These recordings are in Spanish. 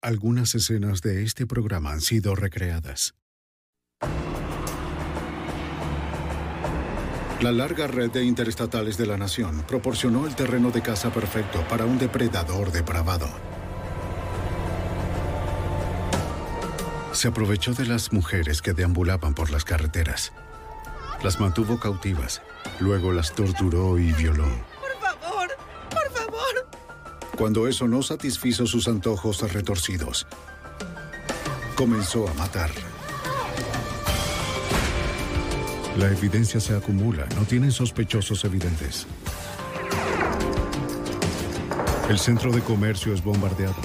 Algunas escenas de este programa han sido recreadas. La larga red de interestatales de la nación proporcionó el terreno de caza perfecto para un depredador depravado. Se aprovechó de las mujeres que deambulaban por las carreteras. Las mantuvo cautivas, luego las torturó y violó. Cuando eso no satisfizo sus antojos retorcidos, comenzó a matar. La evidencia se acumula, no tienen sospechosos evidentes. El centro de comercio es bombardeado.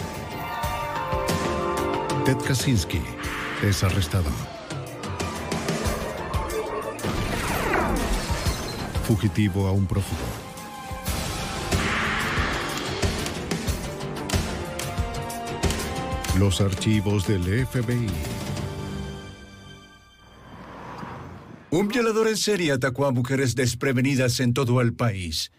Ted Kaczynski es arrestado. Fugitivo a un prófugo. Los archivos del FBI. Un violador en serie atacó a mujeres desprevenidas en todo el país.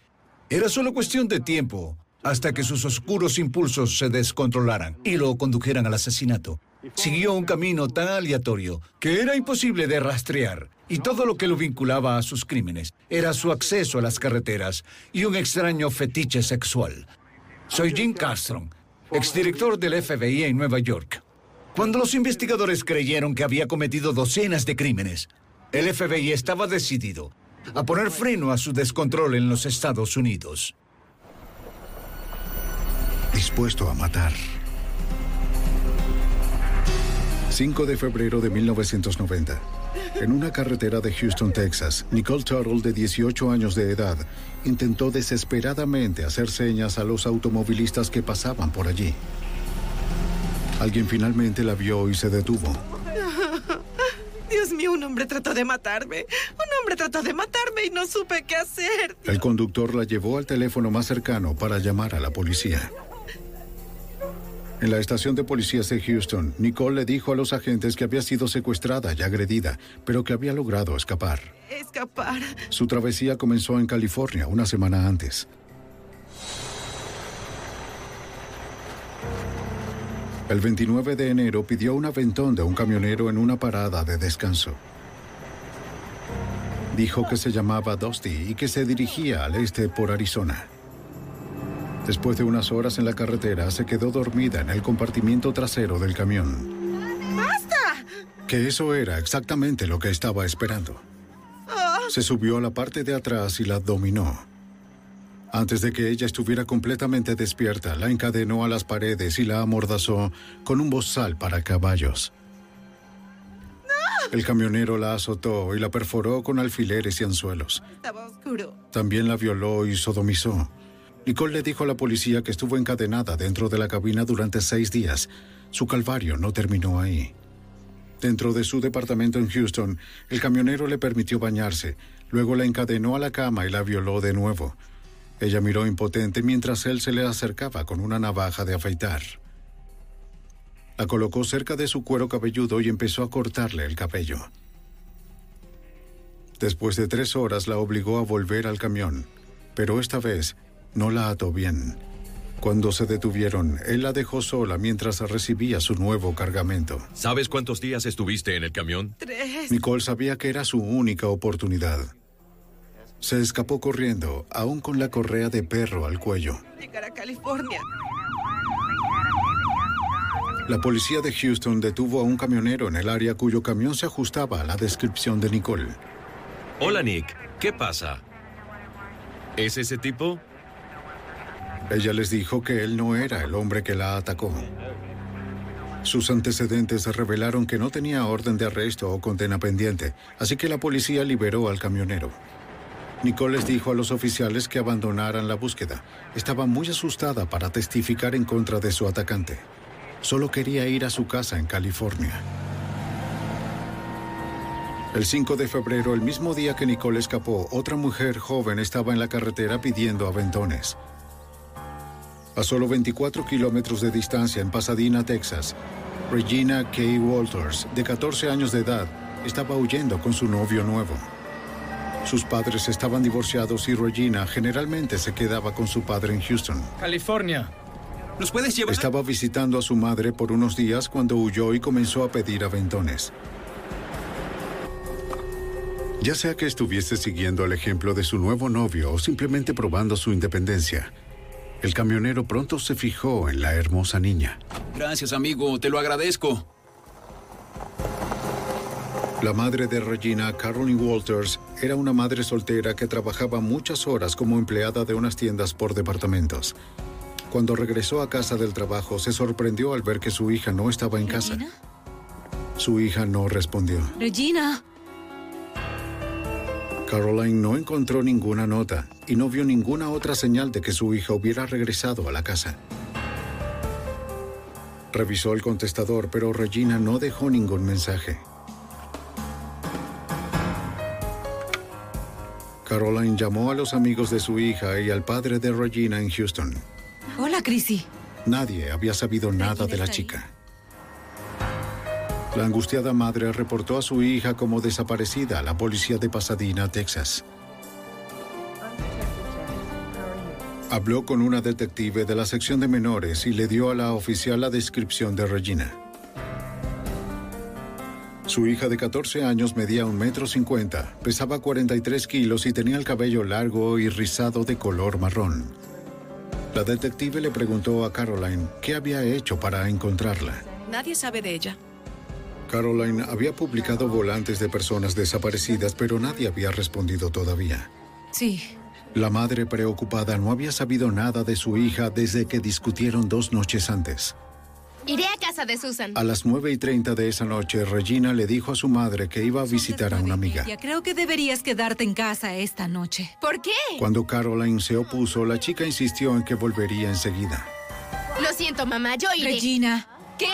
Era solo cuestión de tiempo hasta que sus oscuros impulsos se descontrolaran y lo condujeran al asesinato. Siguió un camino tan aleatorio que era imposible de rastrear y todo lo que lo vinculaba a sus crímenes era su acceso a las carreteras y un extraño fetiche sexual. Soy Jim Castron, exdirector del FBI en Nueva York. Cuando los investigadores creyeron que había cometido docenas de crímenes, el FBI estaba decidido a poner freno a su descontrol en los Estados Unidos. Dispuesto a matar. 5 de febrero de 1990. En una carretera de Houston, Texas, Nicole Tuttle, de 18 años de edad, intentó desesperadamente hacer señas a los automovilistas que pasaban por allí. Alguien finalmente la vio y se detuvo. Dios mío, un hombre trató de matarme. Un hombre trató de matarme y no supe qué hacer. El conductor la llevó al teléfono más cercano para llamar a la policía. En la estación de policías de Houston, Nicole le dijo a los agentes que había sido secuestrada y agredida, pero que había logrado escapar. Escapar. Su travesía comenzó en California una semana antes. El 29 de enero pidió un aventón de un camionero en una parada de descanso. Dijo que se llamaba Dusty y que se dirigía al este por Arizona. Después de unas horas en la carretera, se quedó dormida en el compartimiento trasero del camión. ¡Basta! Que eso era exactamente lo que estaba esperando. Se subió a la parte de atrás y la dominó. Antes de que ella estuviera completamente despierta, la encadenó a las paredes y la amordazó con un bozal para caballos. El camionero la azotó y la perforó con alfileres y anzuelos. Estaba oscuro. También la violó y sodomizó. Nicole le dijo a la policía que estuvo encadenada dentro de la cabina durante seis días. Su calvario no terminó ahí. Dentro de su departamento en Houston, el camionero le permitió bañarse, luego la encadenó a la cama y la violó de nuevo. Ella miró impotente mientras él se le acercaba con una navaja de afeitar. La colocó cerca de su cuero cabelludo y empezó a cortarle el cabello. Después de tres horas la obligó a volver al camión, pero esta vez no la ató bien. Cuando se detuvieron, él la dejó sola mientras recibía su nuevo cargamento. ¿Sabes cuántos días estuviste en el camión? Tres. Nicole sabía que era su única oportunidad. Se escapó corriendo, aún con la correa de perro al cuello. Llegar a California. La policía de Houston detuvo a un camionero en el área cuyo camión se ajustaba a la descripción de Nicole. Hola, Nick. ¿Qué pasa? ¿Es ese tipo? Ella les dijo que él no era el hombre que la atacó. Sus antecedentes revelaron que no tenía orden de arresto o condena pendiente, así que la policía liberó al camionero. Nicole les dijo a los oficiales que abandonaran la búsqueda. Estaba muy asustada para testificar en contra de su atacante. Solo quería ir a su casa en California. El 5 de febrero, el mismo día que Nicole escapó, otra mujer joven estaba en la carretera pidiendo aventones. A solo 24 kilómetros de distancia en Pasadena, Texas, Regina K. Walters, de 14 años de edad, estaba huyendo con su novio nuevo. Sus padres estaban divorciados y Regina generalmente se quedaba con su padre en Houston. California. ¿Nos puedes llevar? Estaba visitando a su madre por unos días cuando huyó y comenzó a pedir aventones. Ya sea que estuviese siguiendo el ejemplo de su nuevo novio o simplemente probando su independencia, el camionero pronto se fijó en la hermosa niña. Gracias, amigo. Te lo agradezco. La madre de Regina, Caroline Walters, era una madre soltera que trabajaba muchas horas como empleada de unas tiendas por departamentos. Cuando regresó a casa del trabajo, se sorprendió al ver que su hija no estaba en casa. ¿Regina? Su hija no respondió. Regina. Caroline no encontró ninguna nota y no vio ninguna otra señal de que su hija hubiera regresado a la casa. Revisó el contestador, pero Regina no dejó ningún mensaje. Caroline llamó a los amigos de su hija y al padre de Regina en Houston. Hola, Chrissy. Nadie había sabido nada de la chica. La angustiada madre reportó a su hija como desaparecida a la policía de Pasadena, Texas. Habló con una detective de la sección de menores y le dio a la oficial la descripción de Regina. Su hija de 14 años medía un metro cincuenta, pesaba 43 kilos y tenía el cabello largo y rizado de color marrón. La detective le preguntó a Caroline qué había hecho para encontrarla. Nadie sabe de ella. Caroline había publicado volantes de personas desaparecidas, pero nadie había respondido todavía. Sí. La madre preocupada no había sabido nada de su hija desde que discutieron dos noches antes. Iré a casa de Susan. A las 9 y 30 de esa noche, Regina le dijo a su madre que iba a visitar a una amiga. Ya creo que deberías quedarte en casa esta noche. ¿Por qué? Cuando Caroline se opuso, la chica insistió en que volvería enseguida. Lo siento, mamá, yo iré. Regina. ¿Qué?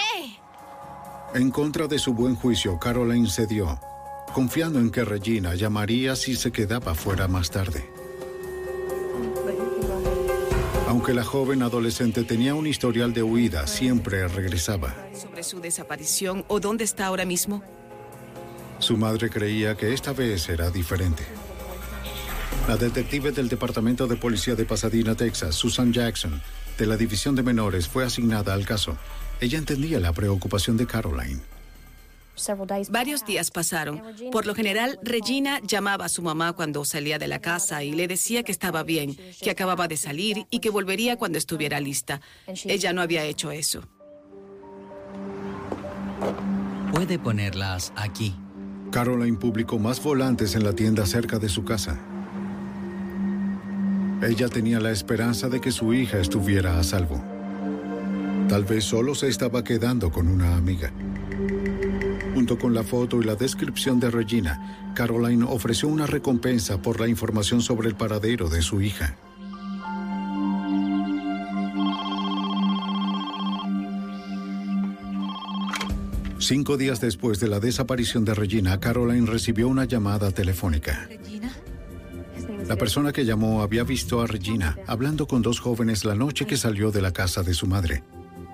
En contra de su buen juicio, Caroline cedió, confiando en que Regina llamaría si se quedaba fuera más tarde. Aunque la joven adolescente tenía un historial de huida, siempre regresaba. Sobre su desaparición o dónde está ahora mismo. Su madre creía que esta vez era diferente. La detective del Departamento de Policía de Pasadena, Texas, Susan Jackson, de la División de Menores, fue asignada al caso. Ella entendía la preocupación de Caroline. Varios días pasaron. Por lo general, Regina llamaba a su mamá cuando salía de la casa y le decía que estaba bien, que acababa de salir y que volvería cuando estuviera lista. Ella no había hecho eso. Puede ponerlas aquí. Caroline publicó más volantes en la tienda cerca de su casa. Ella tenía la esperanza de que su hija estuviera a salvo. Tal vez solo se estaba quedando con una amiga. Junto con la foto y la descripción de Regina, Caroline ofreció una recompensa por la información sobre el paradero de su hija. Cinco días después de la desaparición de Regina, Caroline recibió una llamada telefónica. La persona que llamó había visto a Regina hablando con dos jóvenes la noche que salió de la casa de su madre.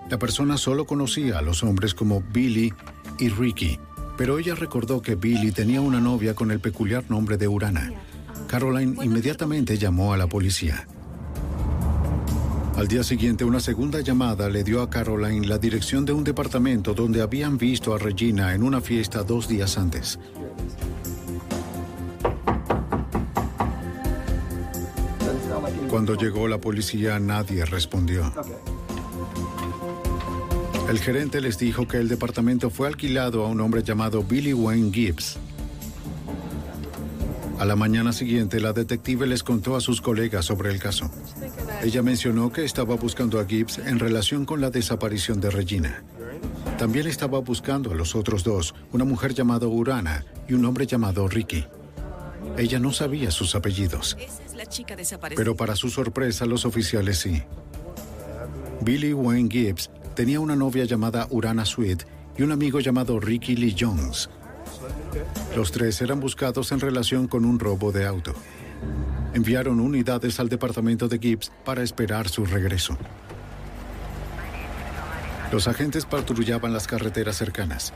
La persona solo conocía a los hombres como Billy y Ricky, pero ella recordó que Billy tenía una novia con el peculiar nombre de Urana. Caroline inmediatamente llamó a la policía. Al día siguiente, una segunda llamada le dio a Caroline la dirección de un departamento donde habían visto a Regina en una fiesta dos días antes. Cuando llegó la policía, nadie respondió. El gerente les dijo que el departamento fue alquilado a un hombre llamado Billy Wayne Gibbs. A la mañana siguiente, la detective les contó a sus colegas sobre el caso. Ella mencionó que estaba buscando a Gibbs en relación con la desaparición de Regina. También estaba buscando a los otros dos, una mujer llamada Urana y un hombre llamado Ricky. Ella no sabía sus apellidos, pero para su sorpresa los oficiales sí. Billy Wayne Gibbs Tenía una novia llamada Urana Sweet y un amigo llamado Ricky Lee Jones. Los tres eran buscados en relación con un robo de auto. Enviaron unidades al departamento de Gibbs para esperar su regreso. Los agentes patrullaban las carreteras cercanas.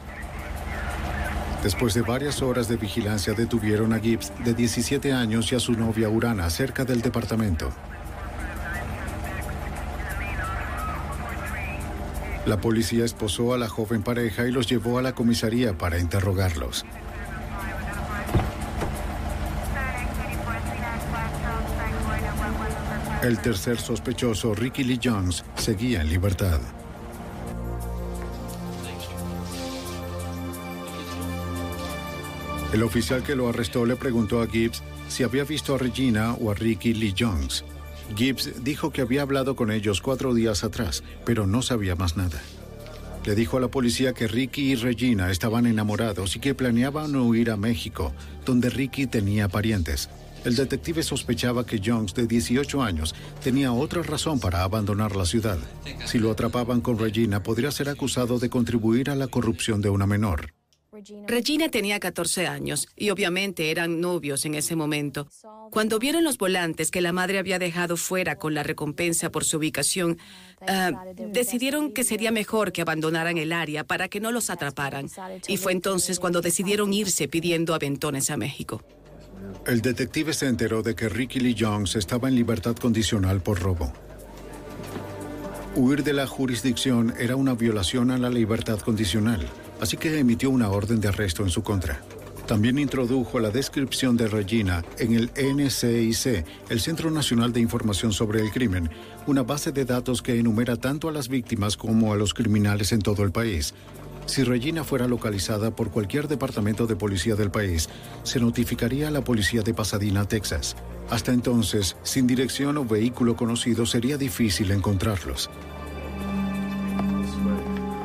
Después de varias horas de vigilancia detuvieron a Gibbs de 17 años y a su novia Urana cerca del departamento. La policía esposó a la joven pareja y los llevó a la comisaría para interrogarlos. El tercer sospechoso, Ricky Lee Jones, seguía en libertad. El oficial que lo arrestó le preguntó a Gibbs si había visto a Regina o a Ricky Lee Jones. Gibbs dijo que había hablado con ellos cuatro días atrás, pero no sabía más nada. Le dijo a la policía que Ricky y Regina estaban enamorados y que planeaban huir a México, donde Ricky tenía parientes. El detective sospechaba que Jones, de 18 años, tenía otra razón para abandonar la ciudad. Si lo atrapaban con Regina, podría ser acusado de contribuir a la corrupción de una menor. Regina tenía 14 años y obviamente eran novios en ese momento. Cuando vieron los volantes que la madre había dejado fuera con la recompensa por su ubicación, uh, decidieron que sería mejor que abandonaran el área para que no los atraparan. Y fue entonces cuando decidieron irse pidiendo aventones a México. El detective se enteró de que Ricky Lee Jones estaba en libertad condicional por robo. Huir de la jurisdicción era una violación a la libertad condicional así que emitió una orden de arresto en su contra. También introdujo la descripción de Regina en el NCIC, el Centro Nacional de Información sobre el Crimen, una base de datos que enumera tanto a las víctimas como a los criminales en todo el país. Si Regina fuera localizada por cualquier departamento de policía del país, se notificaría a la policía de Pasadena, Texas. Hasta entonces, sin dirección o vehículo conocido, sería difícil encontrarlos.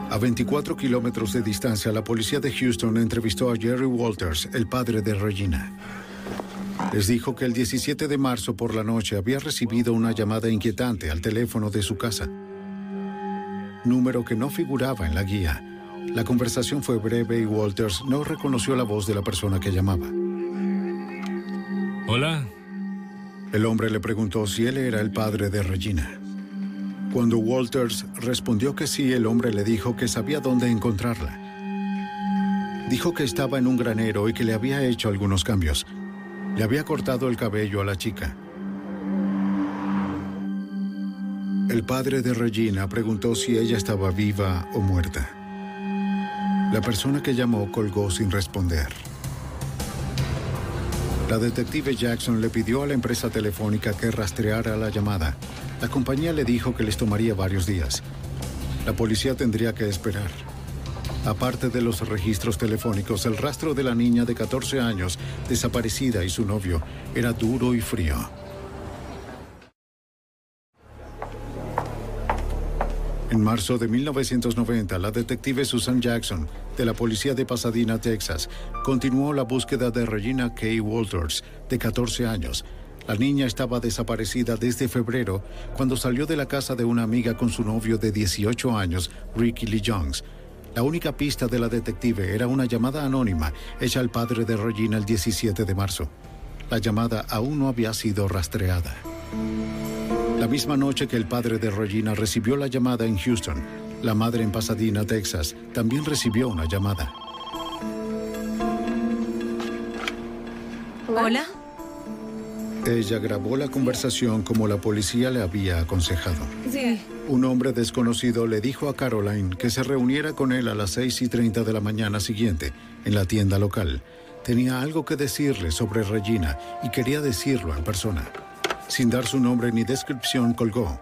A 24 kilómetros de distancia, la policía de Houston entrevistó a Jerry Walters, el padre de Regina. Les dijo que el 17 de marzo por la noche había recibido una llamada inquietante al teléfono de su casa. Número que no figuraba en la guía. La conversación fue breve y Walters no reconoció la voz de la persona que llamaba. Hola. El hombre le preguntó si él era el padre de Regina. Cuando Walters respondió que sí, el hombre le dijo que sabía dónde encontrarla. Dijo que estaba en un granero y que le había hecho algunos cambios. Le había cortado el cabello a la chica. El padre de Regina preguntó si ella estaba viva o muerta. La persona que llamó colgó sin responder. La detective Jackson le pidió a la empresa telefónica que rastreara la llamada. La compañía le dijo que les tomaría varios días. La policía tendría que esperar. Aparte de los registros telefónicos, el rastro de la niña de 14 años, desaparecida, y su novio, era duro y frío. En marzo de 1990, la detective Susan Jackson, de la policía de Pasadena, Texas, continuó la búsqueda de Regina K. Walters, de 14 años. La niña estaba desaparecida desde febrero, cuando salió de la casa de una amiga con su novio de 18 años, Ricky Lee Jones. La única pista de la detective era una llamada anónima hecha al padre de Regina el 17 de marzo. La llamada aún no había sido rastreada. La misma noche que el padre de Regina recibió la llamada en Houston, la madre en Pasadena, Texas, también recibió una llamada. Hola. Ella grabó la conversación como la policía le había aconsejado. Sí. Un hombre desconocido le dijo a Caroline que se reuniera con él a las 6 y 30 de la mañana siguiente en la tienda local. Tenía algo que decirle sobre Regina y quería decirlo en persona. Sin dar su nombre ni descripción, colgó.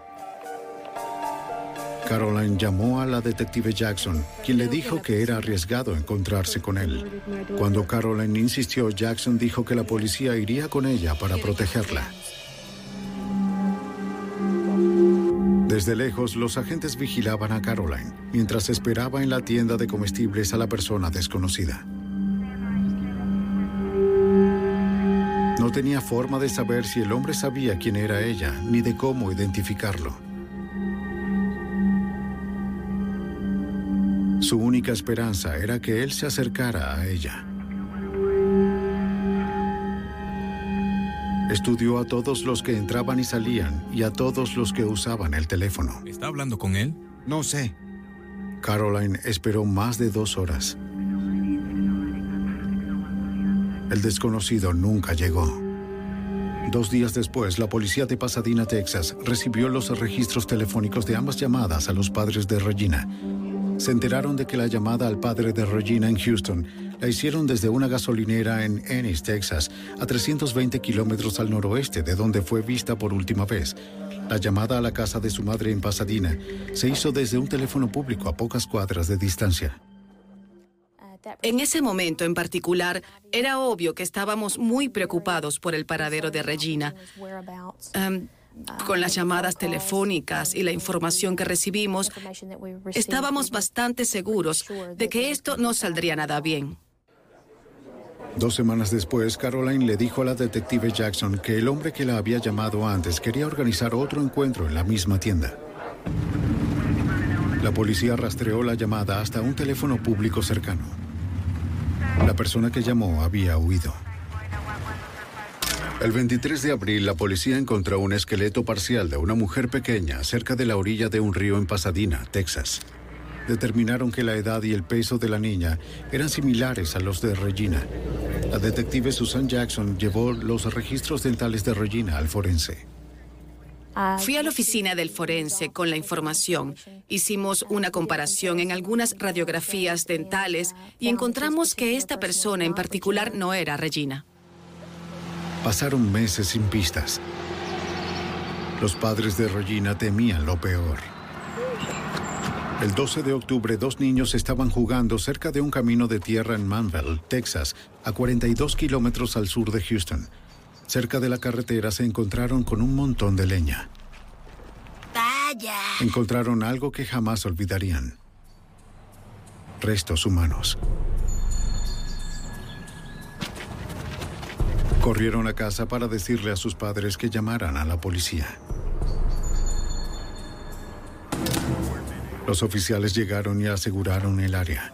Caroline llamó a la detective Jackson, quien le dijo que era arriesgado encontrarse con él. Cuando Caroline insistió, Jackson dijo que la policía iría con ella para protegerla. Desde lejos, los agentes vigilaban a Caroline mientras esperaba en la tienda de comestibles a la persona desconocida. No tenía forma de saber si el hombre sabía quién era ella, ni de cómo identificarlo. Su única esperanza era que él se acercara a ella. Estudió a todos los que entraban y salían y a todos los que usaban el teléfono. ¿Está hablando con él? No sé. Caroline esperó más de dos horas. El desconocido nunca llegó. Dos días después, la policía de Pasadena, Texas, recibió los registros telefónicos de ambas llamadas a los padres de Regina. Se enteraron de que la llamada al padre de Regina en Houston la hicieron desde una gasolinera en Ennis, Texas, a 320 kilómetros al noroeste de donde fue vista por última vez. La llamada a la casa de su madre en Pasadena se hizo desde un teléfono público a pocas cuadras de distancia. En ese momento en particular, era obvio que estábamos muy preocupados por el paradero de Regina. Um, con las llamadas telefónicas y la información que recibimos, estábamos bastante seguros de que esto no saldría nada bien. Dos semanas después, Caroline le dijo a la detective Jackson que el hombre que la había llamado antes quería organizar otro encuentro en la misma tienda. La policía rastreó la llamada hasta un teléfono público cercano. La persona que llamó había huido. El 23 de abril, la policía encontró un esqueleto parcial de una mujer pequeña cerca de la orilla de un río en Pasadena, Texas. Determinaron que la edad y el peso de la niña eran similares a los de Regina. La detective Susan Jackson llevó los registros dentales de Regina al forense. Fui a la oficina del forense con la información. Hicimos una comparación en algunas radiografías dentales y encontramos que esta persona en particular no era Regina. Pasaron meses sin pistas. Los padres de Regina temían lo peor. El 12 de octubre, dos niños estaban jugando cerca de un camino de tierra en Manville, Texas, a 42 kilómetros al sur de Houston. Cerca de la carretera se encontraron con un montón de leña. ¡Vaya! Encontraron algo que jamás olvidarían. Restos humanos. Corrieron a casa para decirle a sus padres que llamaran a la policía. Los oficiales llegaron y aseguraron el área.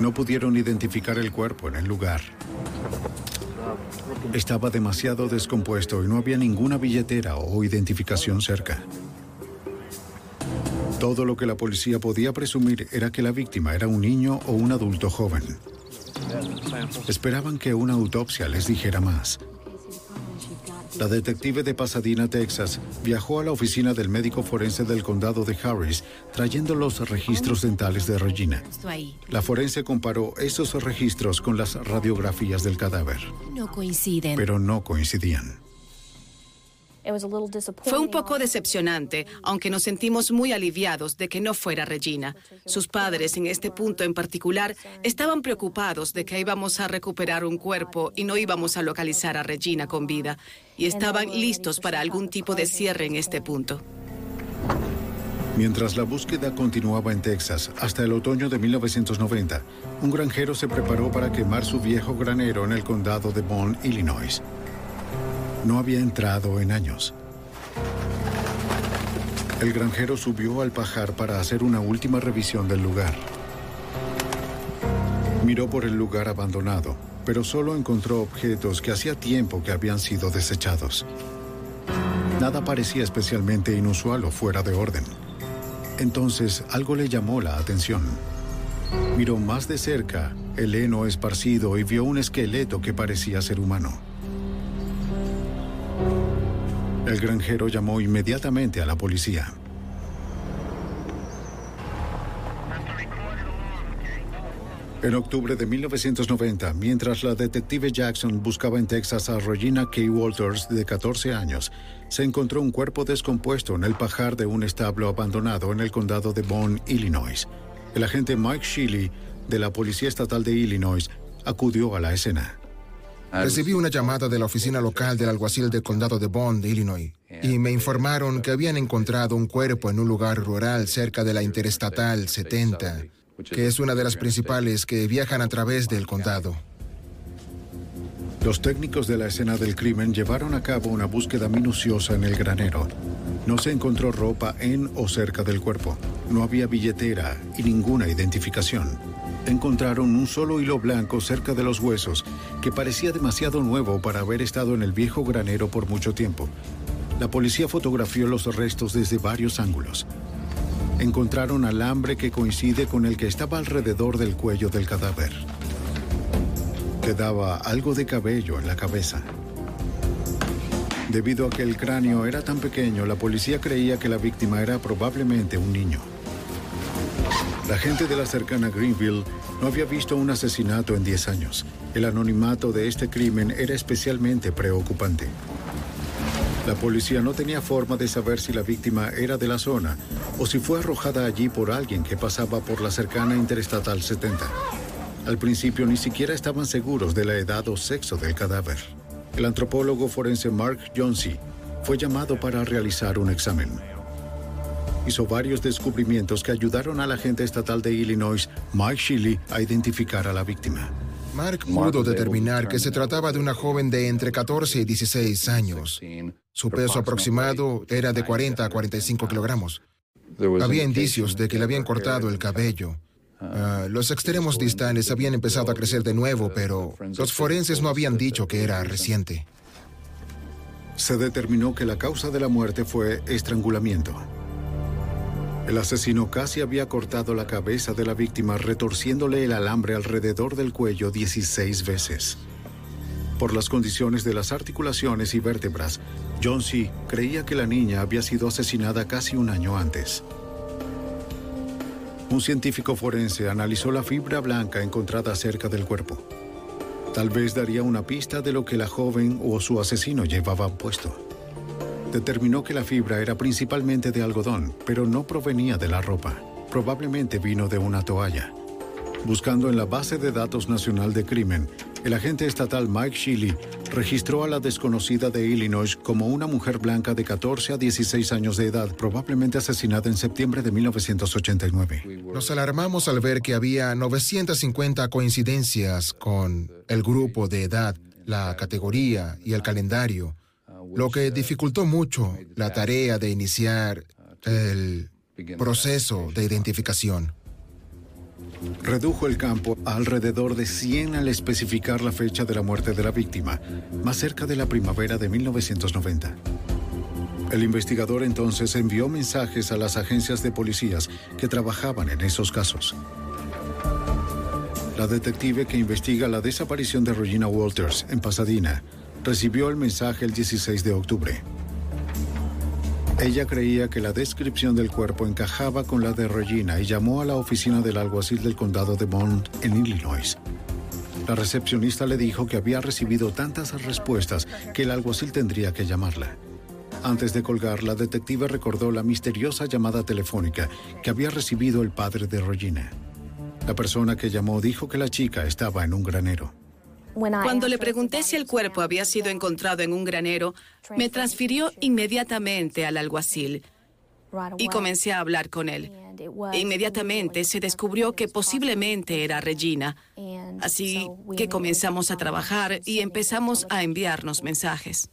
No pudieron identificar el cuerpo en el lugar. Estaba demasiado descompuesto y no había ninguna billetera o identificación cerca. Todo lo que la policía podía presumir era que la víctima era un niño o un adulto joven. Esperaban que una autopsia les dijera más. La detective de Pasadena, Texas, viajó a la oficina del médico forense del condado de Harris, trayendo los registros dentales de Regina. La forense comparó esos registros con las radiografías del cadáver. No coinciden. Pero no coincidían. Fue un poco decepcionante, aunque nos sentimos muy aliviados de que no fuera Regina. Sus padres, en este punto en particular, estaban preocupados de que íbamos a recuperar un cuerpo y no íbamos a localizar a Regina con vida, y estaban listos para algún tipo de cierre en este punto. Mientras la búsqueda continuaba en Texas hasta el otoño de 1990, un granjero se preparó para quemar su viejo granero en el condado de Bond, Illinois no había entrado en años. El granjero subió al pajar para hacer una última revisión del lugar. Miró por el lugar abandonado, pero solo encontró objetos que hacía tiempo que habían sido desechados. Nada parecía especialmente inusual o fuera de orden. Entonces algo le llamó la atención. Miró más de cerca el heno esparcido y vio un esqueleto que parecía ser humano. El granjero llamó inmediatamente a la policía. En octubre de 1990, mientras la detective Jackson buscaba en Texas a Regina K. Walters, de 14 años, se encontró un cuerpo descompuesto en el pajar de un establo abandonado en el condado de Bond, Illinois. El agente Mike Shealy, de la Policía Estatal de Illinois, acudió a la escena. Recibí una llamada de la oficina local del alguacil del condado de Bond, Illinois, y me informaron que habían encontrado un cuerpo en un lugar rural cerca de la Interestatal 70, que es una de las principales que viajan a través del condado. Los técnicos de la escena del crimen llevaron a cabo una búsqueda minuciosa en el granero. No se encontró ropa en o cerca del cuerpo. No había billetera y ninguna identificación. Encontraron un solo hilo blanco cerca de los huesos que parecía demasiado nuevo para haber estado en el viejo granero por mucho tiempo. La policía fotografió los restos desde varios ángulos. Encontraron alambre que coincide con el que estaba alrededor del cuello del cadáver. Quedaba algo de cabello en la cabeza. Debido a que el cráneo era tan pequeño, la policía creía que la víctima era probablemente un niño. La gente de la cercana Greenville no había visto un asesinato en 10 años. El anonimato de este crimen era especialmente preocupante. La policía no tenía forma de saber si la víctima era de la zona o si fue arrojada allí por alguien que pasaba por la cercana Interestatal 70. Al principio ni siquiera estaban seguros de la edad o sexo del cadáver. El antropólogo forense Mark Johnsey fue llamado para realizar un examen. Hizo varios descubrimientos que ayudaron al agente estatal de Illinois, Mike Shelley, a identificar a la víctima. Mark pudo determinar que se trataba de una joven de entre 14 y 16 años. Su peso aproximado era de 40 a 45 kilogramos. Había indicios de que le habían cortado el cabello. Uh, los extremos distales habían empezado a crecer de nuevo, pero los forenses no habían dicho que era reciente. Se determinó que la causa de la muerte fue estrangulamiento. El asesino casi había cortado la cabeza de la víctima retorciéndole el alambre alrededor del cuello 16 veces. Por las condiciones de las articulaciones y vértebras, John C. creía que la niña había sido asesinada casi un año antes. Un científico forense analizó la fibra blanca encontrada cerca del cuerpo. Tal vez daría una pista de lo que la joven o su asesino llevaban puesto determinó que la fibra era principalmente de algodón, pero no provenía de la ropa. Probablemente vino de una toalla. Buscando en la base de datos nacional de crimen, el agente estatal Mike Sheely registró a la desconocida de Illinois como una mujer blanca de 14 a 16 años de edad, probablemente asesinada en septiembre de 1989. Nos alarmamos al ver que había 950 coincidencias con el grupo de edad, la categoría y el calendario lo que dificultó mucho la tarea de iniciar el proceso de identificación. Redujo el campo a alrededor de 100 al especificar la fecha de la muerte de la víctima, más cerca de la primavera de 1990. El investigador entonces envió mensajes a las agencias de policías que trabajaban en esos casos. La detective que investiga la desaparición de Regina Walters en Pasadena recibió el mensaje el 16 de octubre. Ella creía que la descripción del cuerpo encajaba con la de Regina y llamó a la oficina del alguacil del condado de Bond en Illinois. La recepcionista le dijo que había recibido tantas respuestas que el alguacil tendría que llamarla. Antes de colgar, la detective recordó la misteriosa llamada telefónica que había recibido el padre de Regina. La persona que llamó dijo que la chica estaba en un granero. Cuando le pregunté si el cuerpo había sido encontrado en un granero, me transfirió inmediatamente al alguacil y comencé a hablar con él. inmediatamente se descubrió que posiblemente era Regina. Así que comenzamos a trabajar y empezamos a enviarnos mensajes.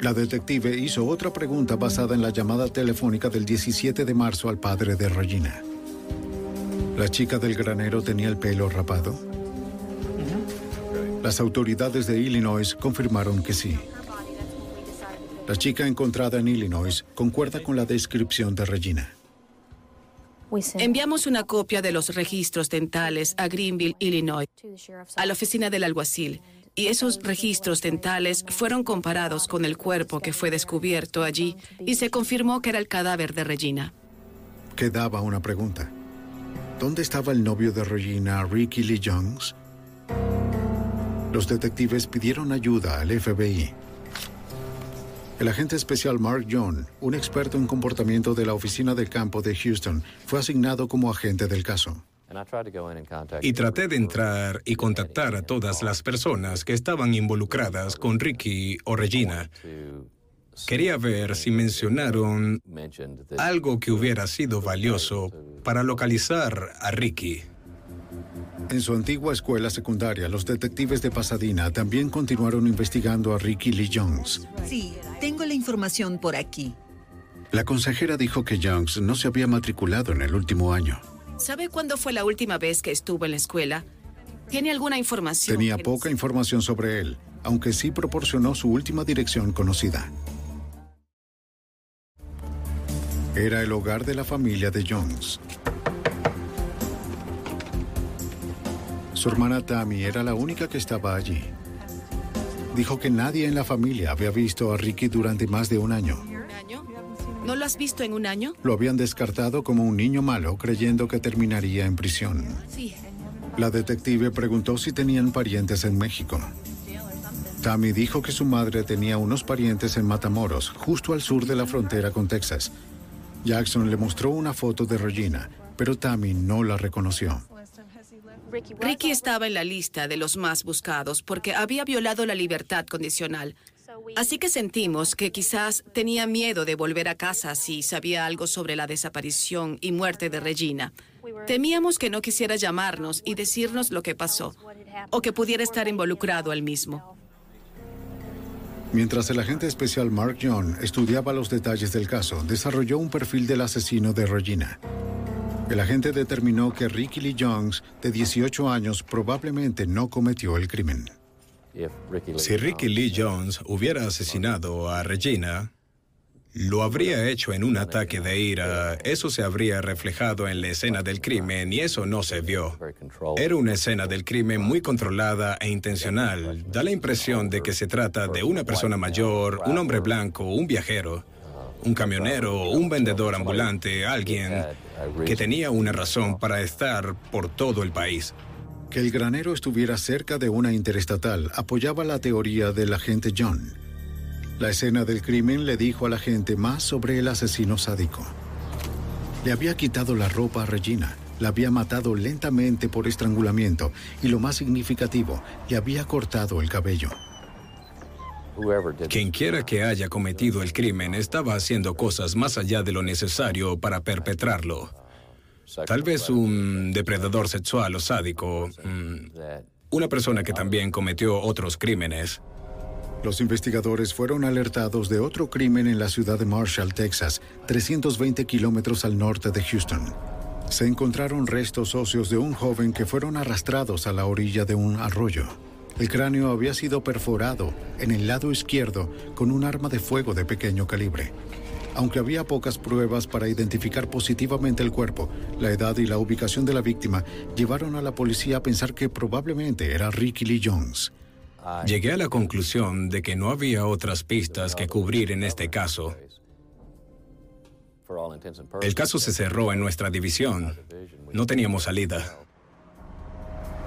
La detective hizo otra pregunta basada en la llamada telefónica del 17 de marzo al padre de Regina. ¿La chica del granero tenía el pelo rapado? Las autoridades de Illinois confirmaron que sí. La chica encontrada en Illinois concuerda con la descripción de Regina. Enviamos una copia de los registros dentales a Greenville, Illinois, a la oficina del alguacil, y esos registros dentales fueron comparados con el cuerpo que fue descubierto allí y se confirmó que era el cadáver de Regina. Quedaba una pregunta. ¿Dónde estaba el novio de Regina, Ricky Lee Jones? Los detectives pidieron ayuda al FBI. El agente especial Mark John, un experto en comportamiento de la oficina del campo de Houston, fue asignado como agente del caso. Y traté de entrar y contactar a todas las personas que estaban involucradas con Ricky o Regina. Quería ver si mencionaron algo que hubiera sido valioso para localizar a Ricky. En su antigua escuela secundaria, los detectives de Pasadena también continuaron investigando a Ricky Lee Jones. Sí, tengo la información por aquí. La consejera dijo que Jones no se había matriculado en el último año. ¿Sabe cuándo fue la última vez que estuvo en la escuela? ¿Tiene alguna información? Tenía poca información sobre él, aunque sí proporcionó su última dirección conocida. Era el hogar de la familia de Jones. Su hermana Tammy era la única que estaba allí. Dijo que nadie en la familia había visto a Ricky durante más de un año. ¿Un año? ¿No lo has visto en un año? Lo habían descartado como un niño malo, creyendo que terminaría en prisión. Sí. La detective preguntó si tenían parientes en México. Tammy dijo que su madre tenía unos parientes en Matamoros, justo al sur de la frontera con Texas. Jackson le mostró una foto de Regina, pero Tammy no la reconoció. Ricky estaba en la lista de los más buscados porque había violado la libertad condicional. Así que sentimos que quizás tenía miedo de volver a casa si sabía algo sobre la desaparición y muerte de Regina. Temíamos que no quisiera llamarnos y decirnos lo que pasó, o que pudiera estar involucrado él mismo. Mientras el agente especial Mark John estudiaba los detalles del caso, desarrolló un perfil del asesino de Regina. El agente determinó que Ricky Lee Jones, de 18 años, probablemente no cometió el crimen. Si Ricky Lee Jones hubiera asesinado a Regina, lo habría hecho en un ataque de ira. Eso se habría reflejado en la escena del crimen y eso no se vio. Era una escena del crimen muy controlada e intencional. Da la impresión de que se trata de una persona mayor, un hombre blanco, un viajero, un camionero, un vendedor ambulante, alguien que tenía una razón para estar por todo el país. Que el granero estuviera cerca de una interestatal apoyaba la teoría del agente John. La escena del crimen le dijo a la gente más sobre el asesino sádico. Le había quitado la ropa a Regina, la había matado lentamente por estrangulamiento y lo más significativo, le había cortado el cabello. Quien quiera que haya cometido el crimen estaba haciendo cosas más allá de lo necesario para perpetrarlo. Tal vez un depredador sexual o sádico, mm, una persona que también cometió otros crímenes. Los investigadores fueron alertados de otro crimen en la ciudad de Marshall, Texas, 320 kilómetros al norte de Houston. Se encontraron restos óseos de un joven que fueron arrastrados a la orilla de un arroyo. El cráneo había sido perforado en el lado izquierdo con un arma de fuego de pequeño calibre. Aunque había pocas pruebas para identificar positivamente el cuerpo, la edad y la ubicación de la víctima llevaron a la policía a pensar que probablemente era Ricky Lee Jones. Llegué a la conclusión de que no había otras pistas que cubrir en este caso. El caso se cerró en nuestra división. No teníamos salida.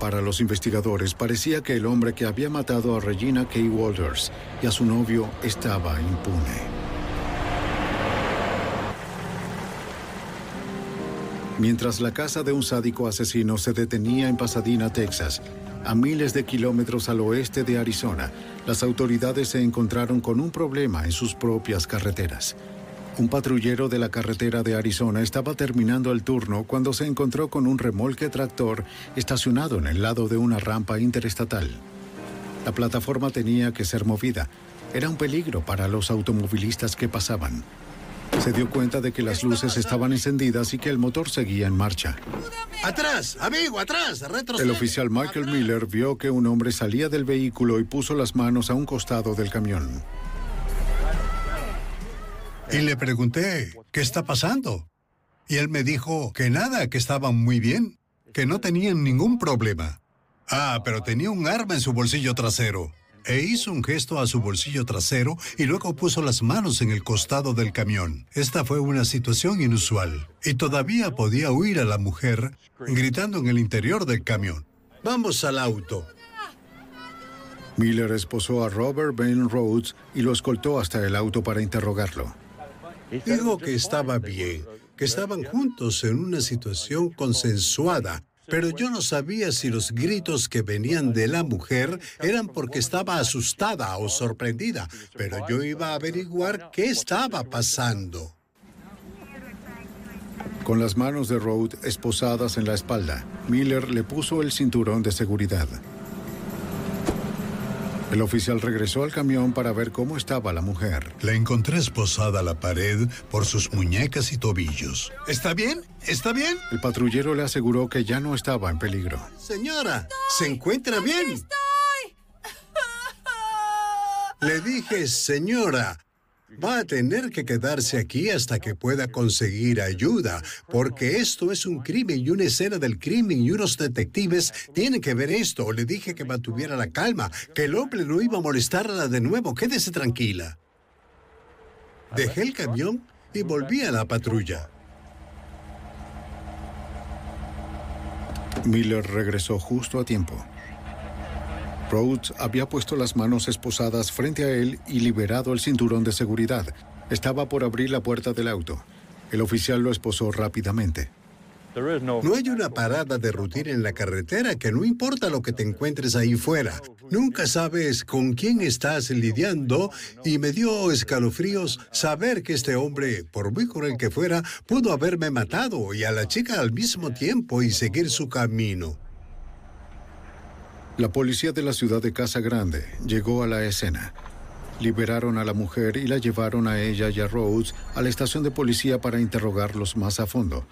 Para los investigadores parecía que el hombre que había matado a Regina K. Walters y a su novio estaba impune. Mientras la casa de un sádico asesino se detenía en Pasadena, Texas, a miles de kilómetros al oeste de Arizona, las autoridades se encontraron con un problema en sus propias carreteras. Un patrullero de la carretera de Arizona estaba terminando el turno cuando se encontró con un remolque tractor estacionado en el lado de una rampa interestatal. La plataforma tenía que ser movida. Era un peligro para los automovilistas que pasaban. Se dio cuenta de que las luces estaban encendidas y que el motor seguía en marcha. ¡Atrás! ¡Amigo, atrás! ¡Retrocede! El oficial Michael Miller vio que un hombre salía del vehículo y puso las manos a un costado del camión. Y le pregunté, ¿qué está pasando? Y él me dijo que nada, que estaban muy bien, que no tenían ningún problema. Ah, pero tenía un arma en su bolsillo trasero. E hizo un gesto a su bolsillo trasero y luego puso las manos en el costado del camión. Esta fue una situación inusual. Y todavía podía oír a la mujer gritando en el interior del camión. Vamos al auto. Miller esposó a Robert Ben Rhodes y lo escoltó hasta el auto para interrogarlo. Dijo que estaba bien, que estaban juntos en una situación consensuada, pero yo no sabía si los gritos que venían de la mujer eran porque estaba asustada o sorprendida, pero yo iba a averiguar qué estaba pasando. Con las manos de Rhodes esposadas en la espalda, Miller le puso el cinturón de seguridad. El oficial regresó al camión para ver cómo estaba la mujer. La encontré esposada a la pared por sus muñecas y tobillos. ¿Está bien? ¿Está bien? El patrullero le aseguró que ya no estaba en peligro. Señora, ¿se encuentra bien? Le dije, señora, va a tener que quedarse aquí hasta que pueda conseguir ayuda, porque esto es un crimen y una escena del crimen y unos detectives tienen que ver esto. Le dije que mantuviera la calma, que el hombre no iba a molestarla de nuevo. Quédese tranquila. Dejé el camión y volví a la patrulla. Miller regresó justo a tiempo. Rhodes había puesto las manos esposadas frente a él y liberado el cinturón de seguridad. Estaba por abrir la puerta del auto. El oficial lo esposó rápidamente. No hay una parada de rutina en la carretera que no importa lo que te encuentres ahí fuera. Nunca sabes con quién estás lidiando y me dio escalofríos saber que este hombre, por muy cruel que fuera, pudo haberme matado y a la chica al mismo tiempo y seguir su camino. La policía de la ciudad de Casa Grande llegó a la escena. Liberaron a la mujer y la llevaron a ella y a Rhodes a la estación de policía para interrogarlos más a fondo.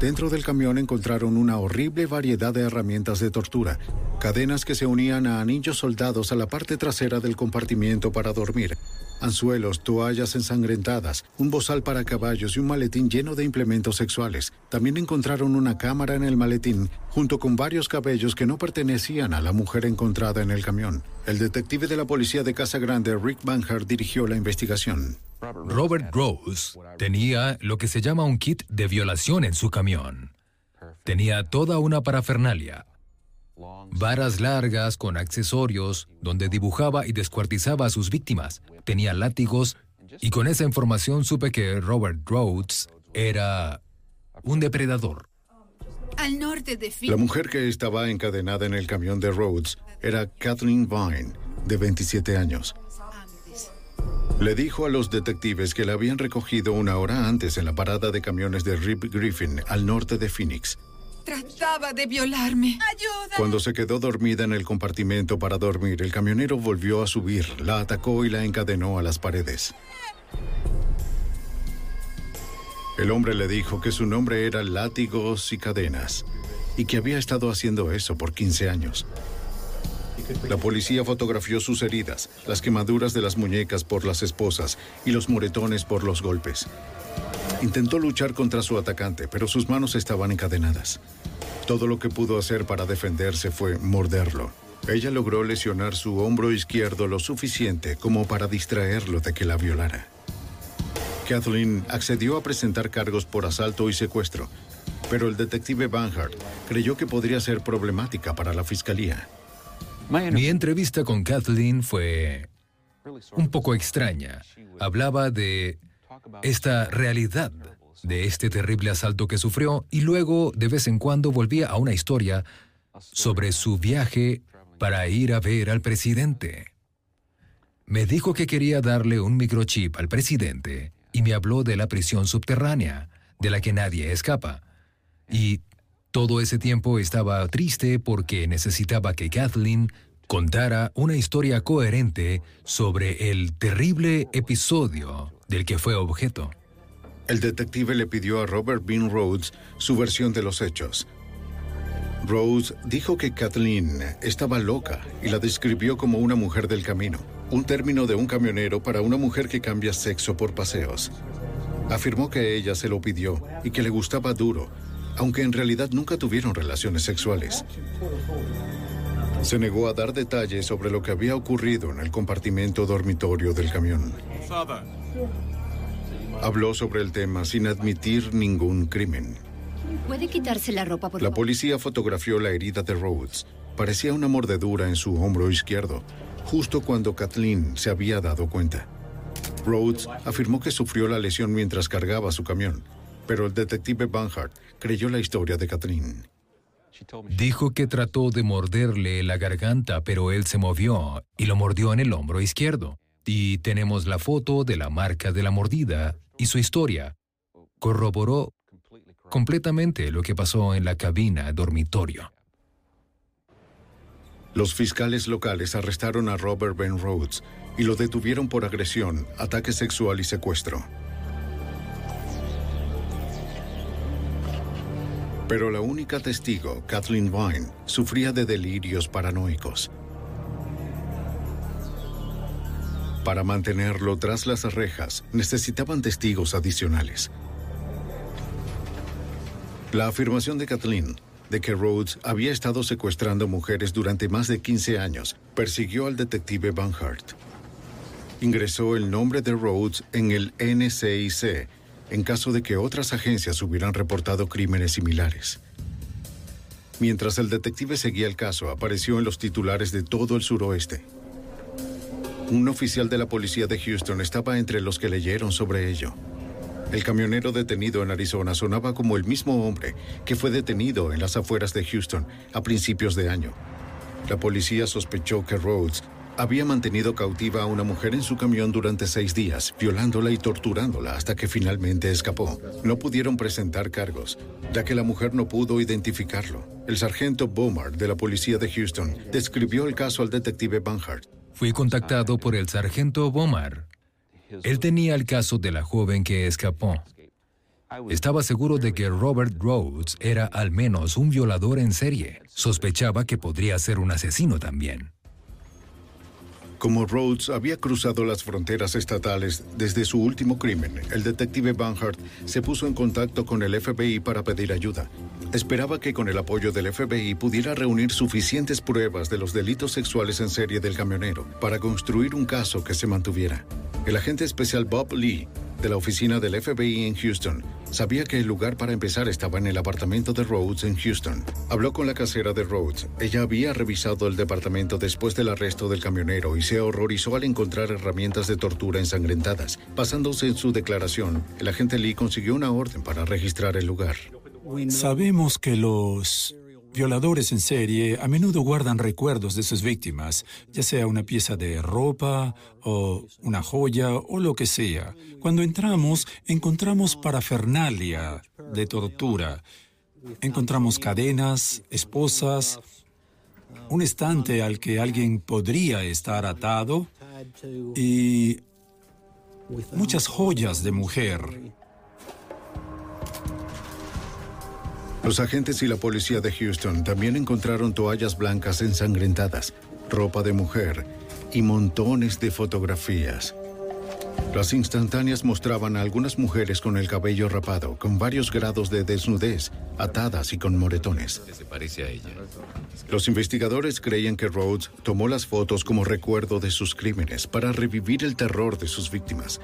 Dentro del camión encontraron una horrible variedad de herramientas de tortura, cadenas que se unían a anillos soldados a la parte trasera del compartimiento para dormir, anzuelos, toallas ensangrentadas, un bozal para caballos y un maletín lleno de implementos sexuales. También encontraron una cámara en el maletín, junto con varios cabellos que no pertenecían a la mujer encontrada en el camión. El detective de la policía de Casa Grande, Rick Banhart, dirigió la investigación. Robert Rose tenía lo que se llama un kit de violación en su camión. Tenía toda una parafernalia. Varas largas con accesorios donde dibujaba y descuartizaba a sus víctimas. Tenía látigos y con esa información supe que Robert Rhodes era un depredador. Al norte de La mujer que estaba encadenada en el camión de Rhodes era Kathleen Vine, de 27 años. Le dijo a los detectives que la habían recogido una hora antes en la parada de camiones de Rip Griffin, al norte de Phoenix. Trataba de violarme. ¡Ayuda! Cuando se quedó dormida en el compartimento para dormir, el camionero volvió a subir, la atacó y la encadenó a las paredes. El hombre le dijo que su nombre era Látigos y Cadenas y que había estado haciendo eso por 15 años. La policía fotografió sus heridas, las quemaduras de las muñecas por las esposas y los moretones por los golpes. Intentó luchar contra su atacante, pero sus manos estaban encadenadas. Todo lo que pudo hacer para defenderse fue morderlo. Ella logró lesionar su hombro izquierdo lo suficiente como para distraerlo de que la violara. Kathleen accedió a presentar cargos por asalto y secuestro, pero el detective Banhart creyó que podría ser problemática para la fiscalía. Mi entrevista con Kathleen fue un poco extraña. Hablaba de esta realidad, de este terrible asalto que sufrió y luego de vez en cuando volvía a una historia sobre su viaje para ir a ver al presidente. Me dijo que quería darle un microchip al presidente y me habló de la prisión subterránea, de la que nadie escapa. Y todo ese tiempo estaba triste porque necesitaba que Kathleen contara una historia coherente sobre el terrible episodio del que fue objeto. El detective le pidió a Robert Bean Rhodes su versión de los hechos. Rhodes dijo que Kathleen estaba loca y la describió como una mujer del camino, un término de un camionero para una mujer que cambia sexo por paseos. Afirmó que ella se lo pidió y que le gustaba duro, aunque en realidad nunca tuvieron relaciones sexuales. Se negó a dar detalles sobre lo que había ocurrido en el compartimento dormitorio del camión. Habló sobre el tema sin admitir ningún crimen. ¿Puede quitarse la ropa, por La favor? policía fotografió la herida de Rhodes. Parecía una mordedura en su hombro izquierdo, justo cuando Kathleen se había dado cuenta. Rhodes afirmó que sufrió la lesión mientras cargaba su camión, pero el detective Banhart creyó la historia de Kathleen. Dijo que trató de morderle la garganta, pero él se movió y lo mordió en el hombro izquierdo. Y tenemos la foto de la marca de la mordida y su historia. Corroboró completamente lo que pasó en la cabina dormitorio. Los fiscales locales arrestaron a Robert Ben Rhodes y lo detuvieron por agresión, ataque sexual y secuestro. Pero la única testigo, Kathleen Vine, sufría de delirios paranoicos. Para mantenerlo tras las rejas, necesitaban testigos adicionales. La afirmación de Kathleen de que Rhodes había estado secuestrando mujeres durante más de 15 años persiguió al detective Van Hart. Ingresó el nombre de Rhodes en el NCIC en caso de que otras agencias hubieran reportado crímenes similares. Mientras el detective seguía el caso, apareció en los titulares de todo el suroeste. Un oficial de la policía de Houston estaba entre los que leyeron sobre ello. El camionero detenido en Arizona sonaba como el mismo hombre que fue detenido en las afueras de Houston a principios de año. La policía sospechó que Rhodes había mantenido cautiva a una mujer en su camión durante seis días, violándola y torturándola hasta que finalmente escapó. No pudieron presentar cargos, ya que la mujer no pudo identificarlo. El sargento Bomar de la policía de Houston describió el caso al detective Banhart. Fui contactado por el sargento Bomar. Él tenía el caso de la joven que escapó. Estaba seguro de que Robert Rhodes era al menos un violador en serie. Sospechaba que podría ser un asesino también. Como Rhodes había cruzado las fronteras estatales desde su último crimen, el detective Banhart se puso en contacto con el FBI para pedir ayuda. Esperaba que con el apoyo del FBI pudiera reunir suficientes pruebas de los delitos sexuales en serie del camionero para construir un caso que se mantuviera. El agente especial Bob Lee, de la oficina del FBI en Houston, sabía que el lugar para empezar estaba en el apartamento de Rhodes en Houston. Habló con la casera de Rhodes. Ella había revisado el departamento después del arresto del camionero y se horrorizó al encontrar herramientas de tortura ensangrentadas. Basándose en su declaración, el agente Lee consiguió una orden para registrar el lugar. Sabemos que los Violadores en serie a menudo guardan recuerdos de sus víctimas, ya sea una pieza de ropa o una joya o lo que sea. Cuando entramos, encontramos parafernalia de tortura. Encontramos cadenas, esposas, un estante al que alguien podría estar atado y muchas joyas de mujer. Los agentes y la policía de Houston también encontraron toallas blancas ensangrentadas, ropa de mujer y montones de fotografías. Las instantáneas mostraban a algunas mujeres con el cabello rapado, con varios grados de desnudez, atadas y con moretones. Se parece a ella. Los investigadores creían que Rhodes tomó las fotos como recuerdo de sus crímenes para revivir el terror de sus víctimas.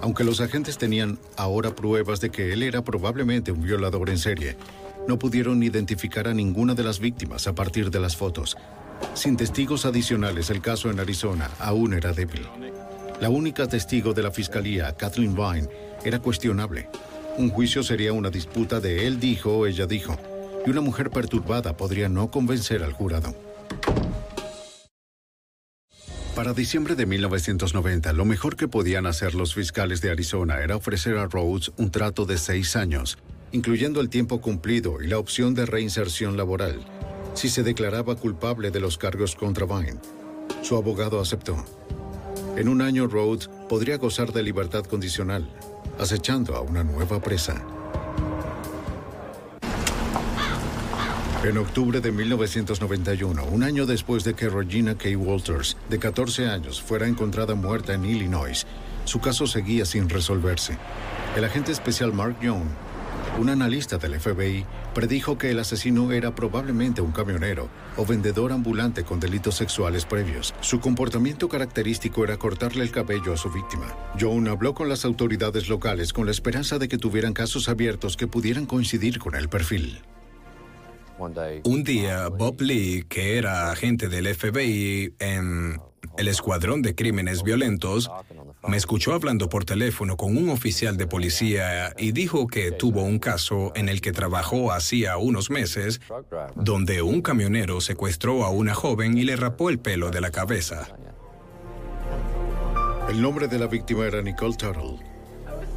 Aunque los agentes tenían ahora pruebas de que él era probablemente un violador en serie, no pudieron identificar a ninguna de las víctimas a partir de las fotos. Sin testigos adicionales, el caso en Arizona aún era débil. La única testigo de la fiscalía, Kathleen Vine, era cuestionable. Un juicio sería una disputa de él dijo, ella dijo, y una mujer perturbada podría no convencer al jurado. Para diciembre de 1990, lo mejor que podían hacer los fiscales de Arizona era ofrecer a Rhodes un trato de seis años, incluyendo el tiempo cumplido y la opción de reinserción laboral, si se declaraba culpable de los cargos contra Vine. Su abogado aceptó. En un año, Rhodes podría gozar de libertad condicional, acechando a una nueva presa. En octubre de 1991, un año después de que Regina K. Walters, de 14 años, fuera encontrada muerta en Illinois, su caso seguía sin resolverse. El agente especial Mark Young, un analista del FBI, predijo que el asesino era probablemente un camionero o vendedor ambulante con delitos sexuales previos. Su comportamiento característico era cortarle el cabello a su víctima. Young habló con las autoridades locales con la esperanza de que tuvieran casos abiertos que pudieran coincidir con el perfil. Un día, Bob Lee, que era agente del FBI en el Escuadrón de Crímenes Violentos, me escuchó hablando por teléfono con un oficial de policía y dijo que tuvo un caso en el que trabajó hacía unos meses, donde un camionero secuestró a una joven y le rapó el pelo de la cabeza. El nombre de la víctima era Nicole Tuttle.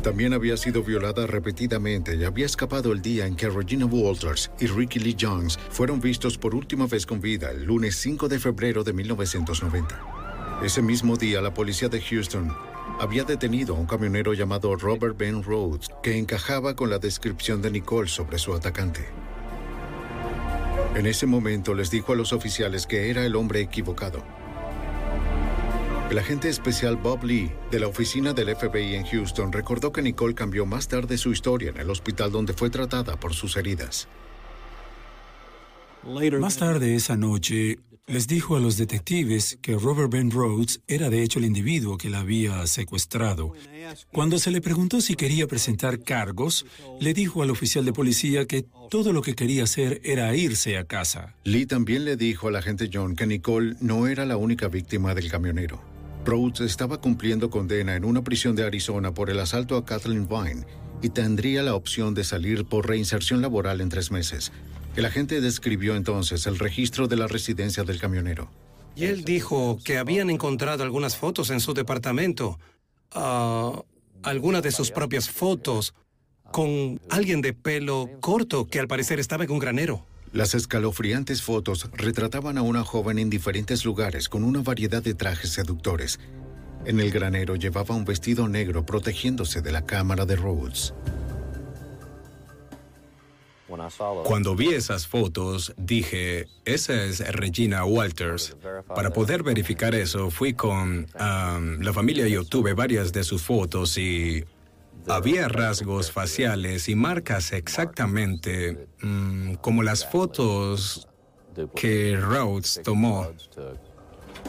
También había sido violada repetidamente y había escapado el día en que Regina Walters y Ricky Lee Jones fueron vistos por última vez con vida el lunes 5 de febrero de 1990. Ese mismo día, la policía de Houston había detenido a un camionero llamado Robert Ben Rhodes que encajaba con la descripción de Nicole sobre su atacante. En ese momento les dijo a los oficiales que era el hombre equivocado. El agente especial Bob Lee de la oficina del FBI en Houston recordó que Nicole cambió más tarde su historia en el hospital donde fue tratada por sus heridas. Más tarde esa noche, les dijo a los detectives que Robert Ben Rhodes era de hecho el individuo que la había secuestrado. Cuando se le preguntó si quería presentar cargos, le dijo al oficial de policía que todo lo que quería hacer era irse a casa. Lee también le dijo al agente John que Nicole no era la única víctima del camionero. Rhodes estaba cumpliendo condena en una prisión de Arizona por el asalto a Kathleen Vine y tendría la opción de salir por reinserción laboral en tres meses. El agente describió entonces el registro de la residencia del camionero. Y él dijo que habían encontrado algunas fotos en su departamento, ah, algunas de sus propias fotos, con alguien de pelo corto que al parecer estaba en un granero. Las escalofriantes fotos retrataban a una joven en diferentes lugares con una variedad de trajes seductores. En el granero llevaba un vestido negro protegiéndose de la cámara de Rhodes. Cuando vi esas fotos, dije, esa es Regina Walters. Para poder verificar eso, fui con um, la familia y obtuve varias de sus fotos y había rasgos faciales y marcas exactamente mm, como las fotos que Rhodes tomó.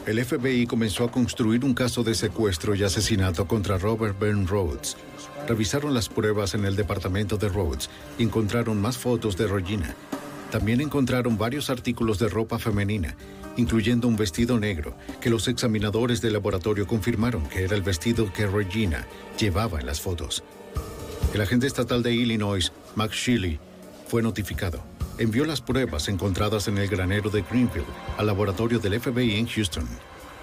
El FBI comenzó a construir un caso de secuestro y asesinato contra Robert Ben Rhodes. Revisaron las pruebas en el departamento de Rhodes y encontraron más fotos de Regina. También encontraron varios artículos de ropa femenina, incluyendo un vestido negro, que los examinadores del laboratorio confirmaron que era el vestido que Regina llevaba en las fotos. El agente estatal de Illinois, Max Shilley, fue notificado. Envió las pruebas encontradas en el granero de Greenfield al laboratorio del FBI en Houston.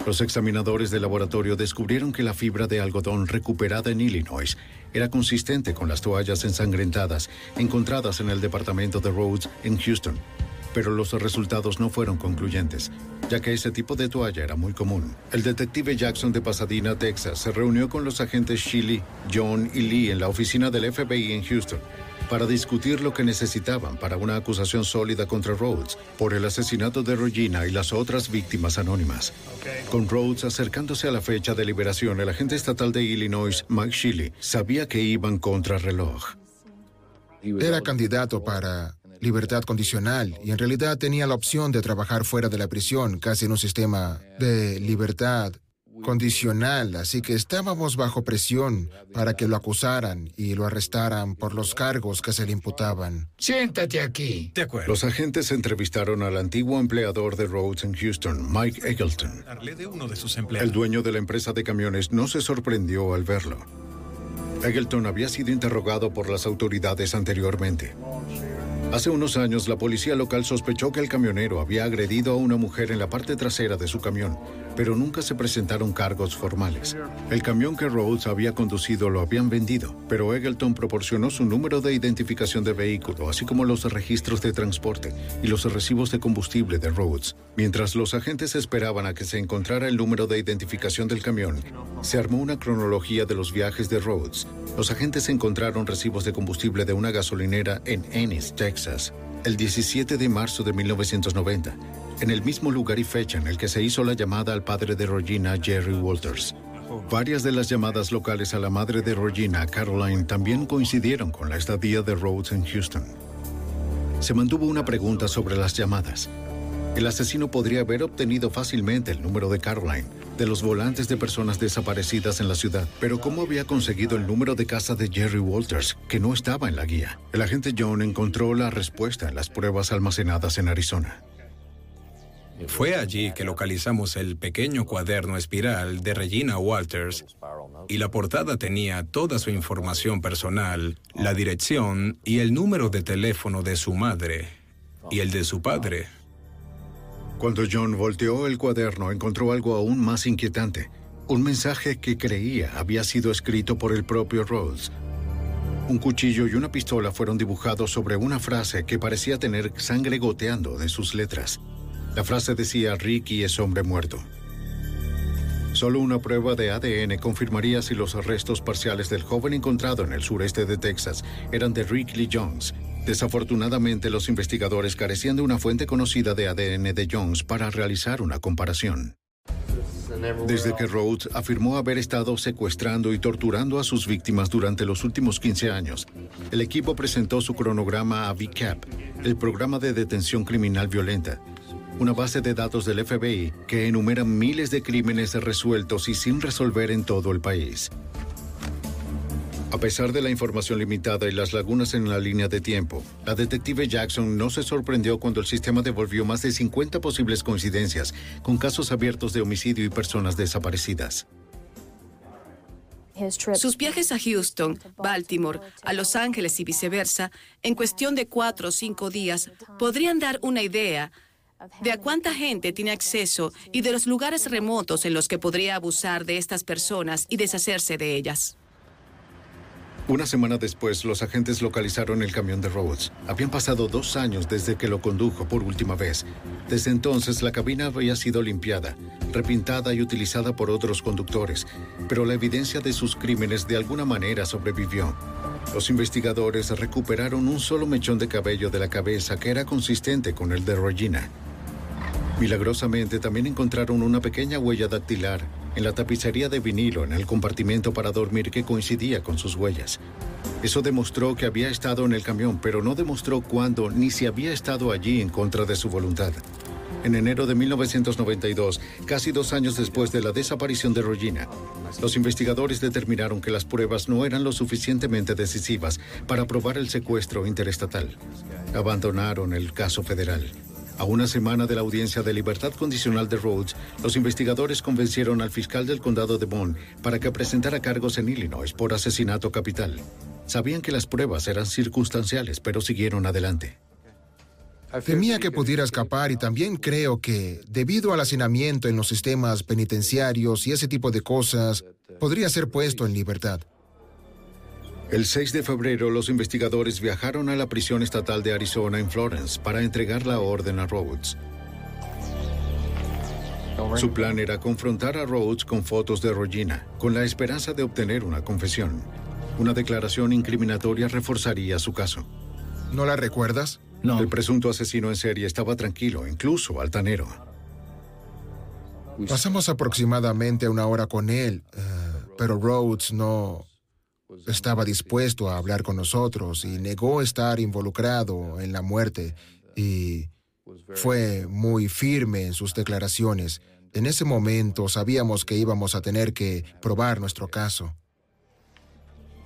Los examinadores del laboratorio descubrieron que la fibra de algodón recuperada en Illinois era consistente con las toallas ensangrentadas encontradas en el departamento de Rhodes en Houston. Pero los resultados no fueron concluyentes, ya que ese tipo de toalla era muy común. El detective Jackson de Pasadena, Texas, se reunió con los agentes Shiley, John y Lee en la oficina del FBI en Houston para discutir lo que necesitaban para una acusación sólida contra Rhodes por el asesinato de Regina y las otras víctimas anónimas. Con Rhodes acercándose a la fecha de liberación, el agente estatal de Illinois, Mike Shilley, sabía que iban contra reloj. Era candidato para libertad condicional y en realidad tenía la opción de trabajar fuera de la prisión, casi en un sistema de libertad condicional, así que estábamos bajo presión para que lo acusaran y lo arrestaran por los cargos que se le imputaban. Siéntate aquí. De acuerdo. Los agentes entrevistaron al antiguo empleador de Rhodes en Houston, Mike Eggleton. El dueño de la empresa de camiones no se sorprendió al verlo. Eggleton había sido interrogado por las autoridades anteriormente. Hace unos años, la policía local sospechó que el camionero había agredido a una mujer en la parte trasera de su camión, pero nunca se presentaron cargos formales. El camión que Rhodes había conducido lo habían vendido, pero Eggleton proporcionó su número de identificación de vehículo, así como los registros de transporte y los recibos de combustible de Rhodes. Mientras los agentes esperaban a que se encontrara el número de identificación del camión, se armó una cronología de los viajes de Rhodes. Los agentes encontraron recibos de combustible de una gasolinera en Ennis, Texas el 17 de marzo de 1990, en el mismo lugar y fecha en el que se hizo la llamada al padre de Regina, Jerry Walters. Varias de las llamadas locales a la madre de Regina, Caroline, también coincidieron con la estadía de Rhodes en Houston. Se mantuvo una pregunta sobre las llamadas. El asesino podría haber obtenido fácilmente el número de Caroline, de los volantes de personas desaparecidas en la ciudad, pero ¿cómo había conseguido el número de casa de Jerry Walters, que no estaba en la guía? El agente John encontró la respuesta en las pruebas almacenadas en Arizona. Fue allí que localizamos el pequeño cuaderno espiral de Regina Walters y la portada tenía toda su información personal, la dirección y el número de teléfono de su madre y el de su padre. Cuando John volteó el cuaderno, encontró algo aún más inquietante. Un mensaje que creía había sido escrito por el propio Rhodes. Un cuchillo y una pistola fueron dibujados sobre una frase que parecía tener sangre goteando de sus letras. La frase decía Ricky es hombre muerto. Solo una prueba de ADN confirmaría si los restos parciales del joven encontrado en el sureste de Texas eran de Rick Lee Jones. Desafortunadamente, los investigadores carecían de una fuente conocida de ADN de Jones para realizar una comparación. Desde que Rhodes afirmó haber estado secuestrando y torturando a sus víctimas durante los últimos 15 años, el equipo presentó su cronograma a VCAP, el programa de detención criminal violenta, una base de datos del FBI que enumera miles de crímenes resueltos y sin resolver en todo el país. A pesar de la información limitada y las lagunas en la línea de tiempo, la detective Jackson no se sorprendió cuando el sistema devolvió más de 50 posibles coincidencias con casos abiertos de homicidio y personas desaparecidas. Sus viajes a Houston, Baltimore, a Los Ángeles y viceversa, en cuestión de cuatro o cinco días, podrían dar una idea de a cuánta gente tiene acceso y de los lugares remotos en los que podría abusar de estas personas y deshacerse de ellas. Una semana después, los agentes localizaron el camión de Rhodes. Habían pasado dos años desde que lo condujo por última vez. Desde entonces, la cabina había sido limpiada, repintada y utilizada por otros conductores, pero la evidencia de sus crímenes de alguna manera sobrevivió. Los investigadores recuperaron un solo mechón de cabello de la cabeza que era consistente con el de Regina. Milagrosamente también encontraron una pequeña huella dactilar en la tapicería de vinilo en el compartimento para dormir que coincidía con sus huellas. Eso demostró que había estado en el camión, pero no demostró cuándo ni si había estado allí en contra de su voluntad. En enero de 1992, casi dos años después de la desaparición de Regina, los investigadores determinaron que las pruebas no eran lo suficientemente decisivas para probar el secuestro interestatal. Abandonaron el caso federal. A una semana de la audiencia de libertad condicional de Rhodes, los investigadores convencieron al fiscal del condado de Bond para que presentara cargos en Illinois por asesinato capital. Sabían que las pruebas eran circunstanciales, pero siguieron adelante. Temía que pudiera escapar y también creo que, debido al hacinamiento en los sistemas penitenciarios y ese tipo de cosas, podría ser puesto en libertad. El 6 de febrero, los investigadores viajaron a la prisión estatal de Arizona en Florence para entregar la orden a Rhodes. Su plan era confrontar a Rhodes con fotos de Regina, con la esperanza de obtener una confesión. Una declaración incriminatoria reforzaría su caso. ¿No la recuerdas? No. El presunto asesino en serie estaba tranquilo, incluso altanero. Pasamos aproximadamente una hora con él, eh, pero Rhodes no estaba dispuesto a hablar con nosotros y negó estar involucrado en la muerte y fue muy firme en sus declaraciones. En ese momento sabíamos que íbamos a tener que probar nuestro caso.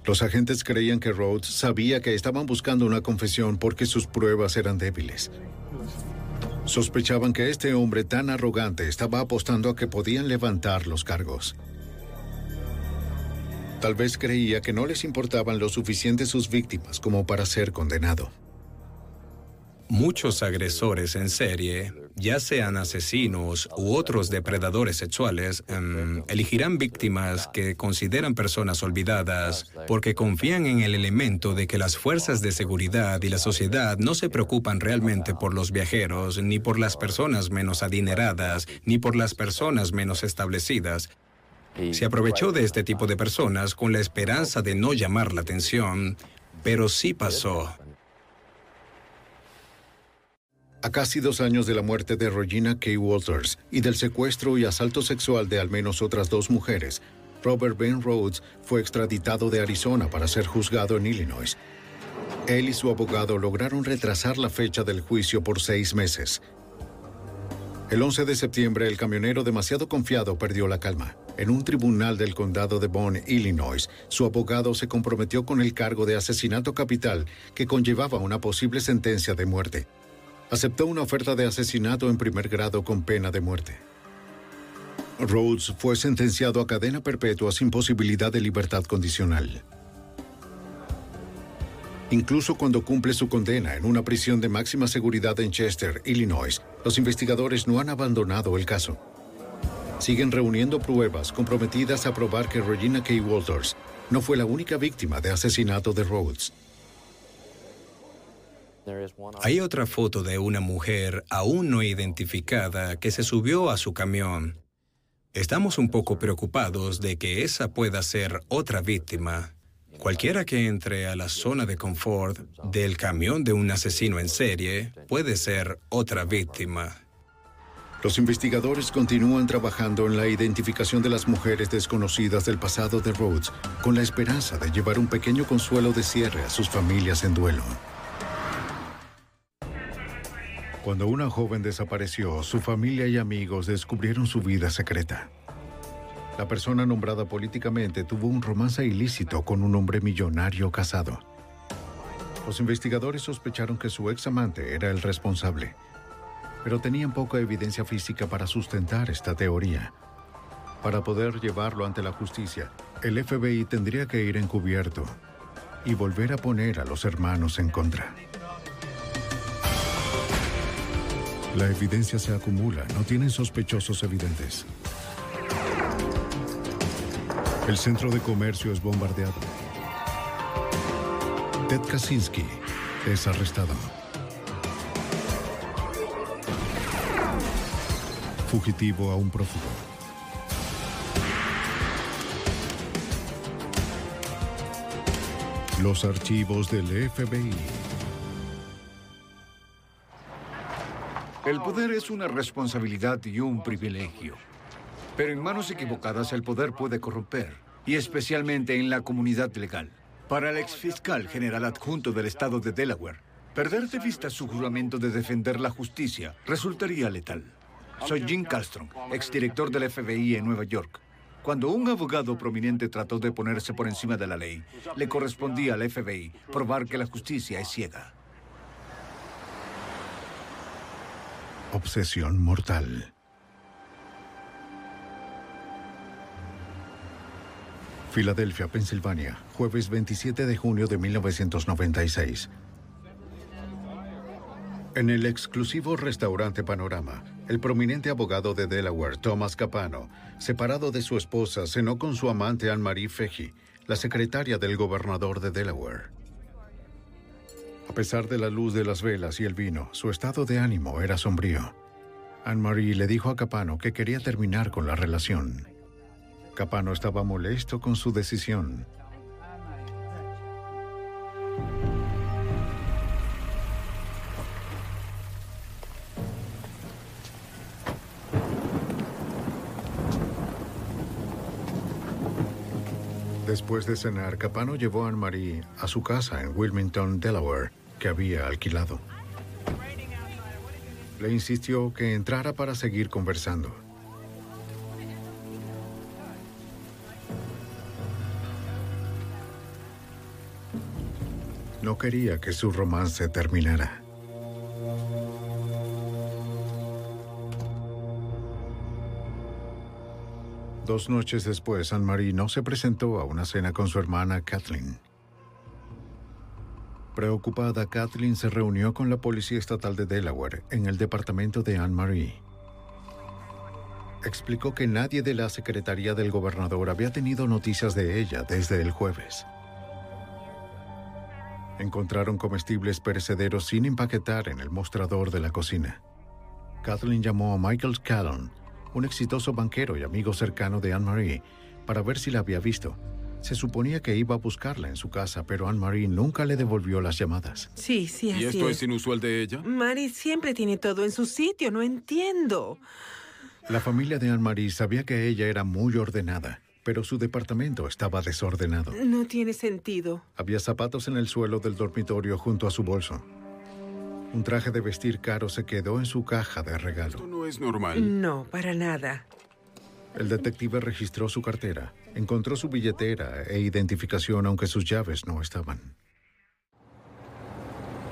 Los agentes creían que Rhodes sabía que estaban buscando una confesión porque sus pruebas eran débiles. Sospechaban que este hombre tan arrogante estaba apostando a que podían levantar los cargos. Tal vez creía que no les importaban lo suficiente sus víctimas como para ser condenado. Muchos agresores en serie, ya sean asesinos u otros depredadores sexuales, em, elegirán víctimas que consideran personas olvidadas porque confían en el elemento de que las fuerzas de seguridad y la sociedad no se preocupan realmente por los viajeros, ni por las personas menos adineradas, ni por las personas menos establecidas, se aprovechó de este tipo de personas con la esperanza de no llamar la atención, pero sí pasó. A casi dos años de la muerte de Regina K. Walters y del secuestro y asalto sexual de al menos otras dos mujeres, Robert Ben Rhodes fue extraditado de Arizona para ser juzgado en Illinois. Él y su abogado lograron retrasar la fecha del juicio por seis meses. El 11 de septiembre, el camionero demasiado confiado perdió la calma. En un tribunal del condado de Bond, Illinois, su abogado se comprometió con el cargo de asesinato capital que conllevaba una posible sentencia de muerte. Aceptó una oferta de asesinato en primer grado con pena de muerte. Rhodes fue sentenciado a cadena perpetua sin posibilidad de libertad condicional. Incluso cuando cumple su condena en una prisión de máxima seguridad en Chester, Illinois, los investigadores no han abandonado el caso. Siguen reuniendo pruebas comprometidas a probar que Regina K. Walters no fue la única víctima de asesinato de Rhodes. Hay otra foto de una mujer aún no identificada que se subió a su camión. Estamos un poco preocupados de que esa pueda ser otra víctima. Cualquiera que entre a la zona de confort del camión de un asesino en serie puede ser otra víctima. Los investigadores continúan trabajando en la identificación de las mujeres desconocidas del pasado de Rhodes, con la esperanza de llevar un pequeño consuelo de cierre a sus familias en duelo. Cuando una joven desapareció, su familia y amigos descubrieron su vida secreta. La persona nombrada políticamente tuvo un romance ilícito con un hombre millonario casado. Los investigadores sospecharon que su ex amante era el responsable, pero tenían poca evidencia física para sustentar esta teoría. Para poder llevarlo ante la justicia, el FBI tendría que ir encubierto y volver a poner a los hermanos en contra. La evidencia se acumula, no tienen sospechosos evidentes. El centro de comercio es bombardeado. Ted Kaczynski es arrestado. Fugitivo a un prófugo. Los archivos del FBI. El poder es una responsabilidad y un privilegio. Pero en manos equivocadas el poder puede corromper, y especialmente en la comunidad legal. Para el exfiscal general adjunto del estado de Delaware, perder de vista su juramento de defender la justicia resultaría letal. Soy Jim Castron, exdirector del FBI en Nueva York. Cuando un abogado prominente trató de ponerse por encima de la ley, le correspondía al FBI probar que la justicia es ciega. Obsesión mortal. Filadelfia, Pensilvania, jueves 27 de junio de 1996. En el exclusivo restaurante Panorama, el prominente abogado de Delaware, Thomas Capano, separado de su esposa, cenó con su amante Anne-Marie Feggi, la secretaria del gobernador de Delaware. A pesar de la luz de las velas y el vino, su estado de ánimo era sombrío. Anne-Marie le dijo a Capano que quería terminar con la relación. Capano estaba molesto con su decisión. Después de cenar, Capano llevó a Anne-Marie a su casa en Wilmington, Delaware, que había alquilado. Le insistió que entrara para seguir conversando. No quería que su romance terminara. Dos noches después, Anne-Marie no se presentó a una cena con su hermana Kathleen. Preocupada, Kathleen se reunió con la Policía Estatal de Delaware en el departamento de Anne-Marie. Explicó que nadie de la Secretaría del Gobernador había tenido noticias de ella desde el jueves. Encontraron comestibles perecederos sin empaquetar en el mostrador de la cocina. Kathleen llamó a Michael Callon, un exitoso banquero y amigo cercano de Anne-Marie, para ver si la había visto. Se suponía que iba a buscarla en su casa, pero Anne-Marie nunca le devolvió las llamadas. Sí, sí, así ¿Y esto es. inusual de ella? Mari siempre tiene todo en su sitio, no entiendo. La familia de Anne-Marie sabía que ella era muy ordenada, pero su departamento estaba desordenado. No tiene sentido. Había zapatos en el suelo del dormitorio junto a su bolso. Un traje de vestir caro se quedó en su caja de regalo. Esto no es normal. No, para nada. El detective registró su cartera, encontró su billetera e identificación aunque sus llaves no estaban.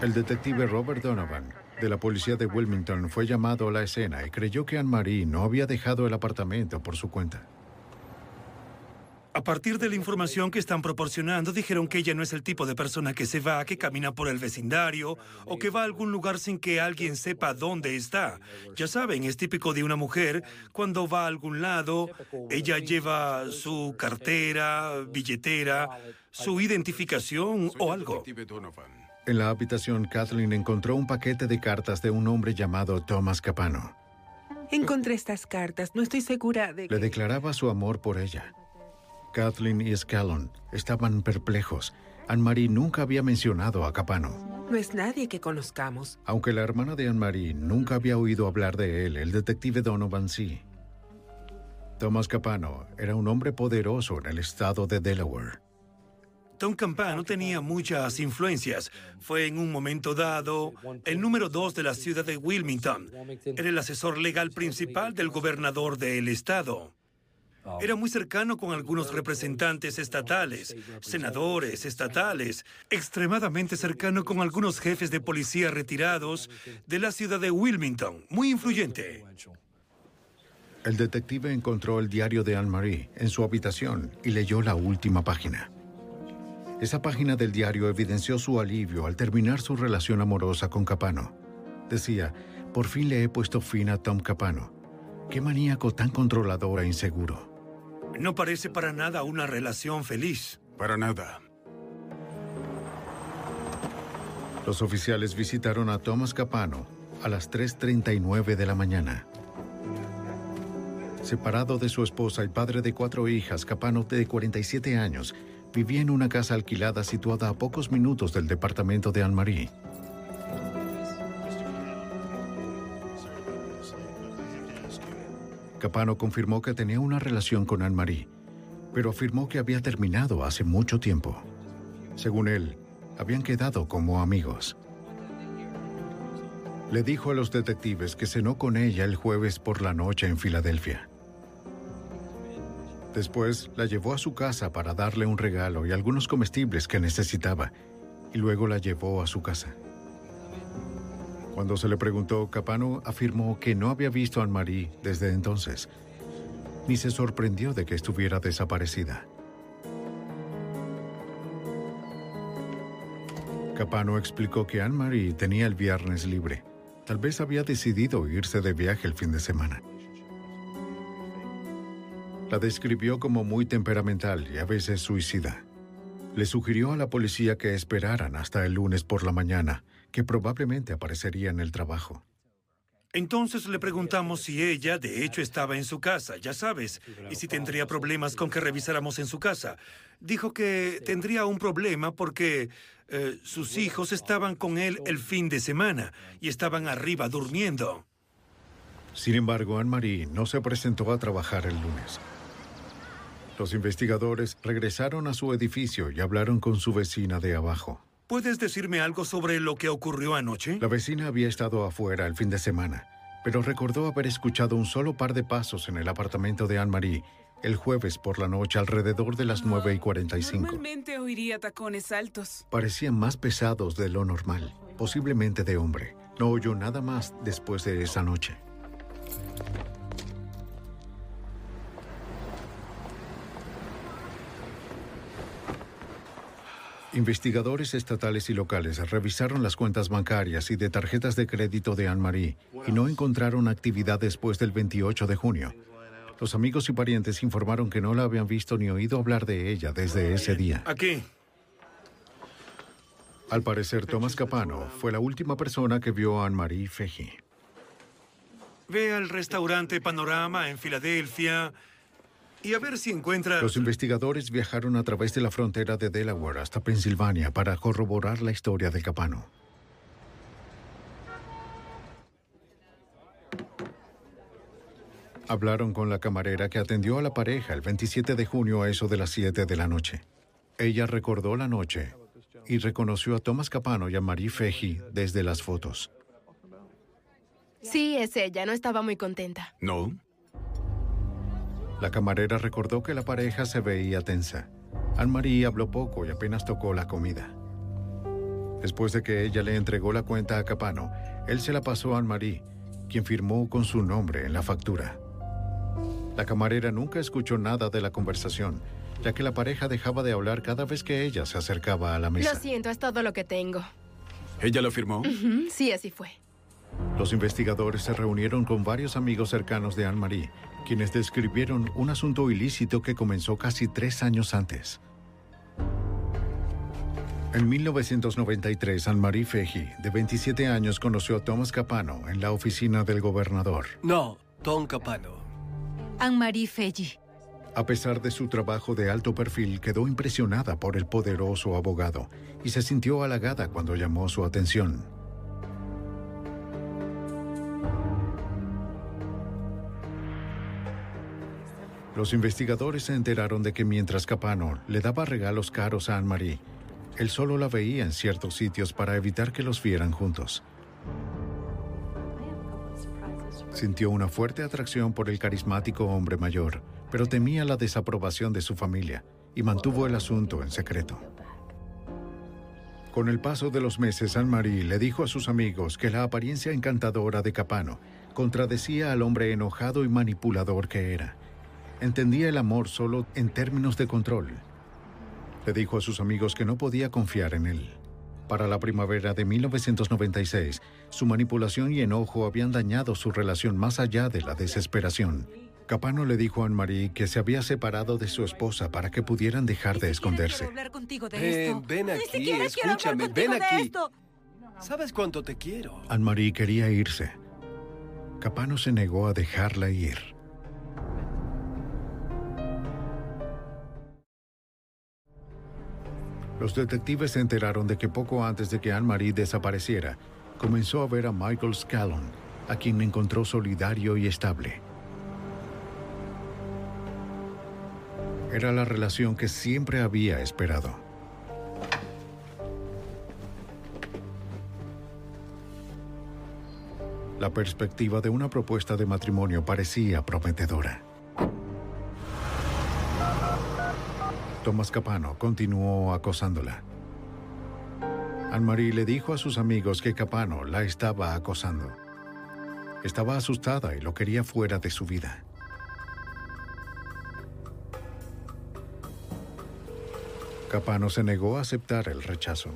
El detective Robert Donovan, de la policía de Wilmington, fue llamado a la escena y creyó que Anne-Marie no había dejado el apartamento por su cuenta. A partir de la información que están proporcionando, dijeron que ella no es el tipo de persona que se va, que camina por el vecindario o que va a algún lugar sin que alguien sepa dónde está. Ya saben, es típico de una mujer cuando va a algún lado, ella lleva su cartera, billetera, su identificación o algo. En la habitación, Kathleen encontró un paquete de cartas de un hombre llamado Thomas Capano. Encontré estas cartas. No estoy segura de que... Le declaraba su amor por ella. Kathleen y Scallon estaban perplejos. Anne-Marie nunca había mencionado a Capano. No es nadie que conozcamos. Aunque la hermana de Anne-Marie nunca había oído hablar de él, el detective Donovan sí. Thomas Capano era un hombre poderoso en el estado de Delaware. Tom Campano tenía muchas influencias. Fue en un momento dado el número dos de la ciudad de Wilmington. Era el asesor legal principal del gobernador del estado. Era muy cercano con algunos representantes estatales, senadores estatales, extremadamente cercano con algunos jefes de policía retirados de la ciudad de Wilmington, muy influyente. El detective encontró el diario de Anne-Marie en su habitación y leyó la última página. Esa página del diario evidenció su alivio al terminar su relación amorosa con Capano. Decía, por fin le he puesto fin a Tom Capano. Qué maníaco tan controlador e inseguro. No parece para nada una relación feliz. Para nada. Los oficiales visitaron a Thomas Capano a las 3.39 de la mañana. Separado de su esposa y padre de cuatro hijas, Capano, de 47 años, vivía en una casa alquilada situada a pocos minutos del departamento de Anne-Marie. Capano confirmó que tenía una relación con Anne-Marie, pero afirmó que había terminado hace mucho tiempo. Según él, habían quedado como amigos. Le dijo a los detectives que cenó con ella el jueves por la noche en Filadelfia. Después la llevó a su casa para darle un regalo y algunos comestibles que necesitaba, y luego la llevó a su casa. Cuando se le preguntó, Capano afirmó que no había visto a Anne-Marie desde entonces, ni se sorprendió de que estuviera desaparecida. Capano explicó que Anne-Marie tenía el viernes libre. Tal vez había decidido irse de viaje el fin de semana. La describió como muy temperamental y a veces suicida. Le sugirió a la policía que esperaran hasta el lunes por la mañana, que probablemente aparecería en el trabajo. Entonces le preguntamos si ella de hecho estaba en su casa, ya sabes, y si tendría problemas con que revisáramos en su casa. Dijo que tendría un problema porque eh, sus hijos estaban con él el fin de semana y estaban arriba durmiendo. Sin embargo, Anne-Marie no se presentó a trabajar el lunes. Los investigadores regresaron a su edificio y hablaron con su vecina de abajo. ¿Puedes decirme algo sobre lo que ocurrió anoche? La vecina había estado afuera el fin de semana, pero recordó haber escuchado un solo par de pasos en el apartamento de Anne-Marie el jueves por la noche alrededor de las 9 y 45. Normalmente oiría tacones altos. Parecían más pesados de lo normal, posiblemente de hombre. No oyó nada más después de esa noche. Investigadores estatales y locales revisaron las cuentas bancarias y de tarjetas de crédito de Anne-Marie y no encontraron actividad después del 28 de junio. Los amigos y parientes informaron que no la habían visto ni oído hablar de ella desde ese día. Aquí. Al parecer, Thomas Capano fue la última persona que vio a Anne-Marie Feji. Ve al restaurante Panorama en Filadelfia y a ver si encuentra... Los investigadores viajaron a través de la frontera de Delaware hasta Pensilvania para corroborar la historia de Capano. Hablaron con la camarera que atendió a la pareja el 27 de junio a eso de las 7 de la noche. Ella recordó la noche y reconoció a Thomas Capano y a Marie Feji desde las fotos. Sí, es ella. No estaba muy contenta. No. La camarera recordó que la pareja se veía tensa. Anne-Marie habló poco y apenas tocó la comida. Después de que ella le entregó la cuenta a Capano, él se la pasó a Anne-Marie, quien firmó con su nombre en la factura. La camarera nunca escuchó nada de la conversación ya que la pareja dejaba de hablar cada vez que ella se acercaba a la mesa. Lo siento, es todo lo que tengo. ¿Ella lo firmó? Sí, así fue. Los investigadores se reunieron con varios amigos cercanos de Anne-Marie, quienes describieron un asunto ilícito que comenzó casi tres años antes. En 1993, Anne-Marie Feji, de 27 años, conoció a Thomas Capano en la oficina del gobernador. No, Tom Capano. Anne-Marie Feji. A pesar de su trabajo de alto perfil, quedó impresionada por el poderoso abogado y se sintió halagada cuando llamó su atención. Los investigadores se enteraron de que mientras Capano le daba regalos caros a Anne-Marie, él solo la veía en ciertos sitios para evitar que los vieran juntos. Sintió una fuerte atracción por el carismático hombre mayor, pero temía la desaprobación de su familia y mantuvo el asunto en secreto. Con el paso de los meses, Anne-Marie le dijo a sus amigos que la apariencia encantadora de Capano contradecía al hombre enojado y manipulador que era. Entendía el amor solo en términos de control. Le dijo a sus amigos que no podía confiar en él. Para la primavera de 1996, su manipulación y enojo habían dañado su relación más allá de la desesperación. Capano le dijo a Anne-Marie que se había separado de su esposa para que pudieran dejar de esconderse. hablar contigo de Ven, aquí, escúchame, ven aquí. esto. ¿Sabes cuánto te quiero? Anne-Marie quería irse. Capano se negó a dejarla ir. Los detectives se enteraron de que poco antes de que Anne-Marie desapareciera, comenzó a ver a Michael Scallon, a quien encontró solidario y estable. Era la relación que siempre había esperado. La perspectiva de una propuesta de matrimonio parecía prometedora. Tomás Capano continuó acosándola. Anne-Marie le dijo a sus amigos que Capano la estaba acosando. Estaba asustada y lo quería fuera de su vida. Capano se negó a aceptar el rechazo.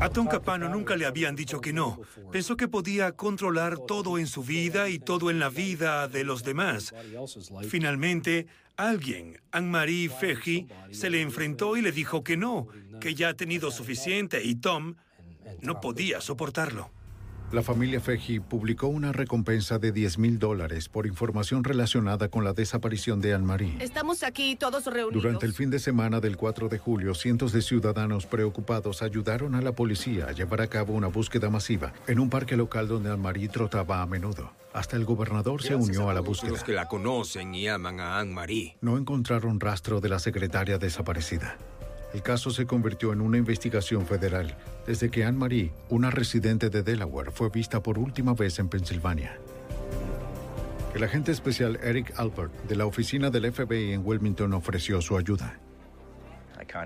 A Capano nunca le habían dicho que no. Pensó que podía controlar todo en su vida y todo en la vida de los demás. Finalmente, alguien, Anne-Marie Feji, se le enfrentó y le dijo que no, que ya ha tenido suficiente y Tom no podía soportarlo. La familia Feji publicó una recompensa de 10 mil dólares por información relacionada con la desaparición de Anne-Marie. Estamos aquí todos reunidos. Durante el fin de semana del 4 de julio, cientos de ciudadanos preocupados ayudaron a la policía a llevar a cabo una búsqueda masiva en un parque local donde Anne-Marie trotaba a menudo. Hasta el gobernador se unió a la búsqueda. Los que la conocen y aman a Anne-Marie. No encontraron rastro de la secretaria desaparecida. El caso se convirtió en una investigación federal desde que Anne-Marie, una residente de Delaware, fue vista por última vez en Pensilvania. El agente especial Eric Albert de la oficina del FBI en Wilmington ofreció su ayuda.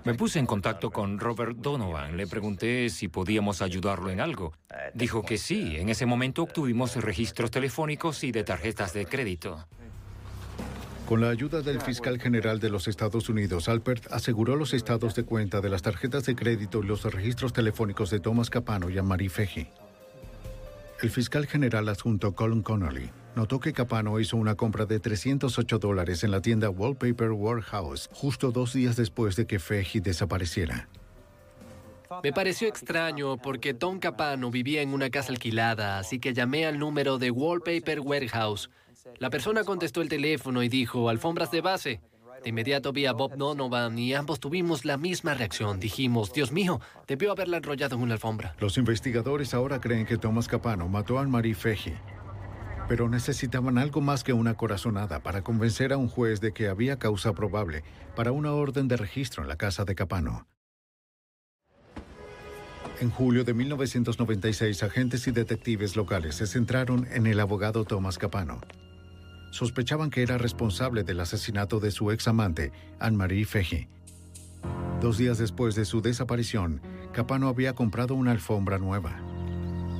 Me puse en contacto con Robert Donovan. Le pregunté si podíamos ayudarlo en algo. Dijo que sí. En ese momento obtuvimos registros telefónicos y de tarjetas de crédito. Con la ayuda del fiscal general de los Estados Unidos, Alpert aseguró los estados de cuenta de las tarjetas de crédito y los registros telefónicos de Thomas Capano y Anne-Marie Feji. El fiscal general adjunto Colin Connolly notó que Capano hizo una compra de 308 dólares en la tienda Wallpaper Warehouse justo dos días después de que Feji desapareciera. Me pareció extraño porque Tom Capano vivía en una casa alquilada, así que llamé al número de Wallpaper Warehouse. La persona contestó el teléfono y dijo, alfombras de base. De inmediato vi a Bob Donovan y ambos tuvimos la misma reacción. Dijimos, Dios mío, debió haberla enrollado en una alfombra. Los investigadores ahora creen que Thomas Capano mató a Anne-Marie Feji, pero necesitaban algo más que una corazonada para convencer a un juez de que había causa probable para una orden de registro en la casa de Capano. En julio de 1996, agentes y detectives locales se centraron en el abogado Thomas Capano. Sospechaban que era responsable del asesinato de su ex amante, Anne-Marie Feji. Dos días después de su desaparición, Capano había comprado una alfombra nueva.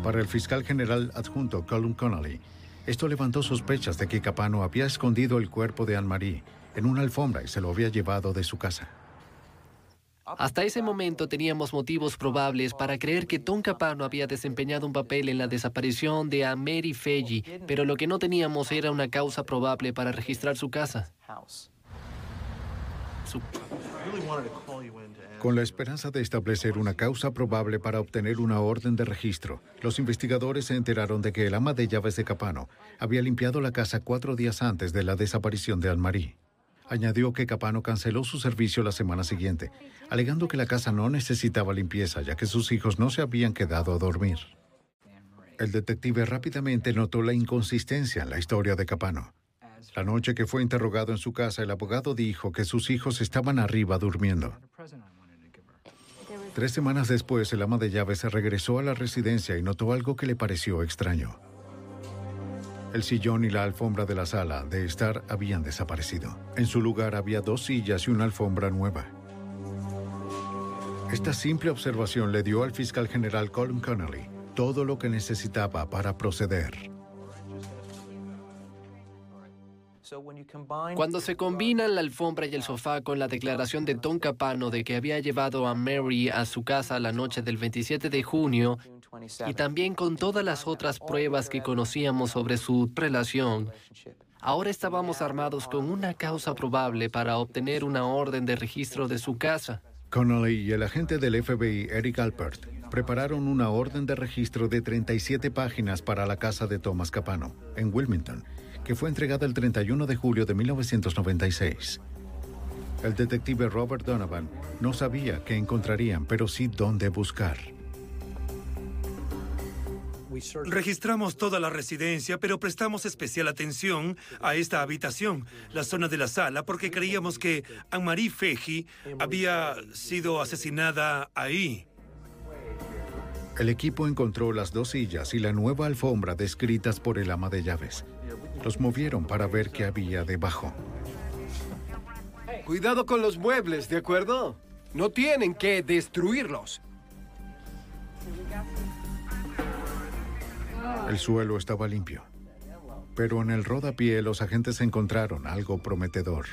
Para el fiscal general adjunto Colin Connolly, esto levantó sospechas de que Capano había escondido el cuerpo de Anne-Marie en una alfombra y se lo había llevado de su casa. Hasta ese momento teníamos motivos probables para creer que Tom Capano había desempeñado un papel en la desaparición de Mary Feggi, pero lo que no teníamos era una causa probable para registrar su casa. Su- Con la esperanza de establecer una causa probable para obtener una orden de registro, los investigadores se enteraron de que el ama de llaves de Capano había limpiado la casa cuatro días antes de la desaparición de Anne-Marie. Añadió que Capano canceló su servicio la semana siguiente, alegando que la casa no necesitaba limpieza ya que sus hijos no se habían quedado a dormir. El detective rápidamente notó la inconsistencia en la historia de Capano. La noche que fue interrogado en su casa, el abogado dijo que sus hijos estaban arriba durmiendo. Tres semanas después, el ama de llaves regresó a la residencia y notó algo que le pareció extraño. El sillón y la alfombra de la sala de estar habían desaparecido. En su lugar había dos sillas y una alfombra nueva. Esta simple observación le dio al fiscal general Colin Connolly todo lo que necesitaba para proceder. Cuando se combinan la alfombra y el sofá con la declaración de Tom Capano de que había llevado a Mary a su casa la noche del 27 de junio, y también con todas las otras pruebas que conocíamos sobre su relación, ahora estábamos armados con una causa probable para obtener una orden de registro de su casa. Connolly y el agente del FBI, Eric Alpert, prepararon una orden de registro de 37 páginas para la casa de Thomas Capano, en Wilmington, que fue entregada el 31 de julio de 1996. El detective Robert Donovan no sabía qué encontrarían, pero sí dónde buscar. Registramos toda la residencia, pero prestamos especial atención a esta habitación, la zona de la sala, porque creíamos que Anne-Marie Feggi había sido asesinada ahí. El equipo encontró las dos sillas y la nueva alfombra descritas por el ama de llaves. Los movieron para ver qué había debajo. Cuidado con los muebles, ¿de acuerdo? No tienen que destruirlos. El suelo estaba limpio. Pero en el rodapié los agentes encontraron algo prometedor.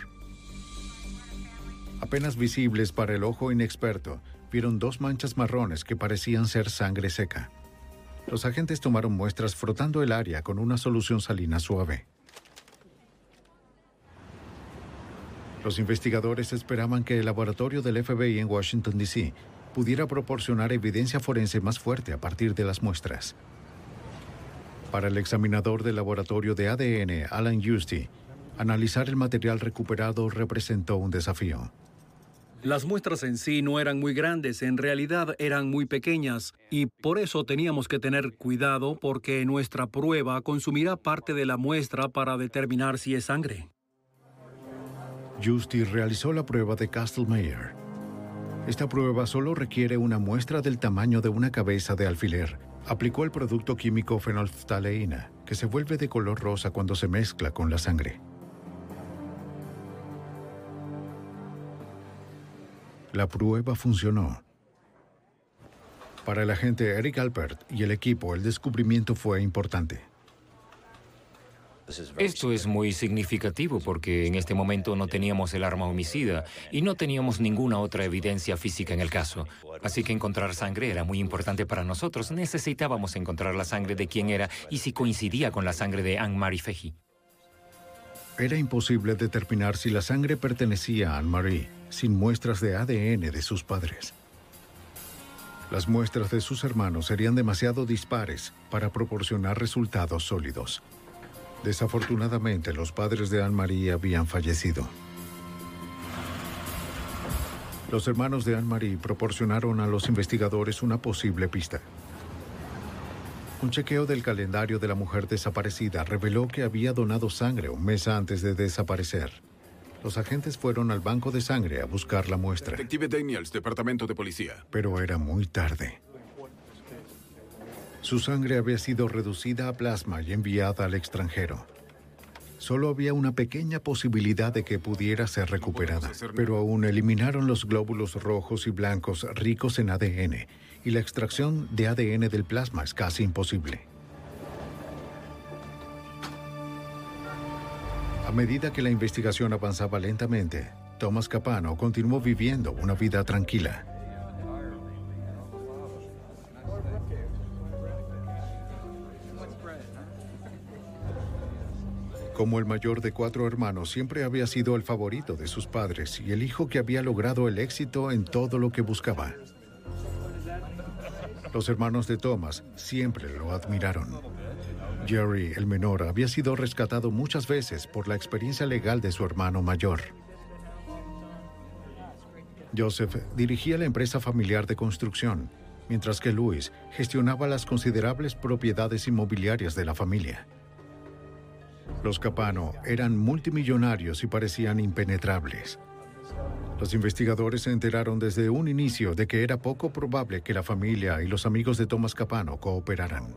Apenas visibles para el ojo inexperto, vieron dos manchas marrones que parecían ser sangre seca. Los agentes tomaron muestras frotando el área con una solución salina suave. Los investigadores esperaban que el laboratorio del FBI en Washington, D.C. pudiera proporcionar evidencia forense más fuerte a partir de las muestras. Para el examinador del laboratorio de ADN, Alan Justy, analizar el material recuperado representó un desafío. Las muestras en sí no eran muy grandes, en realidad eran muy pequeñas y por eso teníamos que tener cuidado porque nuestra prueba consumirá parte de la muestra para determinar si es sangre. Justy realizó la prueba de Castlemeyer. Esta prueba solo requiere una muestra del tamaño de una cabeza de alfiler. Aplicó el producto químico fenolftaleína, que se vuelve de color rosa cuando se mezcla con la sangre. La prueba funcionó. Para el agente Eric Alpert y el equipo, el descubrimiento fue importante. Esto es muy significativo porque en este momento no teníamos el arma homicida y no teníamos ninguna otra evidencia física en el caso. Así que encontrar sangre era muy importante para nosotros. Necesitábamos encontrar la sangre de quién era y si coincidía con la sangre de Anne-Marie Feggi. Era imposible determinar si la sangre pertenecía a Anne-Marie sin muestras de ADN de sus padres. Las muestras de sus hermanos serían demasiado dispares para proporcionar resultados sólidos. Desafortunadamente, los padres de Anne-Marie habían fallecido. Los hermanos de Anne-Marie proporcionaron a los investigadores una posible pista. Un chequeo del calendario de la mujer desaparecida reveló que había donado sangre un mes antes de desaparecer. Los agentes fueron al banco de sangre a buscar la muestra, Detective Daniels, Departamento de Policía. pero era muy tarde. Su sangre había sido reducida a plasma y enviada al extranjero. Solo había una pequeña posibilidad de que pudiera ser recuperada, pero aún eliminaron los glóbulos rojos y blancos ricos en ADN, y la extracción de ADN del plasma es casi imposible. A medida que la investigación avanzaba lentamente, Thomas Capano continuó viviendo una vida tranquila. Como el mayor de cuatro hermanos, siempre había sido el favorito de sus padres y el hijo que había logrado el éxito en todo lo que buscaba. Los hermanos de Thomas siempre lo admiraron. Jerry, el menor, había sido rescatado muchas veces por la experiencia legal de su hermano mayor. Joseph dirigía la empresa familiar de construcción, mientras que Louis gestionaba las considerables propiedades inmobiliarias de la familia. Los Capano eran multimillonarios y parecían impenetrables. Los investigadores se enteraron desde un inicio de que era poco probable que la familia y los amigos de Thomas Capano cooperaran.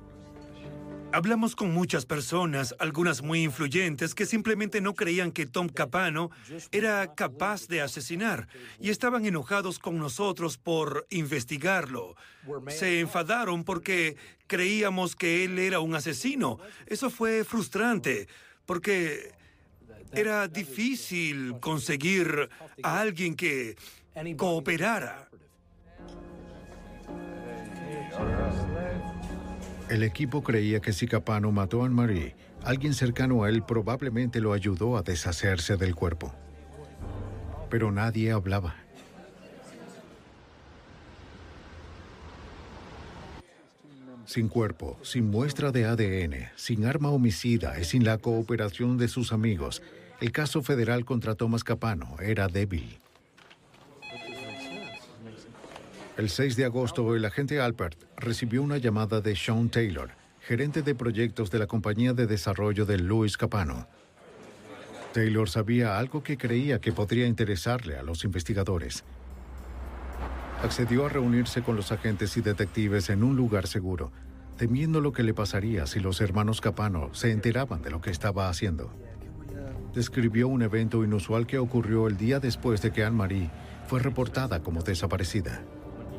Hablamos con muchas personas, algunas muy influyentes, que simplemente no creían que Tom Capano era capaz de asesinar y estaban enojados con nosotros por investigarlo. Se enfadaron porque creíamos que él era un asesino. Eso fue frustrante porque era difícil conseguir a alguien que cooperara. El equipo creía que si Capano mató a Anne-Marie, alguien cercano a él probablemente lo ayudó a deshacerse del cuerpo. Pero nadie hablaba. Sin cuerpo, sin muestra de ADN, sin arma homicida y sin la cooperación de sus amigos, el caso federal contra Thomas Capano era débil. El 6 de agosto, el agente Alpert recibió una llamada de Sean Taylor, gerente de proyectos de la compañía de desarrollo de Louis Capano. Taylor sabía algo que creía que podría interesarle a los investigadores. Accedió a reunirse con los agentes y detectives en un lugar seguro, temiendo lo que le pasaría si los hermanos Capano se enteraban de lo que estaba haciendo. Describió un evento inusual que ocurrió el día después de que Anne-Marie fue reportada como desaparecida.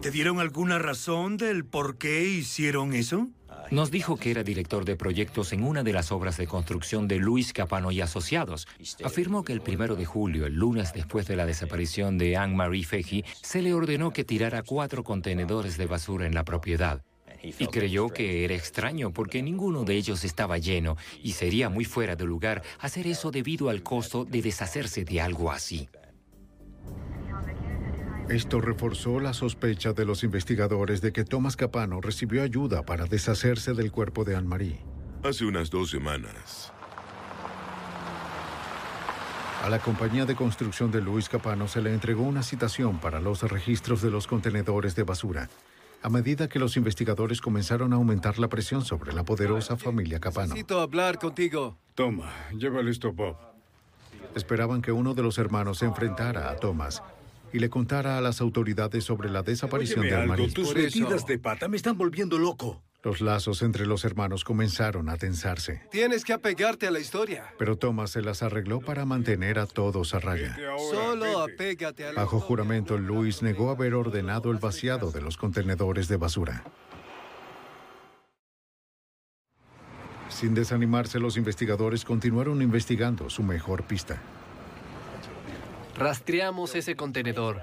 ¿Te dieron alguna razón del por qué hicieron eso? Nos dijo que era director de proyectos en una de las obras de construcción de Luis Capano y Asociados. Afirmó que el primero de julio, el lunes después de la desaparición de Anne-Marie Feji, se le ordenó que tirara cuatro contenedores de basura en la propiedad. Y creyó que era extraño porque ninguno de ellos estaba lleno y sería muy fuera de lugar hacer eso debido al costo de deshacerse de algo así. Esto reforzó la sospecha de los investigadores de que Thomas Capano recibió ayuda para deshacerse del cuerpo de Anne-Marie. Hace unas dos semanas. A la compañía de construcción de Luis Capano se le entregó una citación para los registros de los contenedores de basura, a medida que los investigadores comenzaron a aumentar la presión sobre la poderosa familia Capano. Necesito hablar contigo. Toma, lleva listo Bob. Esperaban que uno de los hermanos se enfrentara a Thomas y le contara a las autoridades sobre la desaparición Óyeme de algo, tus metidas de pata me están volviendo loco. Los lazos entre los hermanos comenzaron a tensarse, Tienes que apegarte a la historia. pero Thomas se las arregló para mantener a todos a raya. Solo apégate a la Bajo juramento, Luis negó haber ordenado el vaciado de los contenedores de basura. Sin desanimarse, los investigadores continuaron investigando su mejor pista. Rastreamos ese contenedor.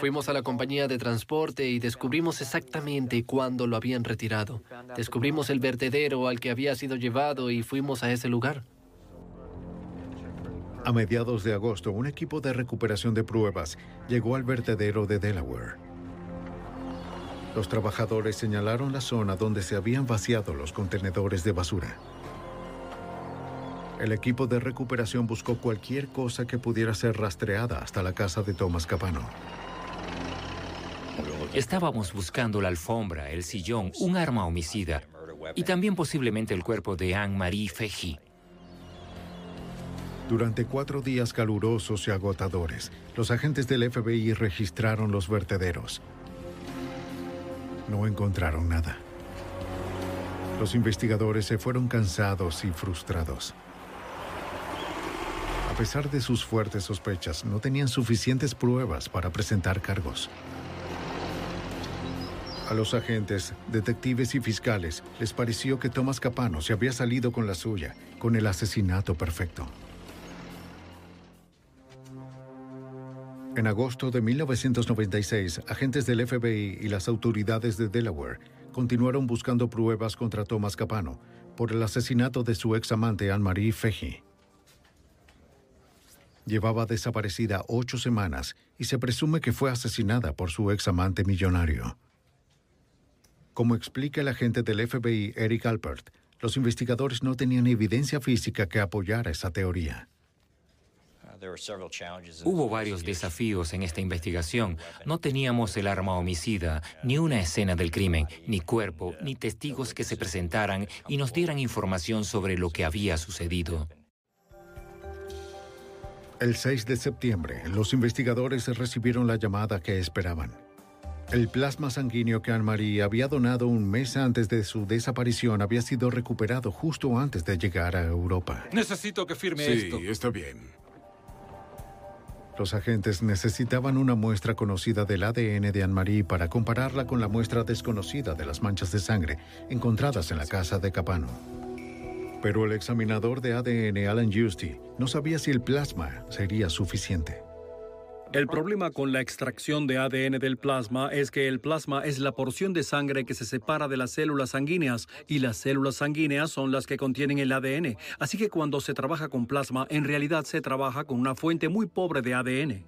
Fuimos a la compañía de transporte y descubrimos exactamente cuándo lo habían retirado. Descubrimos el vertedero al que había sido llevado y fuimos a ese lugar. A mediados de agosto, un equipo de recuperación de pruebas llegó al vertedero de Delaware. Los trabajadores señalaron la zona donde se habían vaciado los contenedores de basura. El equipo de recuperación buscó cualquier cosa que pudiera ser rastreada hasta la casa de Thomas Capano. Estábamos buscando la alfombra, el sillón, un arma homicida y también posiblemente el cuerpo de Anne-Marie Feji. Durante cuatro días calurosos y agotadores, los agentes del FBI registraron los vertederos. No encontraron nada. Los investigadores se fueron cansados y frustrados. A pesar de sus fuertes sospechas, no tenían suficientes pruebas para presentar cargos. A los agentes, detectives y fiscales les pareció que Thomas Capano se había salido con la suya, con el asesinato perfecto. En agosto de 1996, agentes del FBI y las autoridades de Delaware continuaron buscando pruebas contra Thomas Capano por el asesinato de su ex amante Anne-Marie Feji. Llevaba desaparecida ocho semanas y se presume que fue asesinada por su ex amante millonario. Como explica el agente del FBI Eric Alpert, los investigadores no tenían evidencia física que apoyara esa teoría. Hubo varios desafíos en esta investigación. No teníamos el arma homicida, ni una escena del crimen, ni cuerpo, ni testigos que se presentaran y nos dieran información sobre lo que había sucedido. El 6 de septiembre, los investigadores recibieron la llamada que esperaban. El plasma sanguíneo que Anne-Marie había donado un mes antes de su desaparición había sido recuperado justo antes de llegar a Europa. Necesito que firme sí, esto. Sí, está bien. Los agentes necesitaban una muestra conocida del ADN de Anne-Marie para compararla con la muestra desconocida de las manchas de sangre encontradas en la casa de Capano. Pero el examinador de ADN, Alan Justy, no sabía si el plasma sería suficiente. El problema con la extracción de ADN del plasma es que el plasma es la porción de sangre que se separa de las células sanguíneas y las células sanguíneas son las que contienen el ADN. Así que cuando se trabaja con plasma, en realidad se trabaja con una fuente muy pobre de ADN.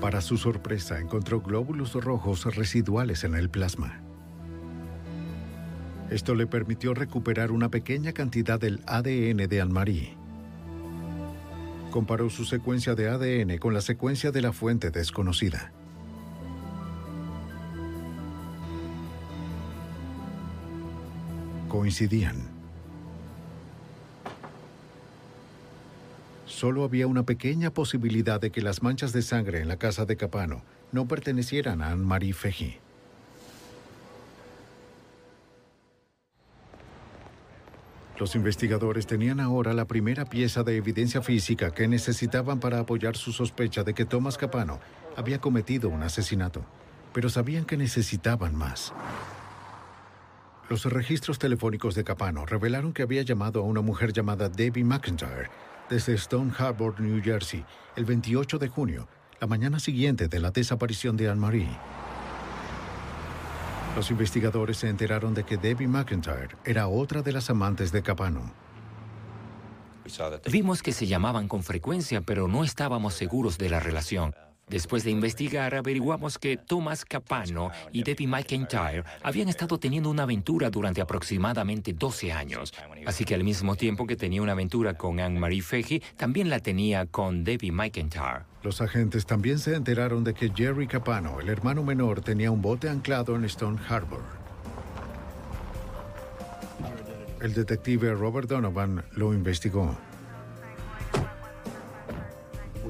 Para su sorpresa, encontró glóbulos rojos residuales en el plasma. Esto le permitió recuperar una pequeña cantidad del ADN de Anne-Marie. Comparó su secuencia de ADN con la secuencia de la fuente desconocida. Coincidían. Solo había una pequeña posibilidad de que las manchas de sangre en la casa de Capano no pertenecieran a Anne-Marie Feji. Los investigadores tenían ahora la primera pieza de evidencia física que necesitaban para apoyar su sospecha de que Thomas Capano había cometido un asesinato, pero sabían que necesitaban más. Los registros telefónicos de Capano revelaron que había llamado a una mujer llamada Debbie McIntyre desde Stone Harbor, New Jersey, el 28 de junio, la mañana siguiente de la desaparición de Anne-Marie. Los investigadores se enteraron de que Debbie McIntyre era otra de las amantes de Capano. Vimos que se llamaban con frecuencia, pero no estábamos seguros de la relación. Después de investigar, averiguamos que Thomas Capano y Debbie McIntyre habían estado teniendo una aventura durante aproximadamente 12 años. Así que al mismo tiempo que tenía una aventura con Anne-Marie Feji, también la tenía con Debbie McIntyre. Los agentes también se enteraron de que Jerry Capano, el hermano menor, tenía un bote anclado en Stone Harbor. El detective Robert Donovan lo investigó.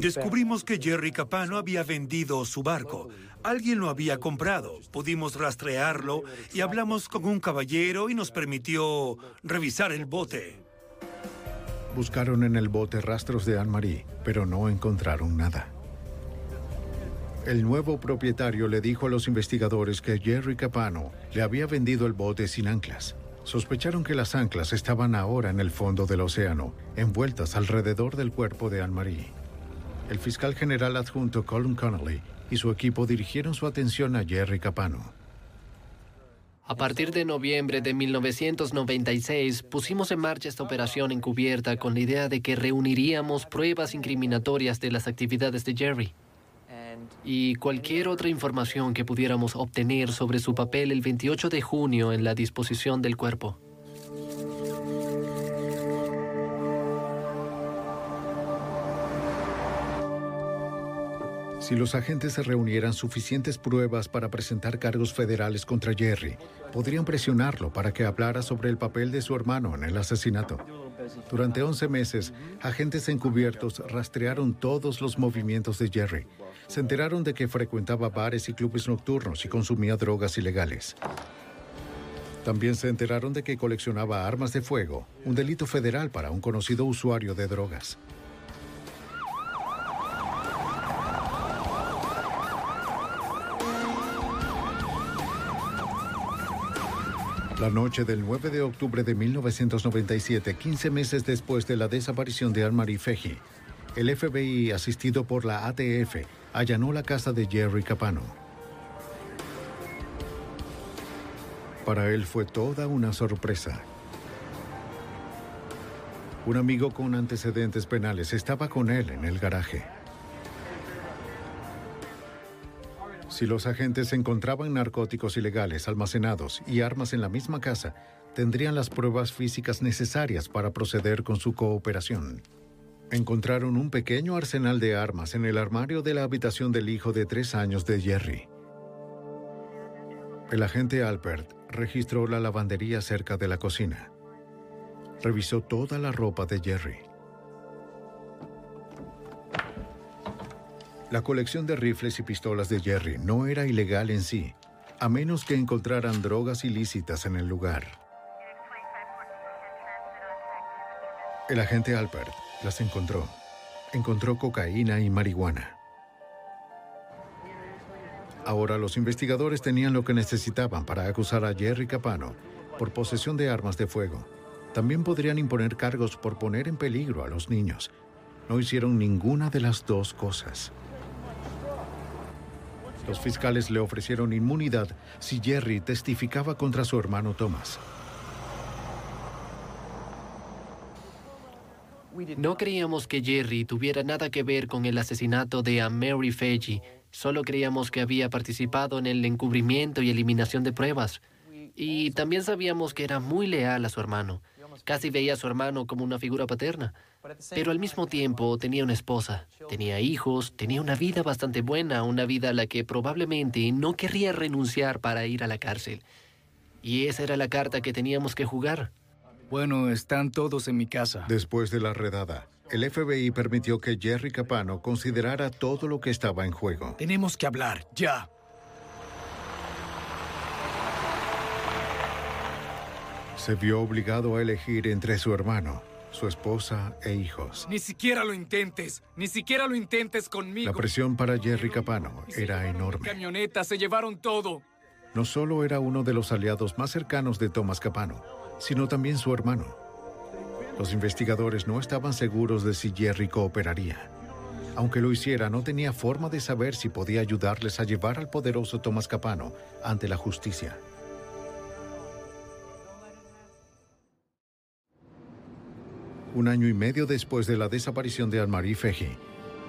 Descubrimos que Jerry Capano había vendido su barco. Alguien lo había comprado. Pudimos rastrearlo y hablamos con un caballero y nos permitió revisar el bote. Buscaron en el bote rastros de Anne-Marie, pero no encontraron nada. El nuevo propietario le dijo a los investigadores que Jerry Capano le había vendido el bote sin anclas. Sospecharon que las anclas estaban ahora en el fondo del océano, envueltas alrededor del cuerpo de Anne-Marie. El fiscal general adjunto Colin Connolly y su equipo dirigieron su atención a Jerry Capano. A partir de noviembre de 1996 pusimos en marcha esta operación encubierta con la idea de que reuniríamos pruebas incriminatorias de las actividades de Jerry y cualquier otra información que pudiéramos obtener sobre su papel el 28 de junio en la disposición del cuerpo. Si los agentes se reunieran suficientes pruebas para presentar cargos federales contra Jerry, podrían presionarlo para que hablara sobre el papel de su hermano en el asesinato. Durante 11 meses, agentes encubiertos rastrearon todos los movimientos de Jerry. Se enteraron de que frecuentaba bares y clubes nocturnos y consumía drogas ilegales. También se enteraron de que coleccionaba armas de fuego, un delito federal para un conocido usuario de drogas. La noche del 9 de octubre de 1997, 15 meses después de la desaparición de Anne-Marie Feji, el FBI, asistido por la ATF, allanó la casa de Jerry Capano. Para él fue toda una sorpresa. Un amigo con antecedentes penales estaba con él en el garaje. Si los agentes encontraban narcóticos ilegales almacenados y armas en la misma casa, tendrían las pruebas físicas necesarias para proceder con su cooperación. Encontraron un pequeño arsenal de armas en el armario de la habitación del hijo de tres años de Jerry. El agente Albert registró la lavandería cerca de la cocina. Revisó toda la ropa de Jerry. La colección de rifles y pistolas de Jerry no era ilegal en sí, a menos que encontraran drogas ilícitas en el lugar. El agente Albert las encontró. Encontró cocaína y marihuana. Ahora los investigadores tenían lo que necesitaban para acusar a Jerry Capano por posesión de armas de fuego. También podrían imponer cargos por poner en peligro a los niños. No hicieron ninguna de las dos cosas. Los fiscales le ofrecieron inmunidad si Jerry testificaba contra su hermano Thomas. No creíamos que Jerry tuviera nada que ver con el asesinato de a Mary Feji. Solo creíamos que había participado en el encubrimiento y eliminación de pruebas. Y también sabíamos que era muy leal a su hermano. Casi veía a su hermano como una figura paterna. Pero al mismo tiempo tenía una esposa, tenía hijos, tenía una vida bastante buena, una vida a la que probablemente no querría renunciar para ir a la cárcel. Y esa era la carta que teníamos que jugar. Bueno, están todos en mi casa. Después de la redada, el FBI permitió que Jerry Capano considerara todo lo que estaba en juego. Tenemos que hablar, ya. Se vio obligado a elegir entre su hermano, su esposa e hijos. Ni siquiera lo intentes, ni siquiera lo intentes conmigo. La presión para Jerry Capano era enorme. Camionetas se llevaron todo. No solo era uno de los aliados más cercanos de Thomas Capano, sino también su hermano. Los investigadores no estaban seguros de si Jerry cooperaría. Aunque lo hiciera, no tenía forma de saber si podía ayudarles a llevar al poderoso Thomas Capano ante la justicia. Un año y medio después de la desaparición de Anne-Marie Feji,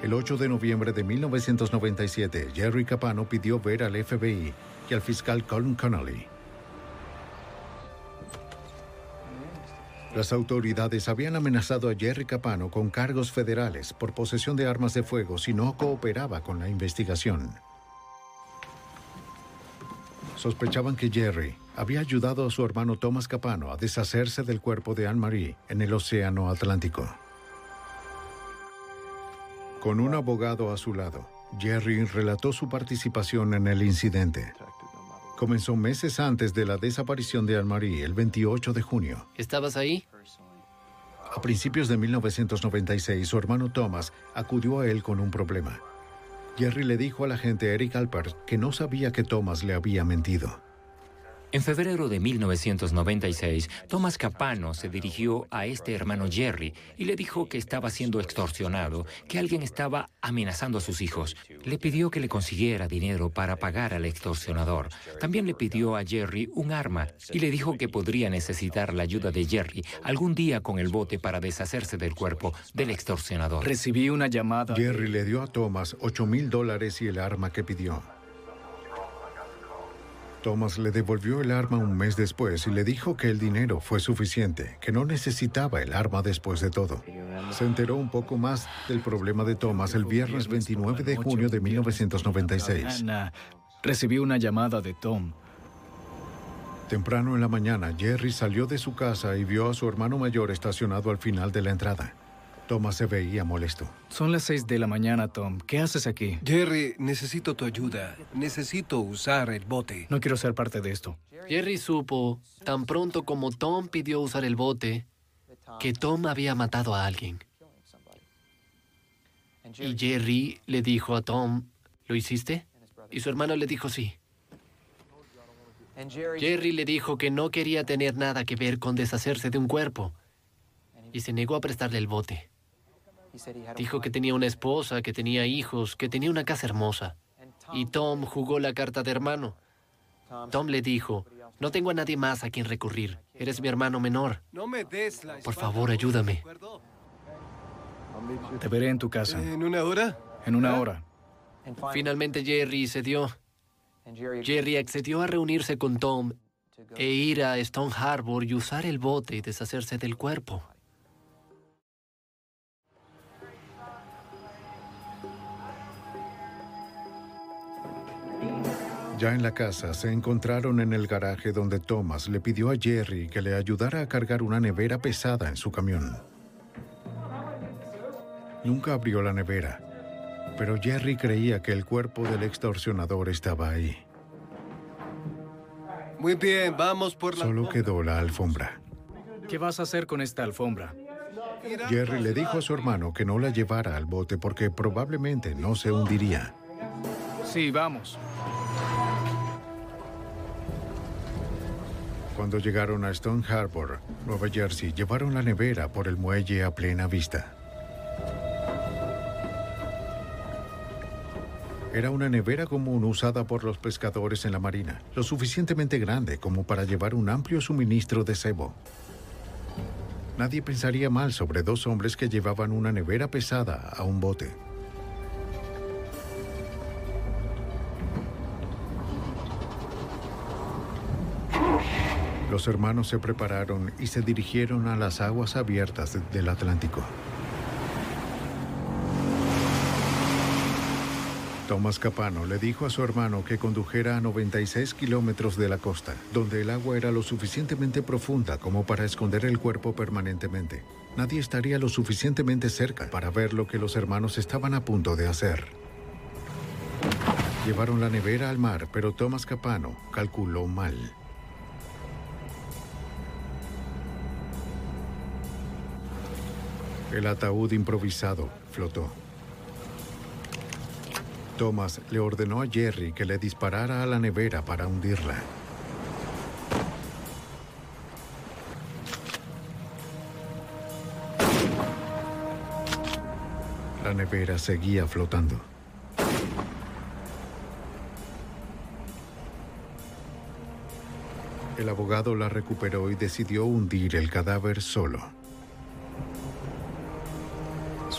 el 8 de noviembre de 1997, Jerry Capano pidió ver al FBI y al fiscal Colin Connolly. Las autoridades habían amenazado a Jerry Capano con cargos federales por posesión de armas de fuego si no cooperaba con la investigación. Sospechaban que Jerry había ayudado a su hermano Thomas Capano a deshacerse del cuerpo de Anne-Marie en el Océano Atlántico. Con un abogado a su lado, Jerry relató su participación en el incidente. Comenzó meses antes de la desaparición de Anne-Marie, el 28 de junio. ¿Estabas ahí? A principios de 1996, su hermano Thomas acudió a él con un problema. Jerry le dijo al agente Eric Alpert que no sabía que Thomas le había mentido. En febrero de 1996, Thomas Capano se dirigió a este hermano Jerry y le dijo que estaba siendo extorsionado, que alguien estaba amenazando a sus hijos. Le pidió que le consiguiera dinero para pagar al extorsionador. También le pidió a Jerry un arma y le dijo que podría necesitar la ayuda de Jerry algún día con el bote para deshacerse del cuerpo del extorsionador. Recibí una llamada. Jerry le dio a Thomas 8 mil dólares y el arma que pidió. Thomas le devolvió el arma un mes después y le dijo que el dinero fue suficiente, que no necesitaba el arma después de todo. Se enteró un poco más del problema de Thomas el viernes 29 de junio de 1996. Recibí una llamada de Tom. Temprano en la mañana, Jerry salió de su casa y vio a su hermano mayor estacionado al final de la entrada. Thomas se veía molesto. Son las seis de la mañana, Tom. ¿Qué haces aquí? Jerry, necesito tu ayuda. Necesito usar el bote. No quiero ser parte de esto. Jerry supo, tan pronto como Tom pidió usar el bote, que Tom había matado a alguien. Y Jerry le dijo a Tom, ¿lo hiciste? Y su hermano le dijo sí. Jerry le dijo que no quería tener nada que ver con deshacerse de un cuerpo y se negó a prestarle el bote. Dijo que tenía una esposa, que tenía hijos, que tenía una casa hermosa. Y Tom jugó la carta de hermano. Tom le dijo, no tengo a nadie más a quien recurrir. Eres mi hermano menor. No me des la Por favor, ayúdame. Te veré en tu casa. ¿En una hora? En una hora. Finalmente Jerry cedió. Jerry accedió a reunirse con Tom e ir a Stone Harbor y usar el bote y deshacerse del cuerpo. Ya en la casa se encontraron en el garaje donde Thomas le pidió a Jerry que le ayudara a cargar una nevera pesada en su camión. Nunca abrió la nevera, pero Jerry creía que el cuerpo del extorsionador estaba ahí. Muy bien, vamos por la... Solo quedó la alfombra. ¿Qué vas a hacer con esta alfombra? Jerry le dijo a su hermano que no la llevara al bote porque probablemente no se hundiría. Sí, vamos. Cuando llegaron a Stone Harbor, Nueva Jersey, llevaron la nevera por el muelle a plena vista. Era una nevera común usada por los pescadores en la marina, lo suficientemente grande como para llevar un amplio suministro de cebo. Nadie pensaría mal sobre dos hombres que llevaban una nevera pesada a un bote. Los hermanos se prepararon y se dirigieron a las aguas abiertas del Atlántico. Tomás Capano le dijo a su hermano que condujera a 96 kilómetros de la costa, donde el agua era lo suficientemente profunda como para esconder el cuerpo permanentemente. Nadie estaría lo suficientemente cerca para ver lo que los hermanos estaban a punto de hacer. Llevaron la nevera al mar, pero Tomás Capano calculó mal. El ataúd improvisado flotó. Thomas le ordenó a Jerry que le disparara a la nevera para hundirla. La nevera seguía flotando. El abogado la recuperó y decidió hundir el cadáver solo.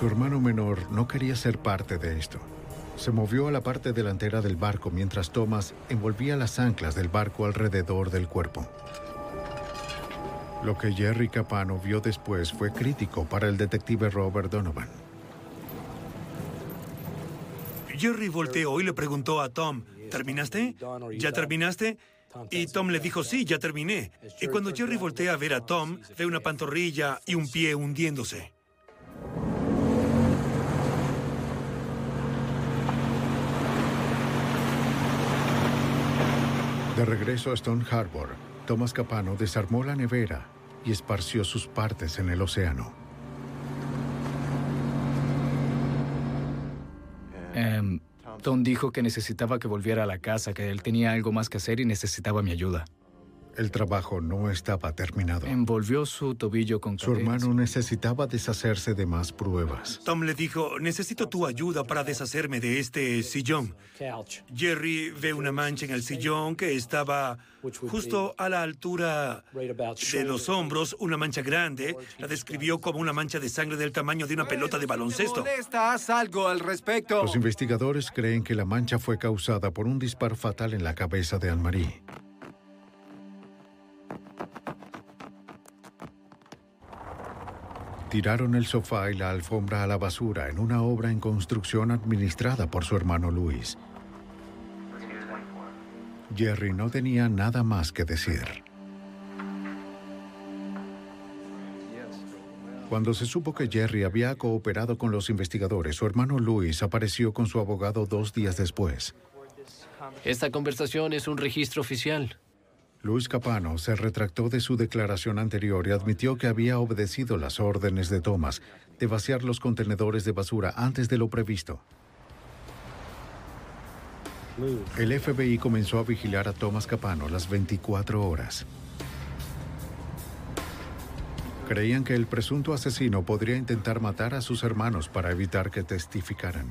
Su hermano menor no quería ser parte de esto. Se movió a la parte delantera del barco mientras Thomas envolvía las anclas del barco alrededor del cuerpo. Lo que Jerry Capano vio después fue crítico para el detective Robert Donovan. Jerry volteó y le preguntó a Tom, ¿terminaste? ¿Ya terminaste? Y Tom le dijo, sí, ya terminé. Y cuando Jerry voltea a ver a Tom, ve una pantorrilla y un pie hundiéndose. De regreso a Stone Harbor, Thomas Capano desarmó la nevera y esparció sus partes en el océano. Em, Tom dijo que necesitaba que volviera a la casa, que él tenía algo más que hacer y necesitaba mi ayuda. El trabajo no estaba terminado. Envolvió su tobillo con Su hermano necesitaba deshacerse de más pruebas. Tom le dijo, necesito tu ayuda para deshacerme de este sillón. Jerry ve una mancha en el sillón que estaba justo a la altura de los hombros, una mancha grande. La describió como una mancha de sangre del tamaño de una pelota de baloncesto. Haz algo al respecto. Los investigadores creen que la mancha fue causada por un disparo fatal en la cabeza de Anne-Marie. Tiraron el sofá y la alfombra a la basura en una obra en construcción administrada por su hermano Luis. Jerry no tenía nada más que decir. Cuando se supo que Jerry había cooperado con los investigadores, su hermano Luis apareció con su abogado dos días después. Esta conversación es un registro oficial. Luis Capano se retractó de su declaración anterior y admitió que había obedecido las órdenes de Thomas de vaciar los contenedores de basura antes de lo previsto. El FBI comenzó a vigilar a Thomas Capano las 24 horas. Creían que el presunto asesino podría intentar matar a sus hermanos para evitar que testificaran.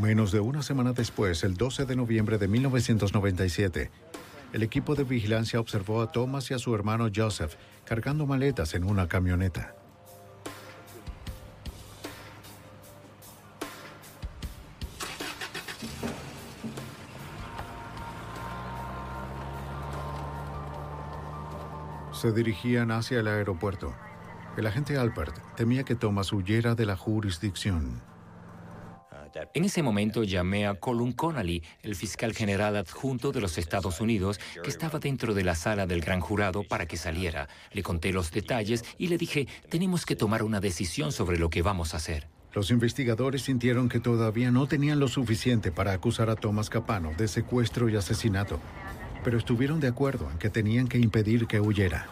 Menos de una semana después, el 12 de noviembre de 1997, el equipo de vigilancia observó a Thomas y a su hermano Joseph cargando maletas en una camioneta. Se dirigían hacia el aeropuerto. El agente Albert temía que Thomas huyera de la jurisdicción. En ese momento llamé a Colin Connolly, el fiscal general adjunto de los Estados Unidos, que estaba dentro de la sala del gran jurado para que saliera. Le conté los detalles y le dije, tenemos que tomar una decisión sobre lo que vamos a hacer. Los investigadores sintieron que todavía no tenían lo suficiente para acusar a Thomas Capano de secuestro y asesinato, pero estuvieron de acuerdo en que tenían que impedir que huyera.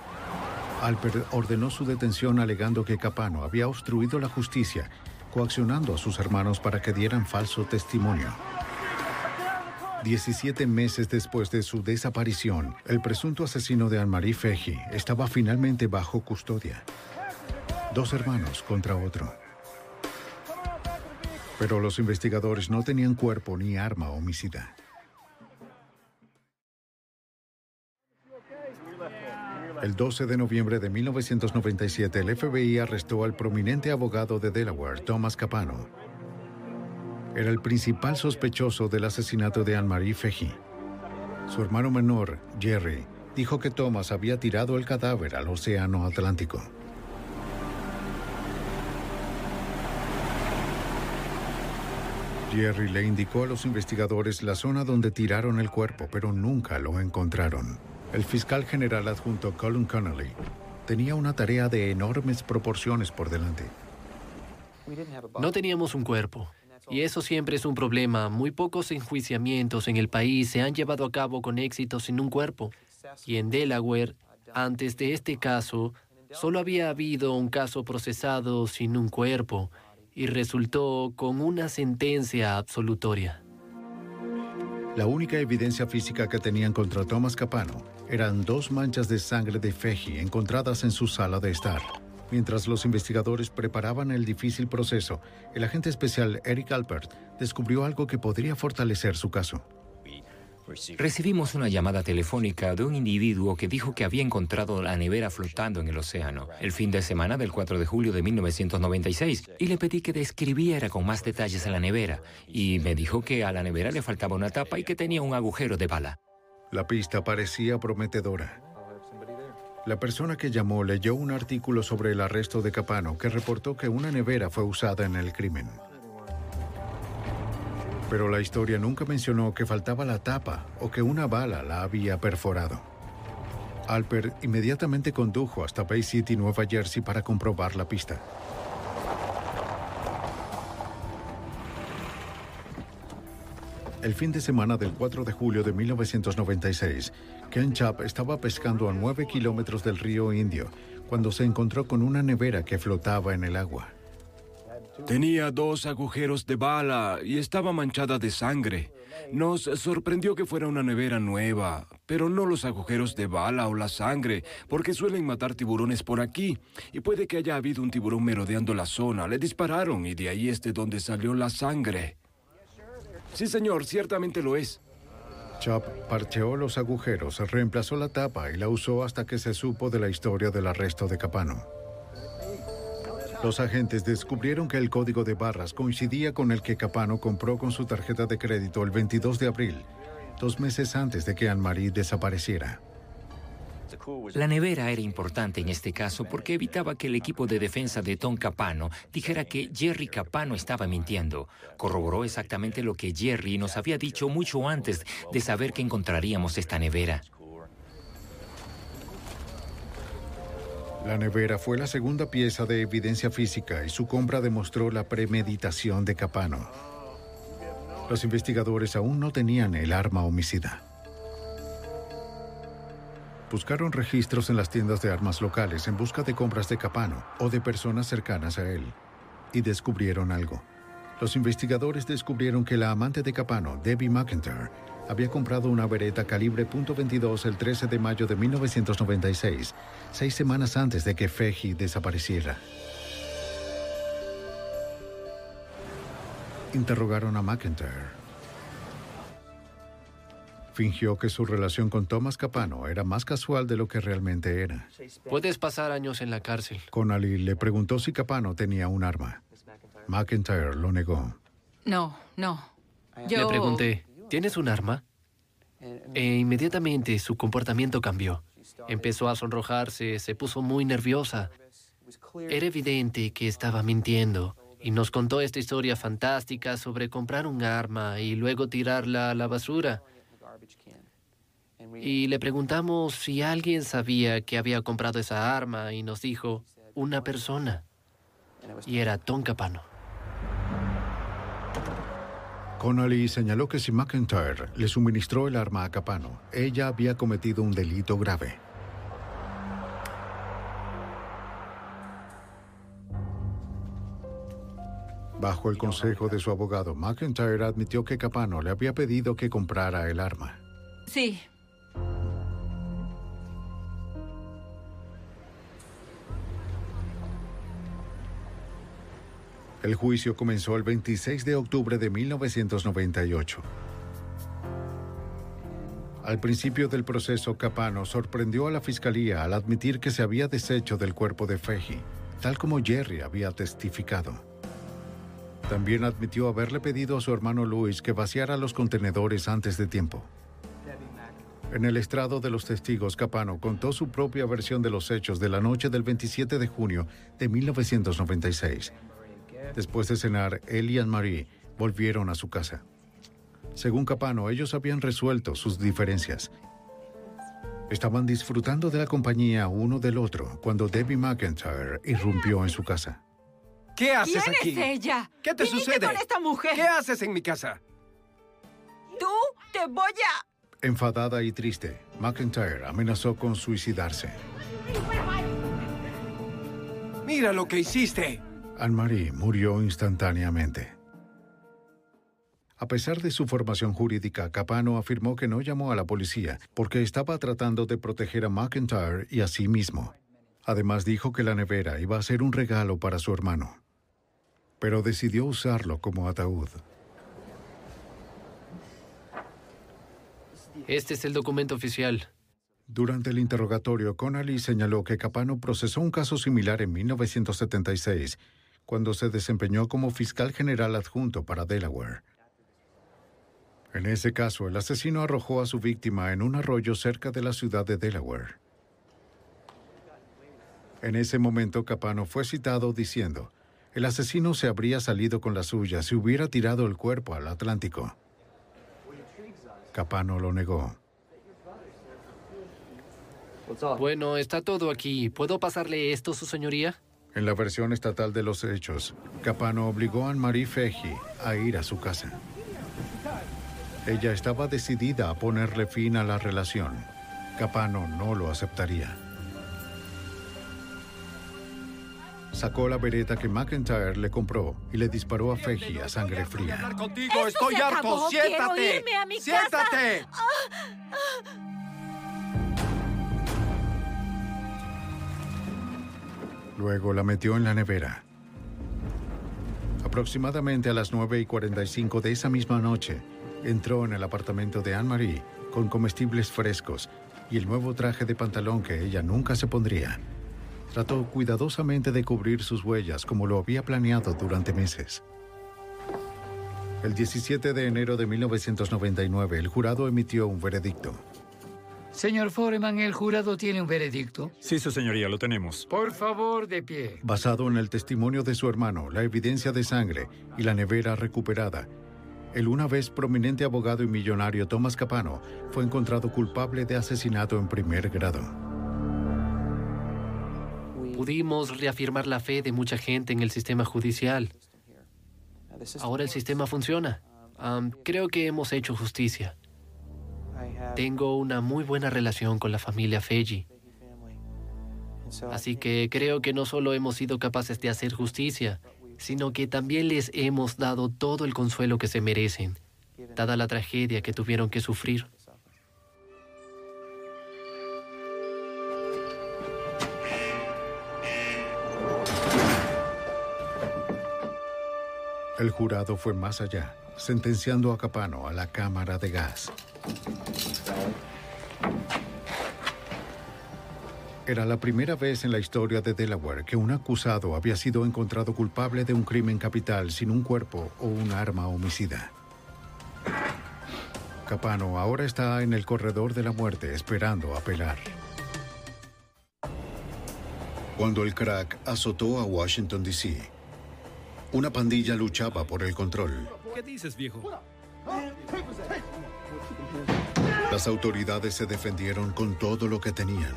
Alpert ordenó su detención alegando que Capano había obstruido la justicia, coaccionando a sus hermanos para que dieran falso testimonio. 17 meses después de su desaparición, el presunto asesino de Anne-Marie Feji estaba finalmente bajo custodia. Dos hermanos contra otro. Pero los investigadores no tenían cuerpo ni arma homicida. El 12 de noviembre de 1997, el FBI arrestó al prominente abogado de Delaware, Thomas Capano. Era el principal sospechoso del asesinato de Anne-Marie Feji. Su hermano menor, Jerry, dijo que Thomas había tirado el cadáver al Océano Atlántico. Jerry le indicó a los investigadores la zona donde tiraron el cuerpo, pero nunca lo encontraron. El fiscal general adjunto Colin Connolly tenía una tarea de enormes proporciones por delante. No teníamos un cuerpo. Y eso siempre es un problema. Muy pocos enjuiciamientos en el país se han llevado a cabo con éxito sin un cuerpo. Y en Delaware, antes de este caso, solo había habido un caso procesado sin un cuerpo y resultó con una sentencia absolutoria. La única evidencia física que tenían contra Thomas Capano eran dos manchas de sangre de Feji encontradas en su sala de estar. Mientras los investigadores preparaban el difícil proceso, el agente especial Eric Alpert descubrió algo que podría fortalecer su caso. Recibimos una llamada telefónica de un individuo que dijo que había encontrado la nevera flotando en el océano el fin de semana del 4 de julio de 1996 y le pedí que describiera con más detalles a la nevera y me dijo que a la nevera le faltaba una tapa y que tenía un agujero de bala. La pista parecía prometedora. La persona que llamó leyó un artículo sobre el arresto de Capano que reportó que una nevera fue usada en el crimen. Pero la historia nunca mencionó que faltaba la tapa o que una bala la había perforado. Alpert inmediatamente condujo hasta Bay City, Nueva Jersey, para comprobar la pista. El fin de semana del 4 de julio de 1996, Ken Chap estaba pescando a 9 kilómetros del río Indio cuando se encontró con una nevera que flotaba en el agua. Tenía dos agujeros de bala y estaba manchada de sangre. Nos sorprendió que fuera una nevera nueva, pero no los agujeros de bala o la sangre, porque suelen matar tiburones por aquí. Y puede que haya habido un tiburón merodeando la zona. Le dispararon y de ahí es de donde salió la sangre. Sí, señor, ciertamente lo es. Chop parcheó los agujeros, reemplazó la tapa y la usó hasta que se supo de la historia del arresto de Capano. Los agentes descubrieron que el código de barras coincidía con el que Capano compró con su tarjeta de crédito el 22 de abril, dos meses antes de que Anne-Marie desapareciera. La nevera era importante en este caso porque evitaba que el equipo de defensa de Tom Capano dijera que Jerry Capano estaba mintiendo. Corroboró exactamente lo que Jerry nos había dicho mucho antes de saber que encontraríamos esta nevera. La nevera fue la segunda pieza de evidencia física y su compra demostró la premeditación de Capano. Los investigadores aún no tenían el arma homicida. Buscaron registros en las tiendas de armas locales en busca de compras de Capano o de personas cercanas a él. y descubrieron algo. Los investigadores descubrieron que la amante de Capano, Debbie McIntyre, había comprado una vereta calibre .22 el 13 de mayo de 1996, seis semanas antes de que Feji desapareciera. Interrogaron a McIntyre. Fingió que su relación con Thomas Capano era más casual de lo que realmente era. Puedes pasar años en la cárcel. Connolly le preguntó si Capano tenía un arma. McIntyre lo negó. No, no. Yo... Le pregunté, ¿tienes un arma? E inmediatamente su comportamiento cambió. Empezó a sonrojarse, se puso muy nerviosa. Era evidente que estaba mintiendo y nos contó esta historia fantástica sobre comprar un arma y luego tirarla a la basura. Y le preguntamos si alguien sabía que había comprado esa arma y nos dijo, una persona. Y era Tom Capano. Connolly señaló que si McIntyre le suministró el arma a Capano, ella había cometido un delito grave. Bajo el consejo de su abogado, McIntyre admitió que Capano le había pedido que comprara el arma. Sí. El juicio comenzó el 26 de octubre de 1998. Al principio del proceso, Capano sorprendió a la fiscalía al admitir que se había deshecho del cuerpo de Feji, tal como Jerry había testificado. También admitió haberle pedido a su hermano Luis que vaciara los contenedores antes de tiempo. En el estrado de los testigos, Capano contó su propia versión de los hechos de la noche del 27 de junio de 1996. Después de cenar, él y Anne-Marie volvieron a su casa. Según Capano, ellos habían resuelto sus diferencias. Estaban disfrutando de la compañía uno del otro cuando Debbie McIntyre irrumpió en su casa. ¿Qué haces ¿Quién aquí? es ella? ¿Qué te Viniste sucede? con esta mujer? ¿Qué haces en mi casa? Tú te voy a... Enfadada y triste, McIntyre amenazó con suicidarse. Mira lo que hiciste. Anne-Marie murió instantáneamente. A pesar de su formación jurídica, Capano afirmó que no llamó a la policía porque estaba tratando de proteger a McIntyre y a sí mismo. Además dijo que la nevera iba a ser un regalo para su hermano, pero decidió usarlo como ataúd. Este es el documento oficial. Durante el interrogatorio, Connolly señaló que Capano procesó un caso similar en 1976, cuando se desempeñó como fiscal general adjunto para Delaware. En ese caso, el asesino arrojó a su víctima en un arroyo cerca de la ciudad de Delaware. En ese momento, Capano fue citado diciendo, el asesino se habría salido con la suya si hubiera tirado el cuerpo al Atlántico. Capano lo negó. Bueno, está todo aquí. ¿Puedo pasarle esto, su señoría? En la versión estatal de los hechos, Capano obligó a Anne-Marie Feji a ir a su casa. Ella estaba decidida a ponerle fin a la relación. Capano no lo aceptaría. Sacó la vereta que McIntyre le compró y le disparó a Feji a sangre fría. Contigo, ¡Esto estoy harto. Siéntate. irme a mi Siéntate. Luego la metió en la nevera. Aproximadamente a las 9 y 45 de esa misma noche, entró en el apartamento de Anne-Marie con comestibles frescos y el nuevo traje de pantalón que ella nunca se pondría. Trató cuidadosamente de cubrir sus huellas como lo había planeado durante meses. El 17 de enero de 1999, el jurado emitió un veredicto. Señor Foreman, el jurado tiene un veredicto. Sí, su señoría, lo tenemos. Por favor, de pie. Basado en el testimonio de su hermano, la evidencia de sangre y la nevera recuperada, el una vez prominente abogado y millonario Thomas Capano fue encontrado culpable de asesinato en primer grado. Pudimos reafirmar la fe de mucha gente en el sistema judicial. Ahora el sistema funciona. Creo que hemos hecho justicia. Tengo una muy buena relación con la familia Feji. Así que creo que no solo hemos sido capaces de hacer justicia, sino que también les hemos dado todo el consuelo que se merecen, dada la tragedia que tuvieron que sufrir. El jurado fue más allá, sentenciando a Capano a la cámara de gas. Era la primera vez en la historia de Delaware que un acusado había sido encontrado culpable de un crimen capital sin un cuerpo o un arma homicida. Capano ahora está en el corredor de la muerte esperando apelar. Cuando el crack azotó a Washington, D.C., una pandilla luchaba por el control. ¿Qué dices, viejo? Las autoridades se defendieron con todo lo que tenían.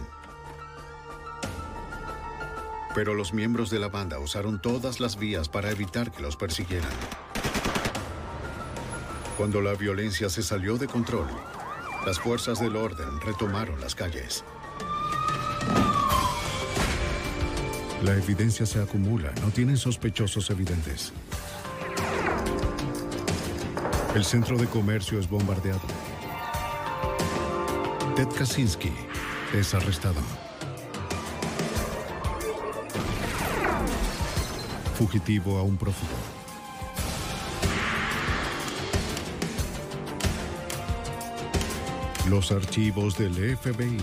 Pero los miembros de la banda usaron todas las vías para evitar que los persiguieran. Cuando la violencia se salió de control, las fuerzas del orden retomaron las calles. La evidencia se acumula, no tienen sospechosos evidentes. El centro de comercio es bombardeado. Ted Kaczynski es arrestado. Fugitivo a un prófugo. Los archivos del FBI.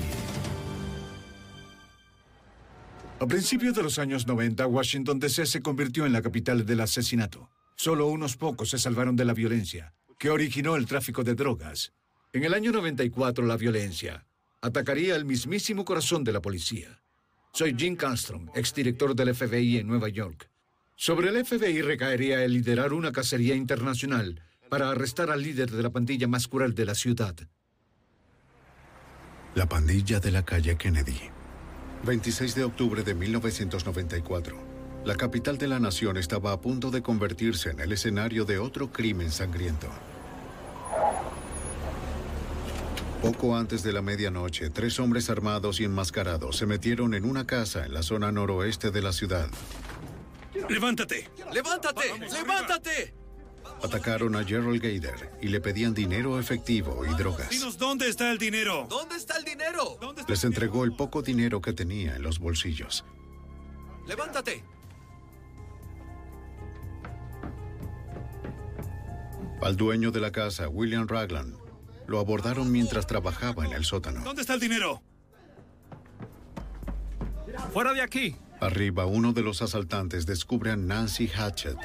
A principios de los años 90, Washington DC se convirtió en la capital del asesinato. Solo unos pocos se salvaron de la violencia, que originó el tráfico de drogas. En el año 94, la violencia atacaría el mismísimo corazón de la policía. Soy Jim Castrom, exdirector del FBI en Nueva York. Sobre el FBI recaería el liderar una cacería internacional para arrestar al líder de la pandilla más cruel de la ciudad. La pandilla de la calle Kennedy. 26 de octubre de 1994. La capital de la nación estaba a punto de convertirse en el escenario de otro crimen sangriento. Poco antes de la medianoche, tres hombres armados y enmascarados se metieron en una casa en la zona noroeste de la ciudad. ¡Levántate! ¡Levántate! ¡Levántate! Atacaron a Gerald Gader y le pedían dinero efectivo y drogas. Dinos dónde está el dinero. ¿Dónde está el dinero? Les entregó el poco dinero que tenía en los bolsillos. ¡Levántate! Al dueño de la casa, William Ragland, lo abordaron mientras trabajaba en el sótano. ¿Dónde está el dinero? ¡Fuera de aquí! Arriba, uno de los asaltantes descubre a Nancy Hatchett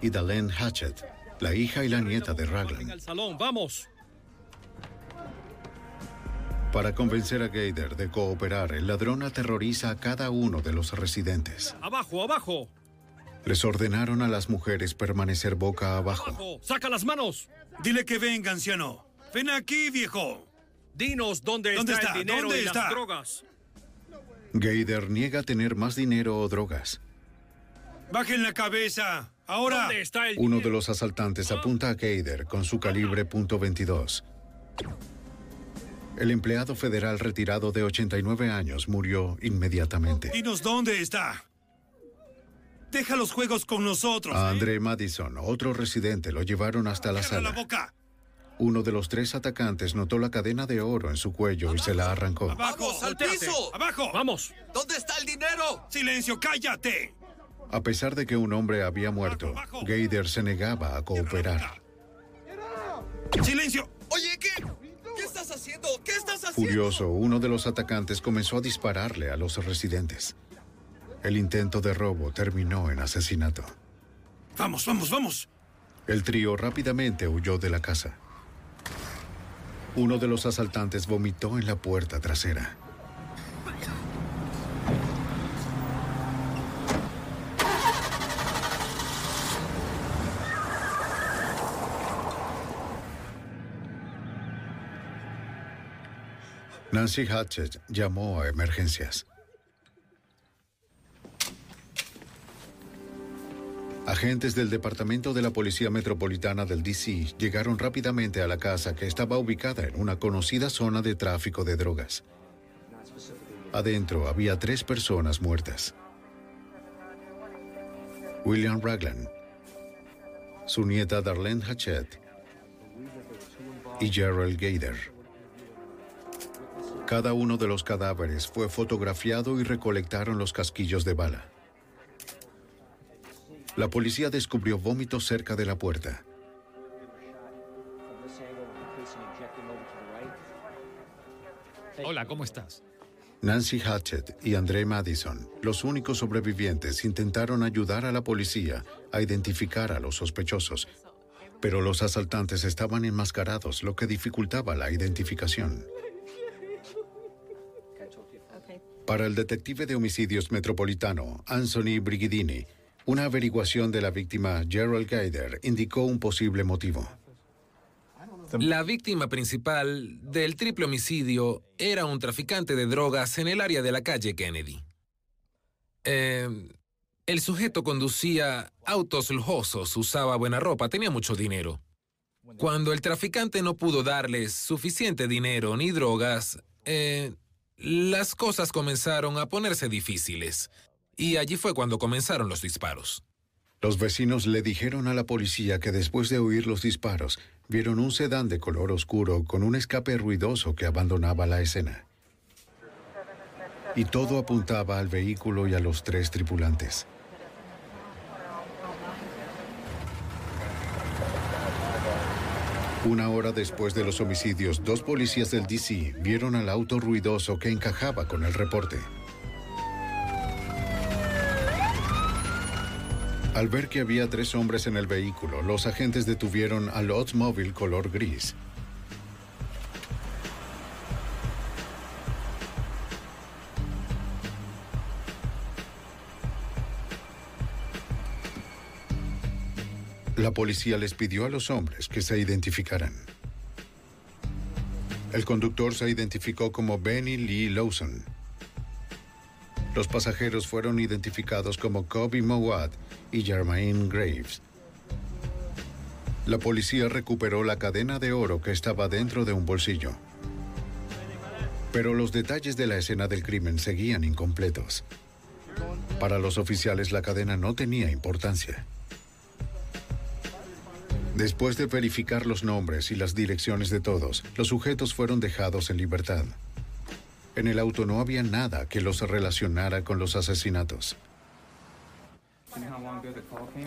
y Dalen Hatchett, la hija y la nieta de Ragland. al salón, vamos. Para convencer a Gader de cooperar, el ladrón aterroriza a cada uno de los residentes. Abajo, abajo. Les ordenaron a las mujeres permanecer boca abajo. Abajo. ¡Saca las manos! Dile que venga, anciano. Ven aquí, viejo. Dinos dónde, ¿Dónde está, está? el dinero ¿Dónde y está? las drogas. Gader niega tener más dinero o drogas. Bajen la cabeza. Ahora. ¿Dónde está el Uno de los asaltantes apunta a Gader con su calibre .22. El empleado federal retirado de 89 años murió inmediatamente. Dinos dónde está. Deja los juegos con nosotros. A ¿eh? André Madison, otro residente, lo llevaron hasta la Cierra la sala. boca. Uno de los tres atacantes notó la cadena de oro en su cuello y se la arrancó. Abajo. ¡Vamos, al piso! Abajo. Vamos. ¿Dónde está el dinero? Silencio, cállate. A pesar de que un hombre había muerto, Gader se negaba a cooperar. Silencio. Oye, ¿qué? ¿Qué estás haciendo? ¿Qué estás haciendo? Furioso, uno de los atacantes comenzó a dispararle a los residentes. El intento de robo terminó en asesinato. Vamos, vamos, vamos. El trío rápidamente huyó de la casa. Uno de los asaltantes vomitó en la puerta trasera. Nancy Hatchett llamó a emergencias. Agentes del Departamento de la Policía Metropolitana del DC llegaron rápidamente a la casa que estaba ubicada en una conocida zona de tráfico de drogas. Adentro había tres personas muertas. William Raglan, su nieta Darlene Hatchett y Gerald Gader. Cada uno de los cadáveres fue fotografiado y recolectaron los casquillos de bala. La policía descubrió vómitos cerca de la puerta. Hola, ¿cómo estás? Nancy Hatchett y André Madison, los únicos sobrevivientes, intentaron ayudar a la policía a identificar a los sospechosos, pero los asaltantes estaban enmascarados, lo que dificultaba la identificación. Para el detective de homicidios metropolitano, Anthony Brigidini, una averiguación de la víctima Gerald Gaider indicó un posible motivo. La víctima principal del triple homicidio era un traficante de drogas en el área de la calle Kennedy. Eh, el sujeto conducía autos lujosos, usaba buena ropa, tenía mucho dinero. Cuando el traficante no pudo darles suficiente dinero ni drogas, eh, las cosas comenzaron a ponerse difíciles. Y allí fue cuando comenzaron los disparos. Los vecinos le dijeron a la policía que después de oír los disparos, vieron un sedán de color oscuro con un escape ruidoso que abandonaba la escena. Y todo apuntaba al vehículo y a los tres tripulantes. Una hora después de los homicidios, dos policías del DC vieron al auto ruidoso que encajaba con el reporte. Al ver que había tres hombres en el vehículo, los agentes detuvieron al Oldsmobile color gris. La policía les pidió a los hombres que se identificaran. El conductor se identificó como Benny Lee Lawson. Los pasajeros fueron identificados como Kobe Mowat y Jermaine Graves. La policía recuperó la cadena de oro que estaba dentro de un bolsillo. Pero los detalles de la escena del crimen seguían incompletos. Para los oficiales la cadena no tenía importancia. Después de verificar los nombres y las direcciones de todos, los sujetos fueron dejados en libertad. En el auto no había nada que los relacionara con los asesinatos.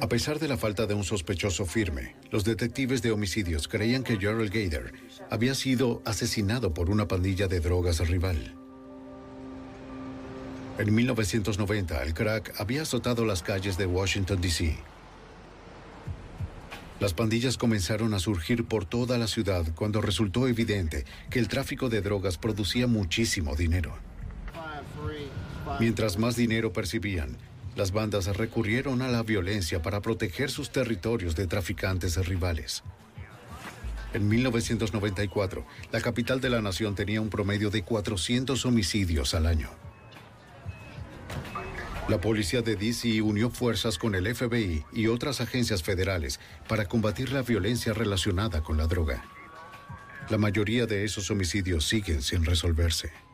A pesar de la falta de un sospechoso firme, los detectives de homicidios creían que Gerald Gader había sido asesinado por una pandilla de drogas rival. En 1990, el crack había azotado las calles de Washington, D.C. Las pandillas comenzaron a surgir por toda la ciudad cuando resultó evidente que el tráfico de drogas producía muchísimo dinero. Mientras más dinero percibían, las bandas recurrieron a la violencia para proteger sus territorios de traficantes rivales. En 1994, la capital de la nación tenía un promedio de 400 homicidios al año. La policía de DC unió fuerzas con el FBI y otras agencias federales para combatir la violencia relacionada con la droga. La mayoría de esos homicidios siguen sin resolverse.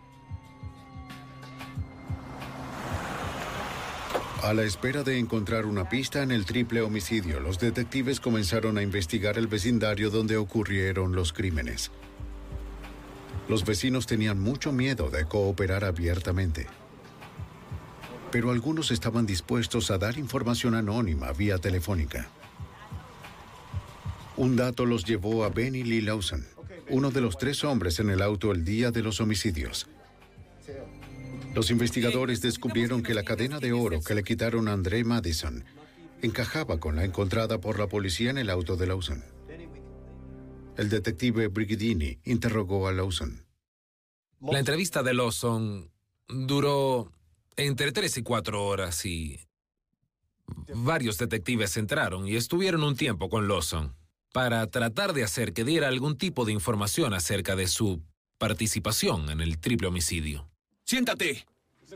A la espera de encontrar una pista en el triple homicidio, los detectives comenzaron a investigar el vecindario donde ocurrieron los crímenes. Los vecinos tenían mucho miedo de cooperar abiertamente pero algunos estaban dispuestos a dar información anónima vía telefónica. Un dato los llevó a Benny Lee Lawson, uno de los tres hombres en el auto el día de los homicidios. Los investigadores descubrieron que la cadena de oro que le quitaron a André Madison encajaba con la encontrada por la policía en el auto de Lawson. El detective Brigidini interrogó a Lawson. La entrevista de Lawson duró entre tres y cuatro horas y... Varios detectives entraron y estuvieron un tiempo con Lawson para tratar de hacer que diera algún tipo de información acerca de su participación en el triple homicidio. Siéntate.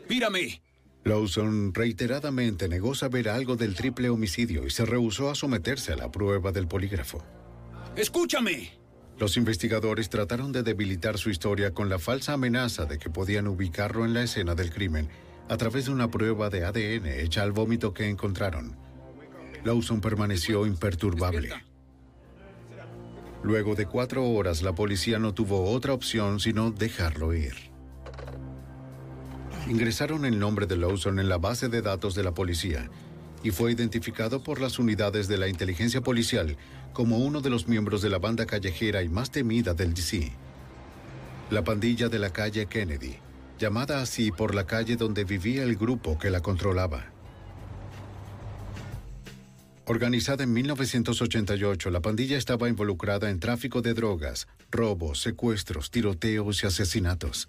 Mírame. Lawson reiteradamente negó saber algo del triple homicidio y se rehusó a someterse a la prueba del polígrafo. Escúchame. Los investigadores trataron de debilitar su historia con la falsa amenaza de que podían ubicarlo en la escena del crimen a través de una prueba de ADN hecha al vómito que encontraron. Lawson permaneció imperturbable. Luego de cuatro horas, la policía no tuvo otra opción sino dejarlo ir. Ingresaron el nombre de Lawson en la base de datos de la policía y fue identificado por las unidades de la inteligencia policial como uno de los miembros de la banda callejera y más temida del DC, la pandilla de la calle Kennedy, llamada así por la calle donde vivía el grupo que la controlaba. Organizada en 1988, la pandilla estaba involucrada en tráfico de drogas, robos, secuestros, tiroteos y asesinatos.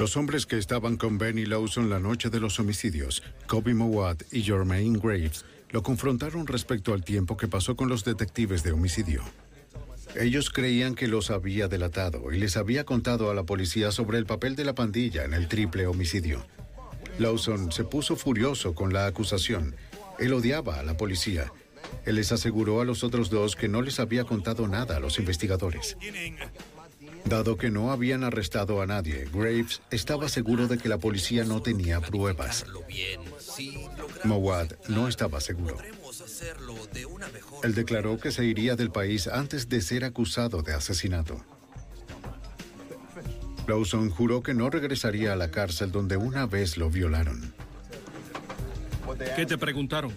Los hombres que estaban con Benny Lawson la noche de los homicidios, Kobe Mowat y Jermaine Graves, lo confrontaron respecto al tiempo que pasó con los detectives de homicidio. Ellos creían que los había delatado y les había contado a la policía sobre el papel de la pandilla en el triple homicidio. Lawson se puso furioso con la acusación. Él odiaba a la policía. Él les aseguró a los otros dos que no les había contado nada a los investigadores. Dado que no habían arrestado a nadie, Graves estaba seguro de que la policía no tenía pruebas. Mowat no estaba seguro. Él declaró que se iría del país antes de ser acusado de asesinato. Lawson juró que no regresaría a la cárcel donde una vez lo violaron. ¿Qué te preguntaron?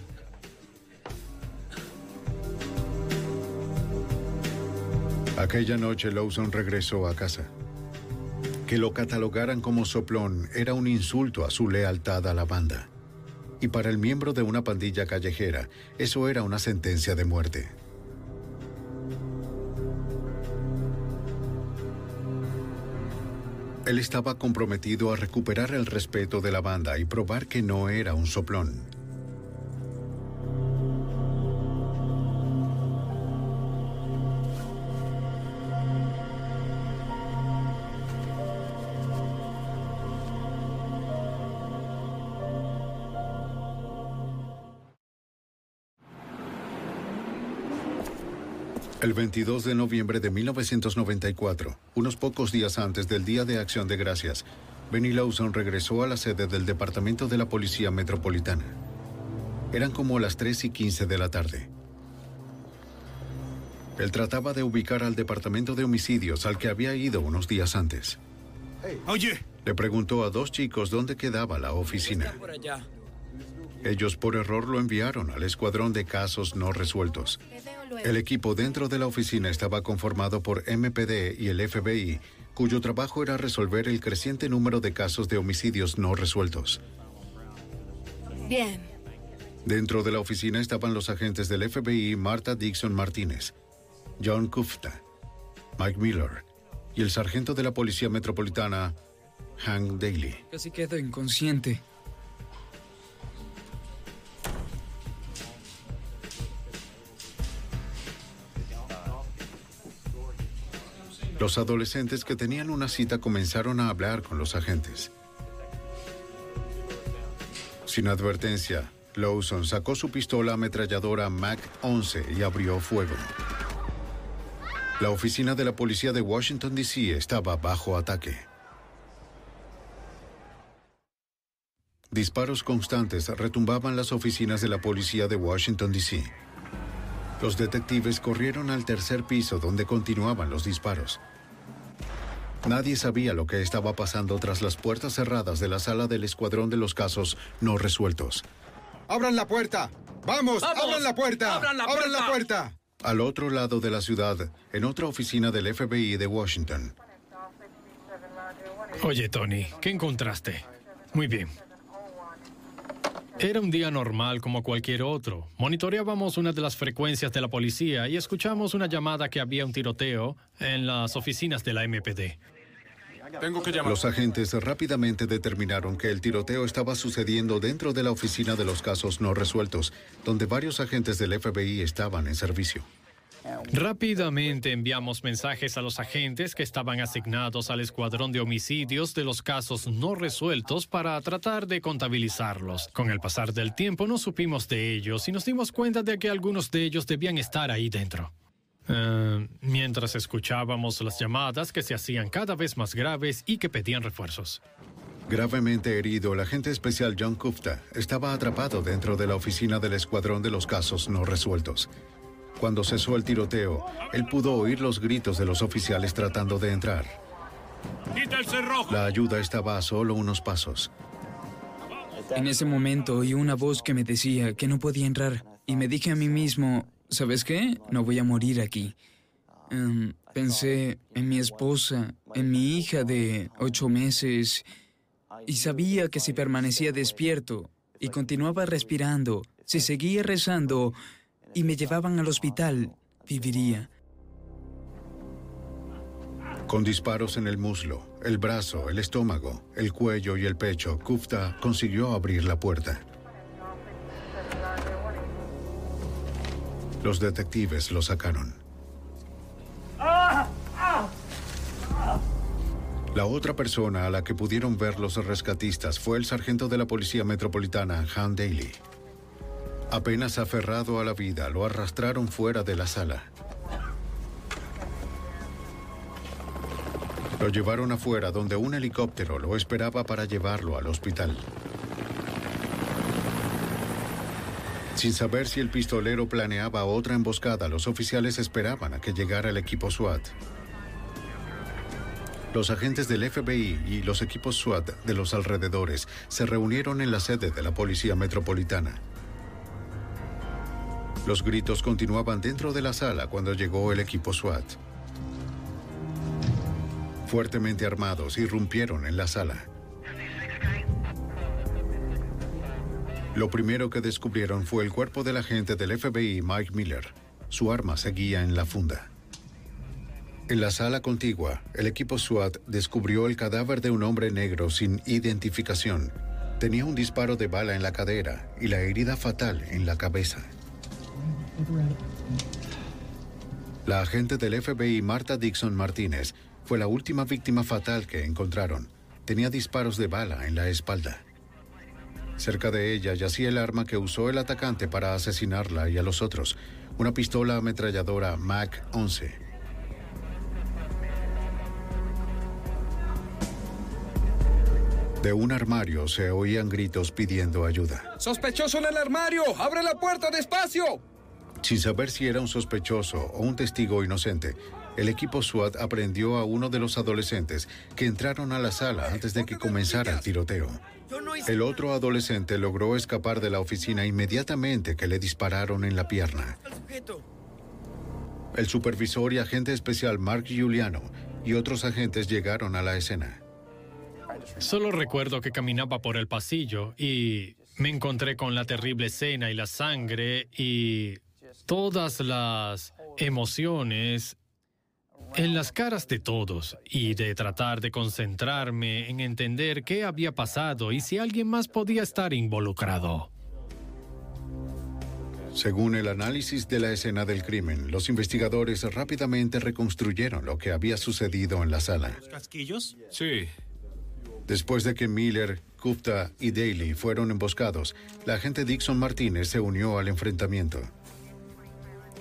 Aquella noche Lawson regresó a casa. Que lo catalogaran como soplón era un insulto a su lealtad a la banda. Y para el miembro de una pandilla callejera, eso era una sentencia de muerte. Él estaba comprometido a recuperar el respeto de la banda y probar que no era un soplón. El 22 de noviembre de 1994, unos pocos días antes del Día de Acción de Gracias, Benny Lawson regresó a la sede del Departamento de la Policía Metropolitana. Eran como las 3 y 15 de la tarde. Él trataba de ubicar al Departamento de Homicidios al que había ido unos días antes. Oye. Le preguntó a dos chicos dónde quedaba la oficina. Ellos por error lo enviaron al escuadrón de casos no resueltos. El equipo dentro de la oficina estaba conformado por MPD y el FBI, cuyo trabajo era resolver el creciente número de casos de homicidios no resueltos. Bien. Dentro de la oficina estaban los agentes del FBI Marta Dixon Martínez, John Kufta, Mike Miller y el sargento de la Policía Metropolitana, Hank Daly. Casi quedo inconsciente. Los adolescentes que tenían una cita comenzaron a hablar con los agentes. Sin advertencia, Lawson sacó su pistola ametralladora Mac 11 y abrió fuego. La oficina de la policía de Washington, D.C. estaba bajo ataque. Disparos constantes retumbaban las oficinas de la policía de Washington, D.C. Los detectives corrieron al tercer piso donde continuaban los disparos. Nadie sabía lo que estaba pasando tras las puertas cerradas de la sala del escuadrón de los casos no resueltos. ¡Abran la puerta! ¡Vamos! ¡Abran la puerta! ¡Abran la ¡Abran la puerta! puerta! Al otro lado de la ciudad, en otra oficina del FBI de Washington, Oye, Tony, ¿qué encontraste? Muy bien. Era un día normal como cualquier otro. Monitoreábamos una de las frecuencias de la policía y escuchamos una llamada que había un tiroteo en las oficinas de la MPD. Tengo que llamar. los agentes rápidamente determinaron que el tiroteo estaba sucediendo dentro de la oficina de los casos no resueltos, donde varios agentes del FBI estaban en servicio. Rápidamente enviamos mensajes a los agentes que estaban asignados al escuadrón de homicidios de los casos no resueltos para tratar de contabilizarlos. Con el pasar del tiempo no supimos de ellos y nos dimos cuenta de que algunos de ellos debían estar ahí dentro. Eh, mientras escuchábamos las llamadas que se hacían cada vez más graves y que pedían refuerzos. Gravemente herido, el agente especial John Kufta estaba atrapado dentro de la oficina del escuadrón de los casos no resueltos. Cuando cesó el tiroteo, él pudo oír los gritos de los oficiales tratando de entrar. ¡Quita el cerrojo! La ayuda estaba a solo unos pasos. En ese momento oí una voz que me decía que no podía entrar y me dije a mí mismo, ¿sabes qué? No voy a morir aquí. Em, pensé en mi esposa, en mi hija de ocho meses y sabía que si permanecía despierto y continuaba respirando, si seguía rezando y me llevaban al hospital, viviría. Con disparos en el muslo, el brazo, el estómago, el cuello y el pecho, Kufta consiguió abrir la puerta. Los detectives lo sacaron. La otra persona a la que pudieron ver los rescatistas fue el sargento de la Policía Metropolitana, Han Daly. Apenas aferrado a la vida, lo arrastraron fuera de la sala. Lo llevaron afuera donde un helicóptero lo esperaba para llevarlo al hospital. Sin saber si el pistolero planeaba otra emboscada, los oficiales esperaban a que llegara el equipo SWAT. Los agentes del FBI y los equipos SWAT de los alrededores se reunieron en la sede de la Policía Metropolitana. Los gritos continuaban dentro de la sala cuando llegó el equipo SWAT. Fuertemente armados, irrumpieron en la sala. Lo primero que descubrieron fue el cuerpo del agente del FBI, Mike Miller. Su arma seguía en la funda. En la sala contigua, el equipo SWAT descubrió el cadáver de un hombre negro sin identificación. Tenía un disparo de bala en la cadera y la herida fatal en la cabeza. La agente del FBI, Marta Dixon Martínez, fue la última víctima fatal que encontraron. Tenía disparos de bala en la espalda. Cerca de ella yacía el arma que usó el atacante para asesinarla y a los otros, una pistola ametralladora Mac 11. De un armario se oían gritos pidiendo ayuda. ¡Sospechoso en el armario! ¡Abre la puerta despacio! Sin saber si era un sospechoso o un testigo inocente, el equipo SWAT aprendió a uno de los adolescentes que entraron a la sala antes de que comenzara el tiroteo. El otro adolescente logró escapar de la oficina inmediatamente que le dispararon en la pierna. El supervisor y agente especial Mark Giuliano y otros agentes llegaron a la escena. Solo recuerdo que caminaba por el pasillo y me encontré con la terrible escena y la sangre y todas las emociones en las caras de todos y de tratar de concentrarme en entender qué había pasado y si alguien más podía estar involucrado. Según el análisis de la escena del crimen, los investigadores rápidamente reconstruyeron lo que había sucedido en la sala. ¿Casquillos? Sí. Después de que Miller, Gupta y Daly fueron emboscados, la agente Dixon Martínez se unió al enfrentamiento.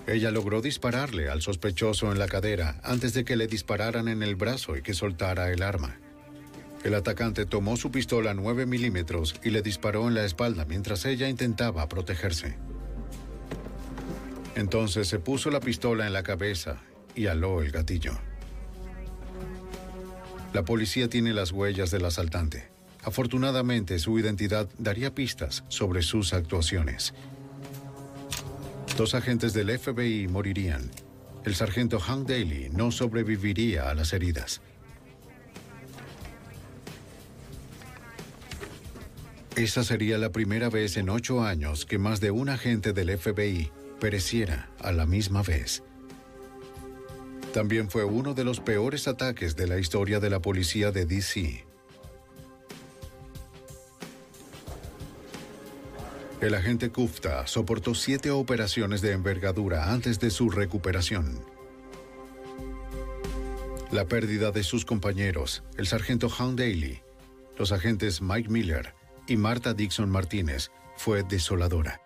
Ella logró dispararle al sospechoso en la cadera antes de que le dispararan en el brazo y que soltara el arma. El atacante tomó su pistola 9 milímetros y le disparó en la espalda mientras ella intentaba protegerse. Entonces se puso la pistola en la cabeza y aló el gatillo. La policía tiene las huellas del asaltante. Afortunadamente, su identidad daría pistas sobre sus actuaciones. Dos agentes del FBI morirían. El sargento Hank Daly no sobreviviría a las heridas. Esa sería la primera vez en ocho años que más de un agente del FBI pereciera a la misma vez. También fue uno de los peores ataques de la historia de la policía de DC. El agente Kufta soportó siete operaciones de envergadura antes de su recuperación. La pérdida de sus compañeros, el sargento Hound Daly, los agentes Mike Miller y Marta Dixon Martínez, fue desoladora.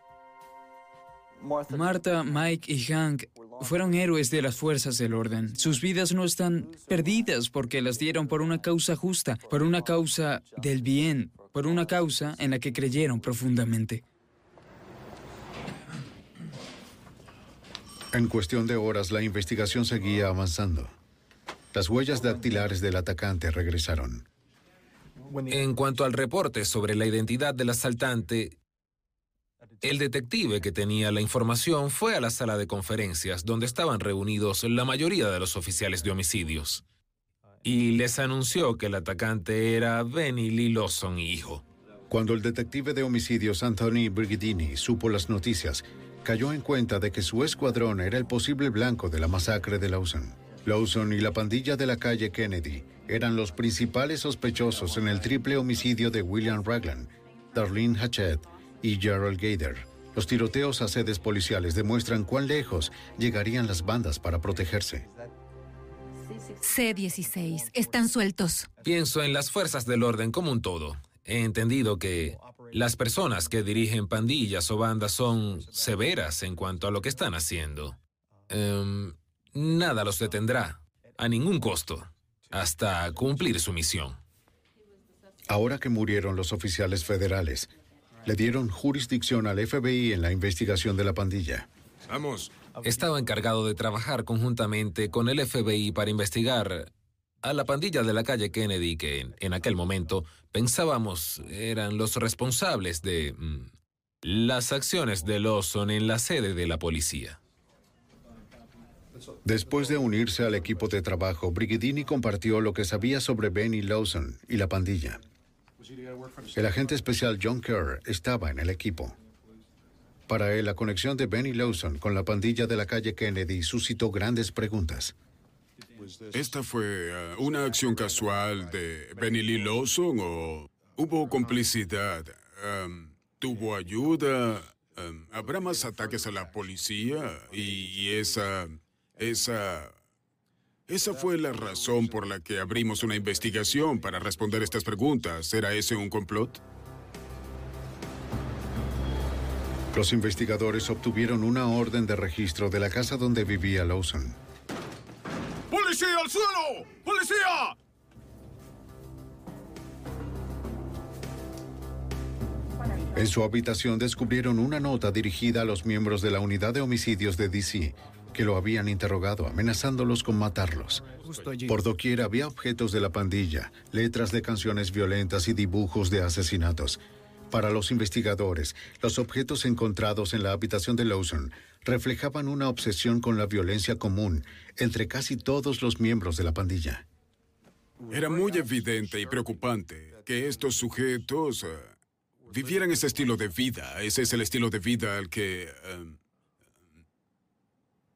Marta, Mike y Hank fueron héroes de las fuerzas del orden. Sus vidas no están perdidas porque las dieron por una causa justa, por una causa del bien, por una causa en la que creyeron profundamente. En cuestión de horas, la investigación seguía avanzando. Las huellas dactilares del atacante regresaron. En cuanto al reporte sobre la identidad del asaltante, el detective que tenía la información fue a la sala de conferencias donde estaban reunidos la mayoría de los oficiales de homicidios y les anunció que el atacante era Benny Lee Lawson, hijo. Cuando el detective de homicidios Anthony Brigidini supo las noticias, cayó en cuenta de que su escuadrón era el posible blanco de la masacre de Lawson. Lawson y la pandilla de la calle Kennedy eran los principales sospechosos en el triple homicidio de William Raglan, Darlene Hatchett y Gerald Gader. Los tiroteos a sedes policiales demuestran cuán lejos llegarían las bandas para protegerse. C-16, están sueltos. Pienso en las fuerzas del orden como un todo. He entendido que las personas que dirigen pandillas o bandas son severas en cuanto a lo que están haciendo. Em, nada los detendrá, a ningún costo, hasta cumplir su misión. Ahora que murieron los oficiales federales, le dieron jurisdicción al FBI en la investigación de la pandilla. Vamos. Estaba encargado de trabajar conjuntamente con el FBI para investigar a la pandilla de la calle Kennedy que en aquel momento pensábamos eran los responsables de mm, las acciones de Lawson en la sede de la policía. Después de unirse al equipo de trabajo, Brigidini compartió lo que sabía sobre Benny Lawson y la pandilla. El agente especial John Kerr estaba en el equipo. Para él, la conexión de Benny Lawson con la pandilla de la calle Kennedy suscitó grandes preguntas. ¿Esta fue eh, una acción casual de Benny Lee Lawson o hubo complicidad? Em, ¿Tuvo ayuda? Em, ¿Habrá más ataques a la policía? Y, y esa... esa... Esa fue la razón por la que abrimos una investigación para responder estas preguntas. ¿Era ese un complot? Los investigadores obtuvieron una orden de registro de la casa donde vivía Lawson. ¡Policía al suelo! ¡Policía! En su habitación descubrieron una nota dirigida a los miembros de la unidad de homicidios de DC, que lo habían interrogado, amenazándolos con matarlos. Por doquier había objetos de la pandilla, letras de canciones violentas y dibujos de asesinatos. Para los investigadores, los objetos encontrados en la habitación de Lawson reflejaban una obsesión con la violencia común entre casi todos los miembros de la pandilla. Era muy evidente y preocupante que estos sujetos eh, vivieran ese estilo de vida. Ese es el estilo de vida al que eh,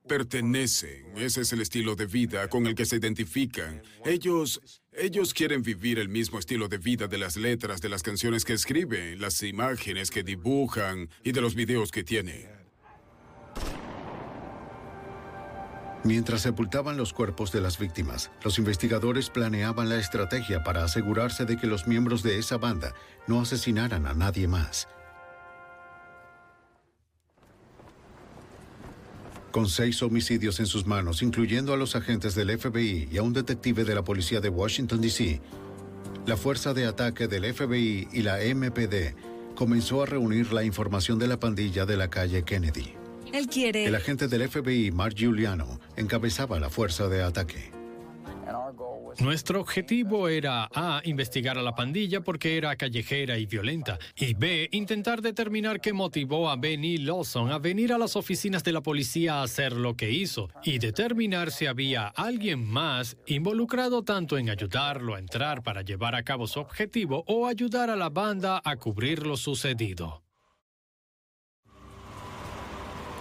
pertenecen. Ese es el estilo de vida con el que se identifican. Ellos, ellos quieren vivir el mismo estilo de vida de las letras de las canciones que escriben, las imágenes que dibujan y de los videos que tienen. Mientras sepultaban los cuerpos de las víctimas, los investigadores planeaban la estrategia para asegurarse de que los miembros de esa banda no asesinaran a nadie más. Con seis homicidios en sus manos, incluyendo a los agentes del FBI y a un detective de la policía de Washington, D.C., la fuerza de ataque del FBI y la MPD comenzó a reunir la información de la pandilla de la calle Kennedy. Él quiere... El agente del FBI, Mark Giuliano, encabezaba la fuerza de ataque. Nuestro objetivo era A, investigar a la pandilla porque era callejera y violenta, y B, intentar determinar qué motivó a Benny Lawson a venir a las oficinas de la policía a hacer lo que hizo, y determinar si había alguien más involucrado tanto en ayudarlo a entrar para llevar a cabo su objetivo o ayudar a la banda a cubrir lo sucedido.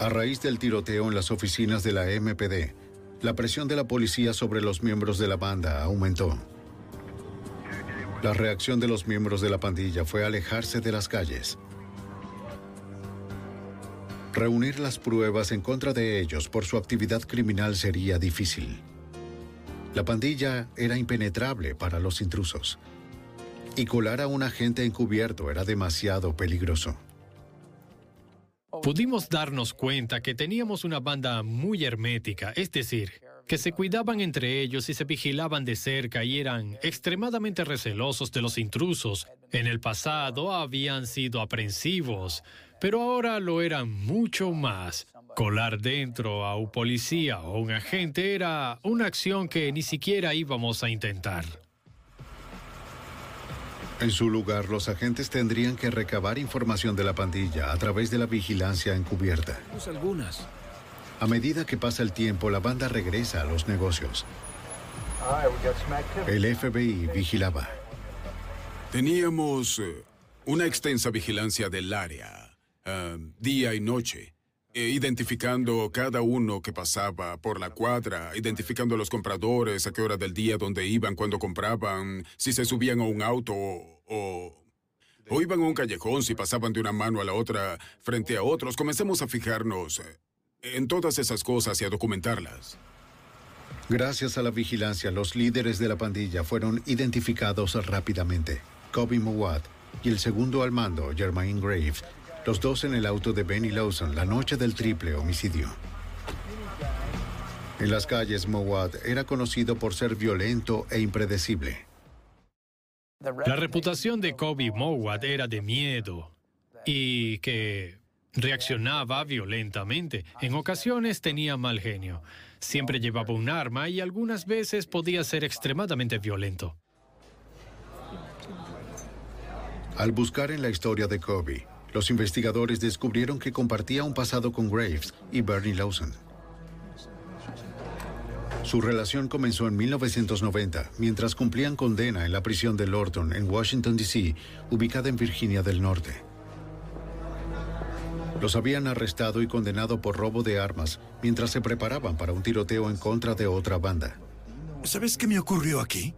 A raíz del tiroteo en las oficinas de la MPD, la presión de la policía sobre los miembros de la banda aumentó. La reacción de los miembros de la pandilla fue alejarse de las calles. Reunir las pruebas en contra de ellos por su actividad criminal sería difícil. La pandilla era impenetrable para los intrusos. Y colar a un agente encubierto era demasiado peligroso. Pudimos darnos cuenta que teníamos una banda muy hermética, es decir, que se cuidaban entre ellos y se vigilaban de cerca y eran extremadamente recelosos de los intrusos. En el pasado habían sido aprensivos, pero ahora lo eran mucho más. Colar dentro a un policía o un agente era una acción que ni siquiera íbamos a intentar. En su lugar, los agentes tendrían que recabar información de la pandilla a través de la vigilancia encubierta. algunas. A medida que pasa el tiempo, la banda regresa a los negocios. El FBI vigilaba. Teníamos eh, una extensa vigilancia del área, eh, día y noche, identificando cada uno que pasaba por la cuadra, identificando a los compradores, a qué hora del día, dónde iban, cuándo compraban, si se subían a un auto o, o iban a un callejón, si pasaban de una mano a la otra frente a otros. Comenzamos a fijarnos en todas esas cosas y a documentarlas. Gracias a la vigilancia, los líderes de la pandilla fueron identificados rápidamente. Kobe Mowat y el segundo al mando, Jermaine Graves, los dos en el auto de Benny Lawson la noche del triple homicidio. En las calles, Mowat era conocido por ser violento e impredecible. La reputación de Kobe Mowat era de miedo y que reaccionaba violentamente. En ocasiones tenía mal genio. Siempre llevaba un arma y algunas veces podía ser extremadamente violento. Al buscar en la historia de Kobe, los investigadores descubrieron que compartía un pasado con Graves y Bernie Lawson. Su relación comenzó en 1990, mientras cumplían condena en la prisión de Lorton, en Washington, D.C., ubicada en Virginia del Norte. Los habían arrestado y condenado por robo de armas mientras se preparaban para un tiroteo en contra de otra banda. ¿Sabes qué me ocurrió aquí?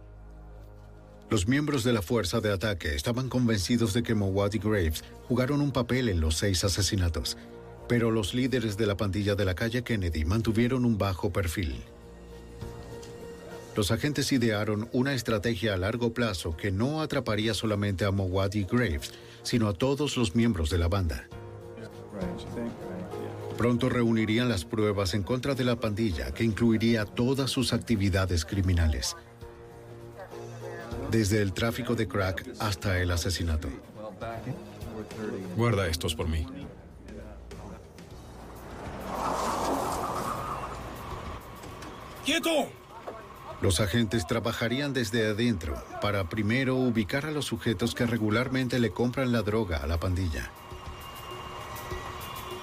Los miembros de la fuerza de ataque estaban convencidos de que Mowat y Graves jugaron un papel en los seis asesinatos, pero los líderes de la pandilla de la calle Kennedy mantuvieron un bajo perfil. Los agentes idearon una estrategia a largo plazo que no atraparía solamente a Mowat y Graves, sino a todos los miembros de la banda. Pronto reunirían las pruebas en contra de la pandilla que incluiría todas sus actividades criminales, desde el tráfico de crack hasta el asesinato. Guarda estos por mí. ¡Quieto! Los agentes trabajarían desde adentro para primero ubicar a los sujetos que regularmente le compran la droga a la pandilla.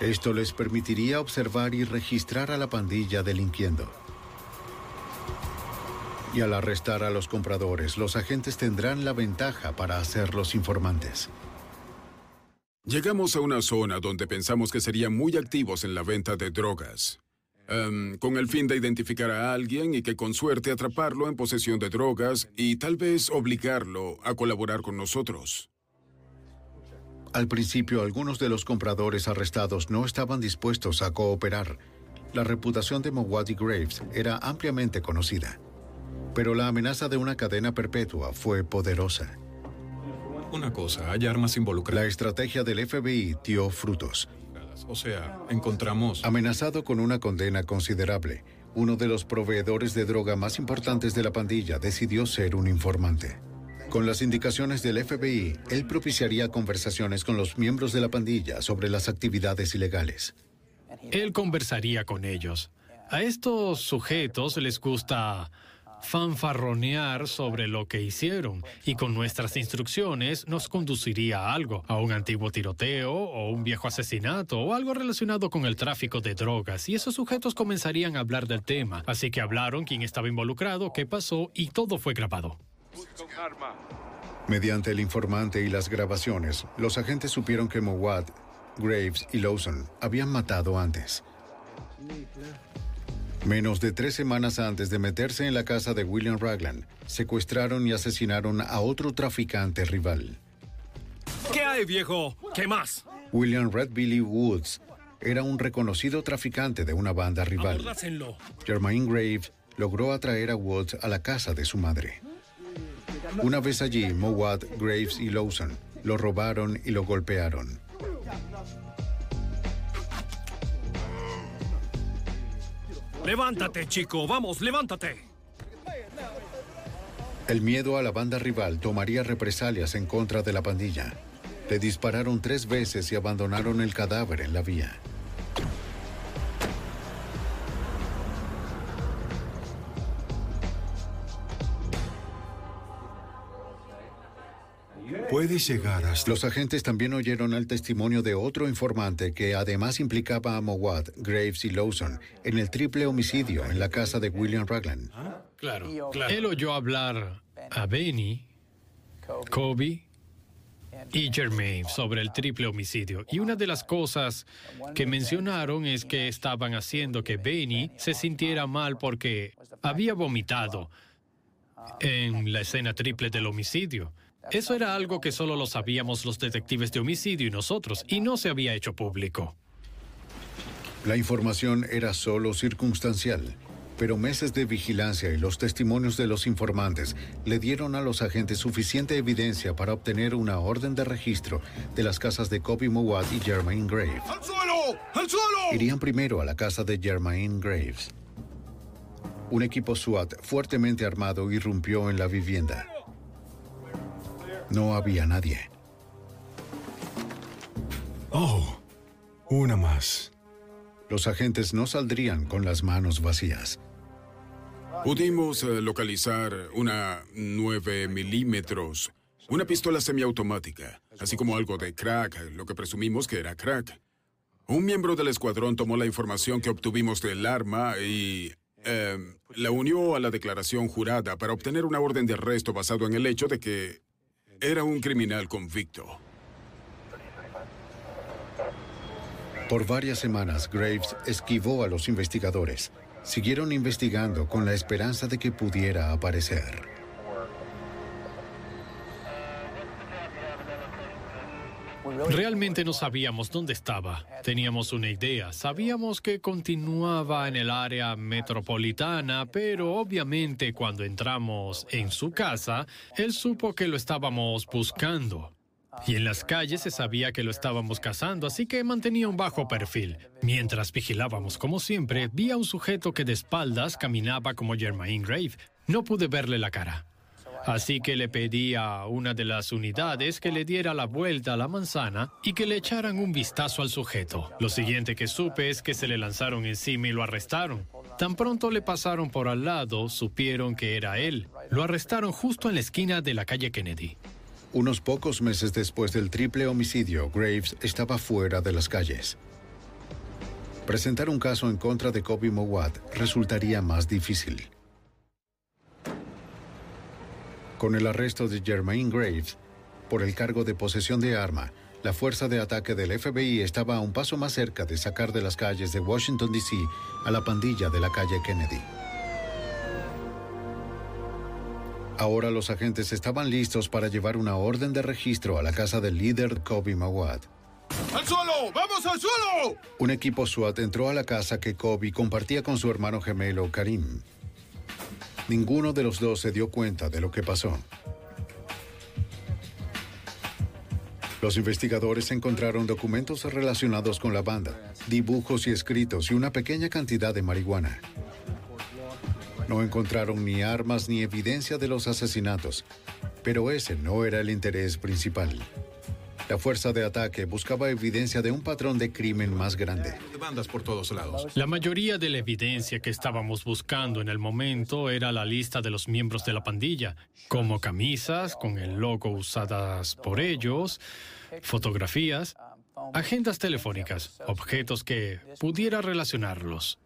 Esto les permitiría observar y registrar a la pandilla delinquiendo. Y al arrestar a los compradores, los agentes tendrán la ventaja para hacerlos informantes. Llegamos a una zona donde pensamos que serían muy activos en la venta de drogas, em, con el fin de identificar a alguien y que con suerte atraparlo en posesión de drogas y tal vez obligarlo a colaborar con nosotros. Al principio, algunos de los compradores arrestados no estaban dispuestos a cooperar. La reputación de Mowat y Graves era ampliamente conocida, pero la amenaza de una cadena perpetua fue poderosa. Una cosa, hay armas involucradas. La estrategia del FBI dio frutos. O sea, encontramos... Amenazado con una condena considerable, uno de los proveedores de droga más importantes de la pandilla decidió ser un informante. Con las indicaciones del FBI, él propiciaría conversaciones con los miembros de la pandilla sobre las actividades ilegales. Él conversaría con ellos. A estos sujetos les gusta fanfarronear sobre lo que hicieron y con nuestras instrucciones nos conduciría a algo, a un antiguo tiroteo o un viejo asesinato o algo relacionado con el tráfico de drogas y esos sujetos comenzarían a hablar del tema. Así que hablaron quién estaba involucrado, qué pasó y todo fue grabado. Mediante el informante y las grabaciones, los agentes supieron que Mowat, Graves y Lawson habían matado antes. Menos de tres semanas antes de meterse en la casa de William Ragland, secuestraron y asesinaron a otro traficante rival. ¿Qué hay, viejo? ¿Qué más? William Red Billy Woods era un reconocido traficante de una banda rival. Abordáselo. Jermaine Graves logró atraer a Woods a la casa de su madre. Una vez allí, Mowat, Graves y Lawson lo robaron y lo golpearon. Levántate, chico. Vamos, levántate. El miedo a la banda rival tomaría represalias en contra de la pandilla. Le dispararon tres veces y abandonaron el cadáver en la vía. Puede llegar hasta... Los agentes también oyeron el testimonio de otro informante que además implicaba a Mowat, Graves y Lawson en el triple homicidio en la casa de William Ragland. Claro, claro. Él oyó hablar a Benny, Kobe y Jermaine sobre el triple homicidio. Y una de las cosas que mencionaron es que estaban haciendo que Benny se sintiera mal porque había vomitado en la escena triple del homicidio. Eso era algo que solo lo sabíamos los detectives de homicidio y nosotros, y no se había hecho público. La información era solo circunstancial, pero meses de vigilancia y los testimonios de los informantes le dieron a los agentes suficiente evidencia para obtener una orden de registro de las casas de Kobe Mowat y Germaine Graves. ¡Al suelo! ¡Al suelo! Irían primero a la casa de Germaine Graves. Un equipo SWAT fuertemente armado irrumpió en la vivienda. No había nadie. Oh, una más. Los agentes no saldrían con las manos vacías. Pudimos eh, localizar una 9 milímetros, una pistola semiautomática, así como algo de crack, lo que presumimos que era crack. Un miembro del escuadrón tomó la información que obtuvimos del arma y eh, la unió a la declaración jurada para obtener una orden de arresto basado en el hecho de que era un criminal convicto. Por varias semanas, Graves esquivó a los investigadores. Siguieron investigando con la esperanza de que pudiera aparecer. Realmente no sabíamos dónde estaba. Teníamos una idea. Sabíamos que continuaba en el área metropolitana, pero obviamente cuando entramos en su casa, él supo que lo estábamos buscando. Y en las calles se sabía que lo estábamos cazando, así que mantenía un bajo perfil. Mientras vigilábamos, como siempre, vi a un sujeto que de espaldas caminaba como Germaine Grave. No pude verle la cara. Así que le pedí a una de las unidades que le diera la vuelta a la manzana y que le echaran un vistazo al sujeto. Lo siguiente que supe es que se le lanzaron encima y lo arrestaron. Tan pronto le pasaron por al lado, supieron que era él. Lo arrestaron justo en la esquina de la calle Kennedy. Unos pocos meses después del triple homicidio, Graves estaba fuera de las calles. Presentar un caso en contra de Kobe Mowat resultaría más difícil. Con el arresto de Germaine Graves por el cargo de posesión de arma, la fuerza de ataque del FBI estaba a un paso más cerca de sacar de las calles de Washington, D.C. a la pandilla de la calle Kennedy. Ahora los agentes estaban listos para llevar una orden de registro a la casa del líder Kobe Mawad. ¡Al suelo! ¡Vamos al suelo! Un equipo SWAT entró a la casa que Kobe compartía con su hermano gemelo Karim. Ninguno de los dos se dio cuenta de lo que pasó. Los investigadores encontraron documentos relacionados con la banda, dibujos y escritos y una pequeña cantidad de marihuana. No encontraron ni armas ni evidencia de los asesinatos, pero ese no era el interés principal. La fuerza de ataque buscaba evidencia de un patrón de crimen más grande. Bandas por todos lados. La mayoría de la evidencia que estábamos buscando en el momento era la lista de los miembros de la pandilla, como camisas con el logo usadas por ellos, fotografías, agendas telefónicas, objetos que pudiera relacionarlos.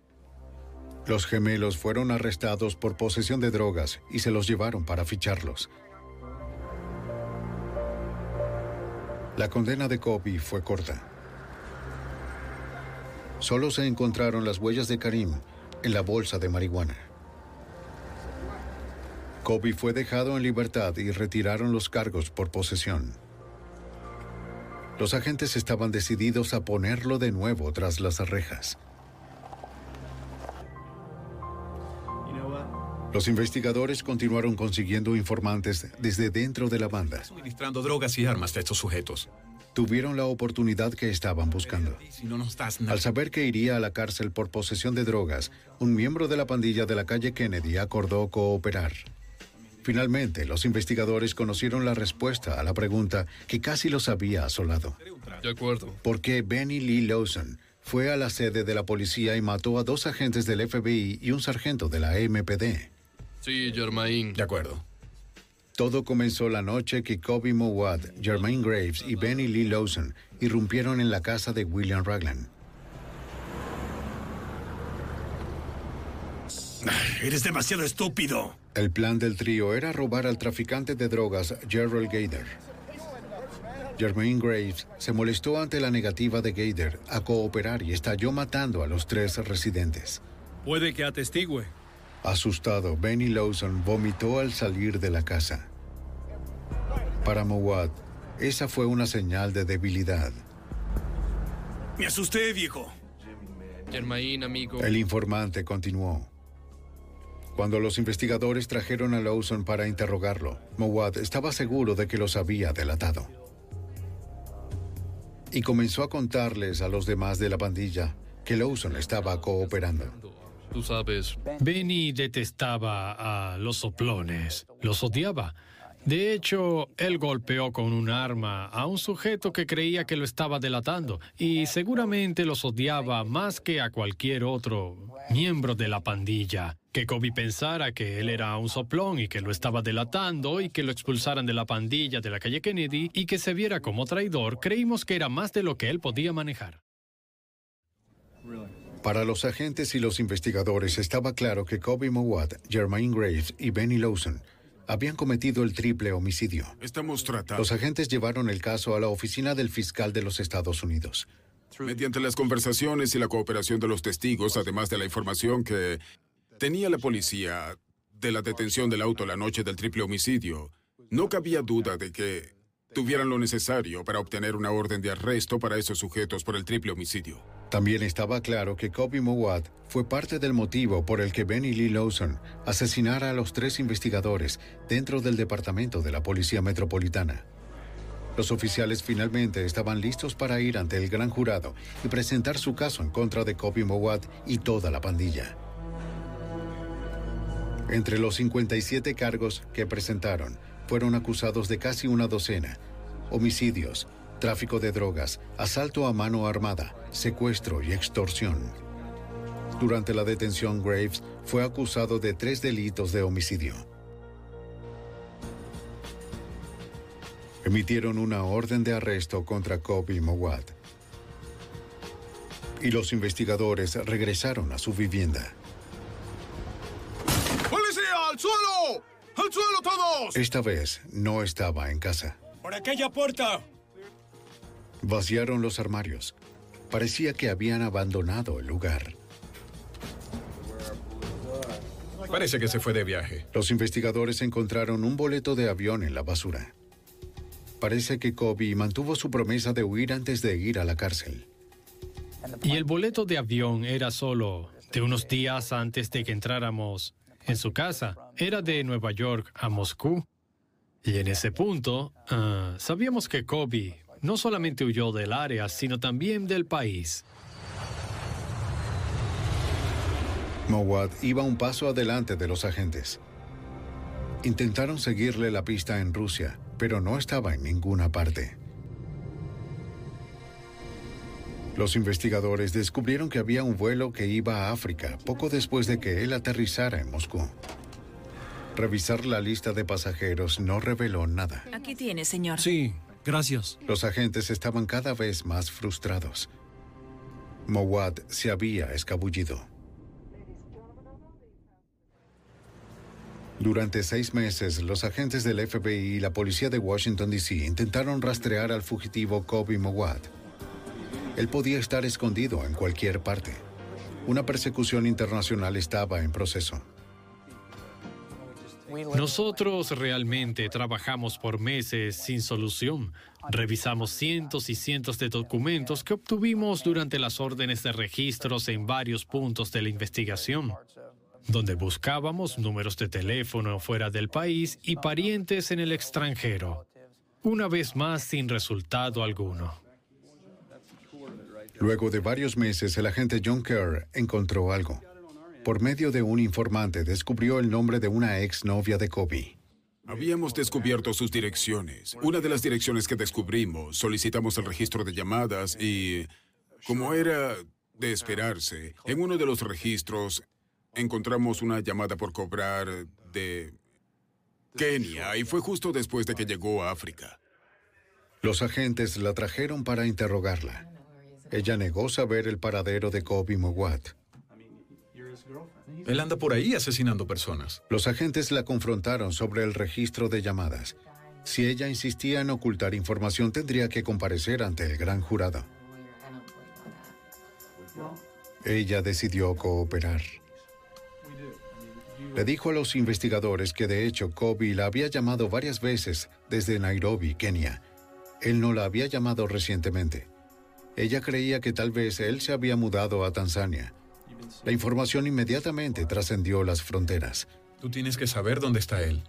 Los gemelos fueron arrestados por posesión de drogas y se los llevaron para ficharlos. La condena de Kobe fue corta. Solo se encontraron las huellas de Karim en la bolsa de marihuana. Kobe fue dejado en libertad y retiraron los cargos por posesión. Los agentes estaban decididos a ponerlo de nuevo tras las rejas. Los investigadores continuaron consiguiendo informantes desde dentro de la banda. Suministrando drogas y armas a estos sujetos. tuvieron la oportunidad que estaban buscando. Al saber que iría a la cárcel por posesión de drogas, un miembro de la pandilla de la calle Kennedy acordó cooperar. Finalmente, los investigadores conocieron la respuesta a la pregunta que casi los había asolado. De acuerdo. ¿Por qué Benny Lee Lawson fue a la sede de la policía y mató a dos agentes del FBI y un sargento de la MPD? Sí, Germain. De acuerdo. Todo comenzó la noche que Kobe Mowat, Jermaine Graves y Benny Lee Lawson irrumpieron en la casa de William Ragland. Eres demasiado estúpido. El plan del trío era robar al traficante de drogas Gerald Gader. Jermaine Graves se molestó ante la negativa de Gader a cooperar y estalló matando a los tres residentes. Puede que atestigue. Asustado, Benny Lawson vomitó al salir de la casa. Para Mowat, esa fue una señal de debilidad. Me asusté, viejo. Germain, amigo. El informante continuó. Cuando los investigadores trajeron a Lawson para interrogarlo, Mowat estaba seguro de que los había delatado. Y comenzó a contarles a los demás de la pandilla que Lawson estaba cooperando. Benny detestaba a los soplones, los odiaba. De hecho, él golpeó con un arma a un sujeto que creía que lo estaba delatando y seguramente los odiaba más que a cualquier otro miembro de la pandilla. Que Kobe pensara que él era un soplón y que lo estaba delatando y que lo expulsaran de la pandilla de la calle Kennedy y que se viera como traidor, creímos que era más de lo que él podía manejar. Para los agentes y los investigadores estaba claro que Kobe Mowat, Jermaine Graves y Benny Lawson habían cometido el triple homicidio. Estamos tratando. Los agentes llevaron el caso a la oficina del fiscal de los Estados Unidos. Mediante las conversaciones y la cooperación de los testigos, además de la información que tenía la policía de la detención del auto la noche del triple homicidio, no cabía duda de que tuvieran lo necesario para obtener una orden de arresto para esos sujetos por el triple homicidio. También estaba claro que Kobe Mowat fue parte del motivo por el que Benny Lee Lawson asesinara a los tres investigadores dentro del departamento de la Policía Metropolitana. Los oficiales finalmente estaban listos para ir ante el gran jurado y presentar su caso en contra de Kobe Mowat y toda la pandilla. Entre los 57 cargos que presentaron, fueron acusados de casi una docena, homicidios, tráfico de drogas, asalto a mano armada, secuestro y extorsión. Durante la detención, Graves fue acusado de tres delitos de homicidio. Emitieron una orden de arresto contra Kobe Mowat. Y los investigadores regresaron a su vivienda. ¡Policía, al suelo! ¡Al suelo todos! Esta vez no estaba en casa. ¡Por aquella puerta! Vaciaron los armarios. Parecía que habían abandonado el lugar. Parece que se fue de viaje. Los investigadores encontraron un boleto de avión en la basura. Parece que Kobe mantuvo su promesa de huir antes de ir a la cárcel. Y el boleto de avión era solo de unos días antes de que entráramos en su casa. Era de Nueva York a Moscú. Y en ese punto, ah, sabíamos que Kobe no solamente huyó del área, sino también del país. Mowat iba un paso adelante de los agentes. Intentaron seguirle la pista en Rusia, pero no estaba en ninguna parte. Los investigadores descubrieron que había un vuelo que iba a África poco después de que él aterrizara en Moscú. Revisar la lista de pasajeros no reveló nada. Aquí tiene, señor. Sí, gracias. Los agentes estaban cada vez más frustrados. Mowat se había escabullido. Durante seis meses, los agentes del FBI y la policía de Washington, D.C. intentaron rastrear al fugitivo Kobe Mowat. Él podía estar escondido en cualquier parte. Una persecución internacional estaba en proceso. Nosotros realmente trabajamos por meses sin solución. Revisamos cientos y cientos de documentos que obtuvimos durante las órdenes de registros en varios puntos de la investigación, donde buscábamos números de teléfono fuera del país y parientes en el extranjero. una vez más sin resultado alguno. Luego de varios meses, el agente John Kerr encontró algo. Por medio de un informante, descubrió el nombre de una exnovia de Kobe. Habíamos descubierto sus direcciones. Una de las direcciones que descubrimos, solicitamos el registro de llamadas y, como era de esperarse, en uno de los registros encontramos una llamada por cobrar de Kenia y fue justo después de que llegó a África. Los agentes la trajeron para interrogarla. Ella negó saber el paradero de Kobe Mowat. Él anda por ahí asesinando personas. Los agentes la confrontaron sobre el registro de llamadas. Si ella insistía en ocultar información, tendría que comparecer ante el gran jurado. Ella decidió cooperar. Le dijo a los investigadores que de hecho Kobe la había llamado varias veces desde Nairobi, Kenia. Él no la había llamado recientemente. Ella creía que tal vez él se había mudado a Tanzania. La información inmediatamente trascendió las fronteras. Tú tienes que saber dónde está él.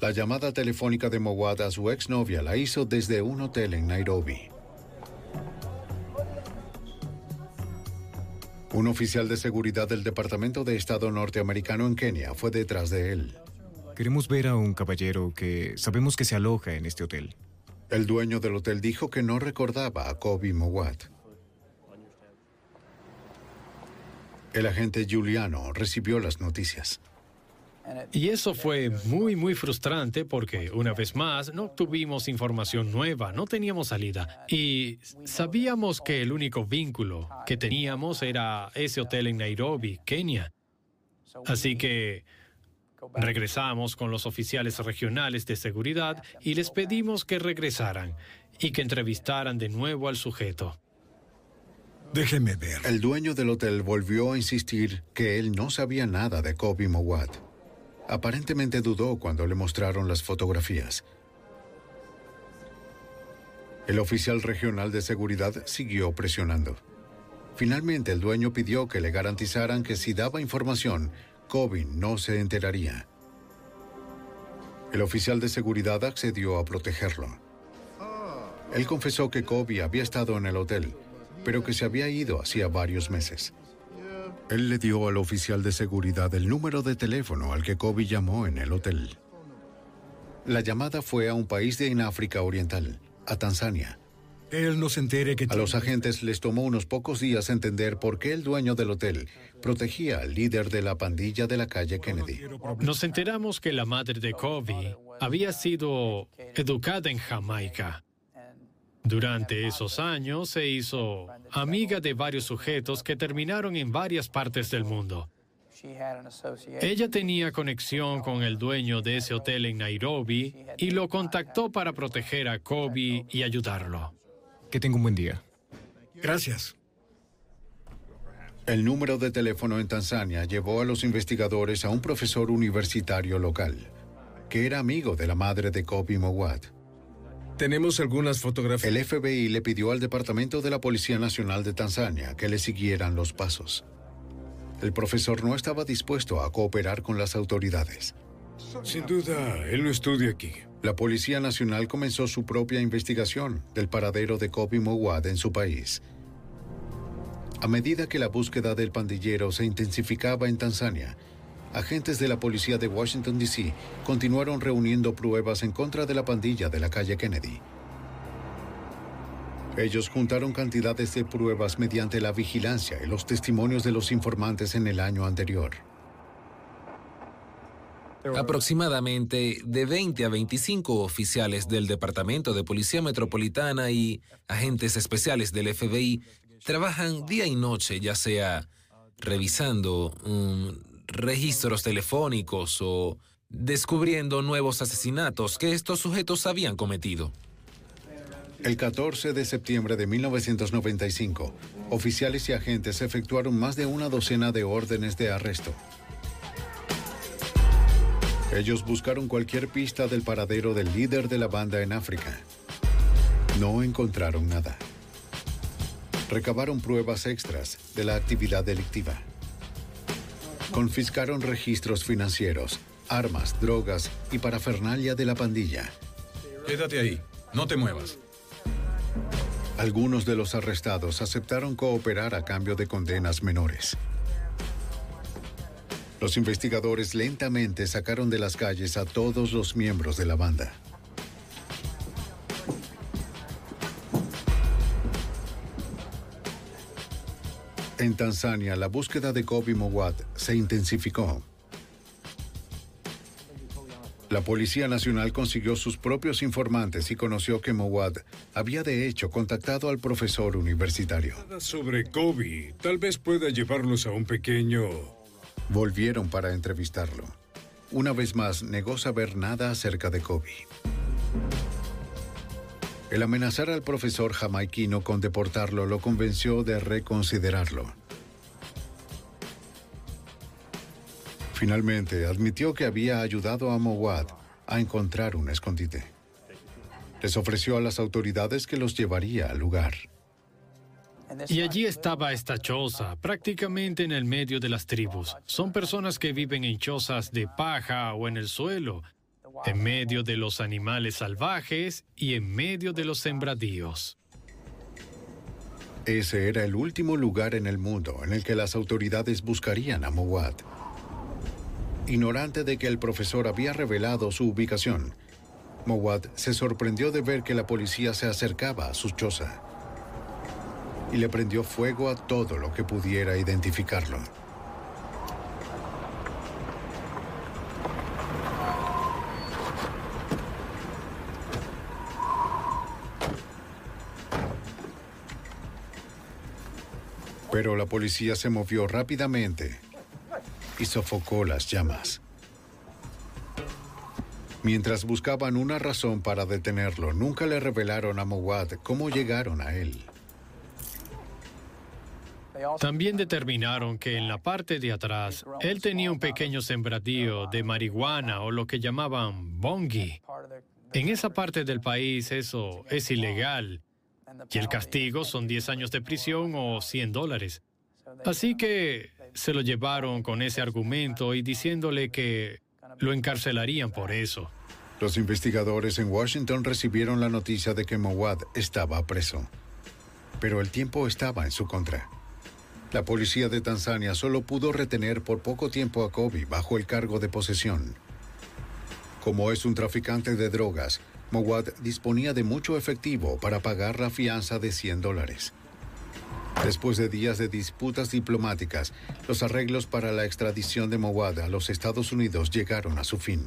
La llamada telefónica de Mowat a su exnovia la hizo desde un hotel en Nairobi. Un oficial de seguridad del Departamento de Estado norteamericano en Kenia fue detrás de él. Queremos ver a un caballero que sabemos que se aloja en este hotel. El dueño del hotel dijo que no recordaba a Kobe Mowat. El agente Giuliano recibió las noticias. Y eso fue muy, muy frustrante porque, una vez más, no tuvimos información nueva, no teníamos salida. Y sabíamos que el único vínculo que teníamos era ese hotel en Nairobi, Kenia. Así que regresamos con los oficiales regionales de seguridad y les pedimos que regresaran y que entrevistaran de nuevo al sujeto. Déjeme ver. El dueño del hotel volvió a insistir que él no sabía nada de Kobe Mowat. Aparentemente dudó cuando le mostraron las fotografías. El oficial regional de seguridad siguió presionando. Finalmente, el dueño pidió que le garantizaran que si daba información, Kobe no se enteraría. El oficial de seguridad accedió a protegerlo. Él confesó que Kobe había estado en el hotel, pero que se había ido hacía varios meses. Él le dio al oficial de seguridad el número de teléfono al que Kobe llamó en el hotel. La llamada fue a un país de en África Oriental, a Tanzania. Él no se entere que... A los agentes les tomó unos pocos días entender por qué el dueño del hotel protegía al líder de la pandilla de la calle Kennedy. Nos enteramos que la madre de Kobe había sido educada en Jamaica. Durante esos años se hizo amiga de varios sujetos que terminaron en varias partes del mundo. Ella tenía conexión con el dueño de ese hotel en Nairobi y lo contactó para proteger a Kobe y ayudarlo. Que tenga un buen día. Gracias. El número de teléfono en Tanzania llevó a los investigadores a un profesor universitario local, que era amigo de la madre de Kobe Mowat. Tenemos algunas fotografías. El FBI le pidió al Departamento de la Policía Nacional de Tanzania que le siguieran los pasos. El profesor no estaba dispuesto a cooperar con las autoridades. Sin duda, él no estudia aquí. La Policía Nacional comenzó su propia investigación del paradero de Kobe Mowat en su país. A medida que la búsqueda del pandillero se intensificaba en Tanzania, agentes de la policía de Washington, D.C. continuaron reuniendo pruebas en contra de la pandilla de la calle Kennedy. Ellos juntaron cantidades de pruebas mediante la vigilancia y los testimonios de los informantes en el año anterior. Aproximadamente de 20 a 25 oficiales del Departamento de Policía Metropolitana y agentes especiales del FBI trabajan día y noche, ya sea revisando um, registros telefónicos o descubriendo nuevos asesinatos que estos sujetos habían cometido. El 14 de septiembre de 1995, oficiales y agentes efectuaron más de una docena de órdenes de arresto. Ellos buscaron cualquier pista del paradero del líder de la banda en África. No encontraron nada. Recabaron pruebas extras de la actividad delictiva. Confiscaron registros financieros, armas, drogas y parafernalia de la pandilla. Quédate ahí. No te muevas. Algunos de los arrestados aceptaron cooperar a cambio de condenas menores. Los investigadores lentamente sacaron de las calles a todos los miembros de la banda. En Tanzania, la búsqueda de Kobe Mowat se intensificó. La Policía Nacional consiguió sus propios informantes y conoció que Mowat había de hecho contactado al profesor universitario. Sobre Kobe, tal vez pueda llevarlos a un pequeño... Volvieron para entrevistarlo. Una vez más, negó saber nada acerca de Kobe. El amenazar al profesor jamaiquino con deportarlo lo convenció de reconsiderarlo. Finalmente, admitió que había ayudado a Mowat a encontrar un escondite. Les ofreció a las autoridades que los llevaría al lugar. Y allí estaba esta choza, prácticamente en el medio de las tribus. Son personas que viven en chozas de paja o en el suelo, en medio de los animales salvajes y en medio de los sembradíos. Ese era el último lugar en el mundo en el que las autoridades buscarían a Mowat. Ignorante de que el profesor había revelado su ubicación, Mowat se sorprendió de ver que la policía se acercaba a su choza y le prendió fuego a todo lo que pudiera identificarlo. Pero la policía se movió rápidamente y sofocó las llamas. Mientras buscaban una razón para detenerlo, nunca le revelaron a Mowat cómo llegaron a él. También determinaron que en la parte de atrás él tenía un pequeño sembradío de marihuana o lo que llamaban bongi. En esa parte del país eso es ilegal y el castigo son 10 años de prisión o 100 dólares. Así que se lo llevaron con ese argumento y diciéndole que lo encarcelarían por eso. Los investigadores en Washington recibieron la noticia de que Mowat estaba preso. Pero el tiempo estaba en su contra. La policía de Tanzania solo pudo retener por poco tiempo a Kobe bajo el cargo de posesión. Como es un traficante de drogas, Mowat disponía de mucho efectivo para pagar la fianza de 100 dólares. Después de días de disputas diplomáticas, los arreglos para la extradición de Mowat a los Estados Unidos llegaron a su fin.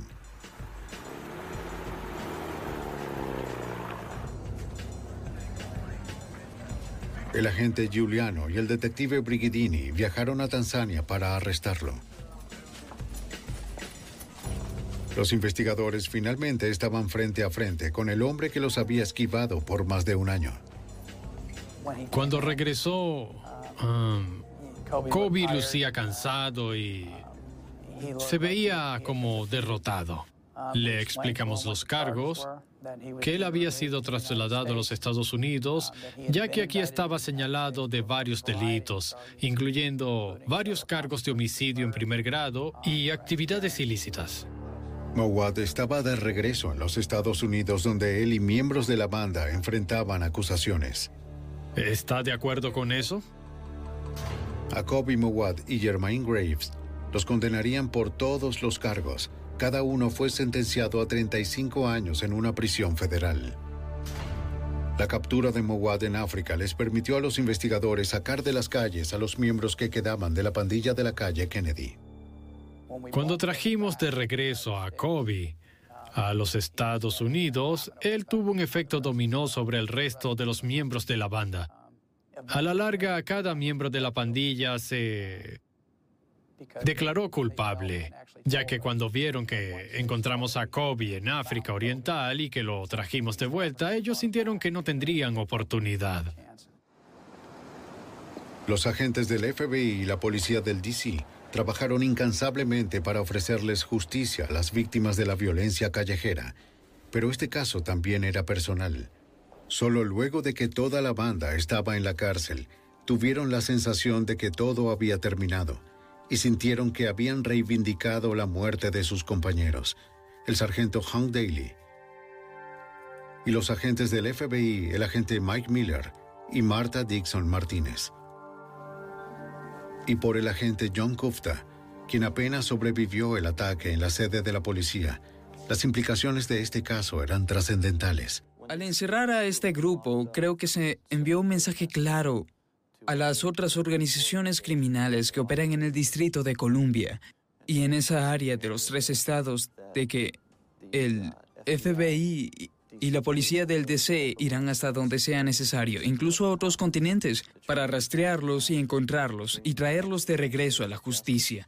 El agente Giuliano y el detective Brigidini viajaron a Tanzania para arrestarlo. Los investigadores finalmente estaban frente a frente con el hombre que los había esquivado por más de un año. Cuando regresó, um, Kobe lucía cansado y se veía como derrotado. Le explicamos los cargos, que él había sido trasladado a los Estados Unidos, ya que aquí estaba señalado de varios delitos, incluyendo varios cargos de homicidio en primer grado y actividades ilícitas. Mowat estaba de regreso en los Estados Unidos donde él y miembros de la banda enfrentaban acusaciones. ¿Está de acuerdo con eso? A Kobe Mowat y Germaine Graves los condenarían por todos los cargos. Cada uno fue sentenciado a 35 años en una prisión federal. La captura de Mowat en África les permitió a los investigadores sacar de las calles a los miembros que quedaban de la pandilla de la calle Kennedy. Cuando trajimos de regreso a Kobe a los Estados Unidos, él tuvo un efecto dominó sobre el resto de los miembros de la banda. A la larga, cada miembro de la pandilla se declaró culpable, ya que cuando vieron que encontramos a Kobe en África Oriental y que lo trajimos de vuelta, ellos sintieron que no tendrían oportunidad. Los agentes del FBI y la policía del DC trabajaron incansablemente para ofrecerles justicia a las víctimas de la violencia callejera, pero este caso también era personal. Solo luego de que toda la banda estaba en la cárcel, tuvieron la sensación de que todo había terminado y sintieron que habían reivindicado la muerte de sus compañeros. El sargento Hank Daly y los agentes del FBI, el agente Mike Miller y Marta Dixon Martínez. Y por el agente John Kufta, quien apenas sobrevivió el ataque en la sede de la policía. Las implicaciones de este caso eran trascendentales. Al encerrar a este grupo, creo que se envió un mensaje claro a las otras organizaciones criminales que operan en el Distrito de Columbia y en esa área de los tres estados de que el FBI y la policía del DC irán hasta donde sea necesario, incluso a otros continentes, para rastrearlos y encontrarlos y traerlos de regreso a la justicia.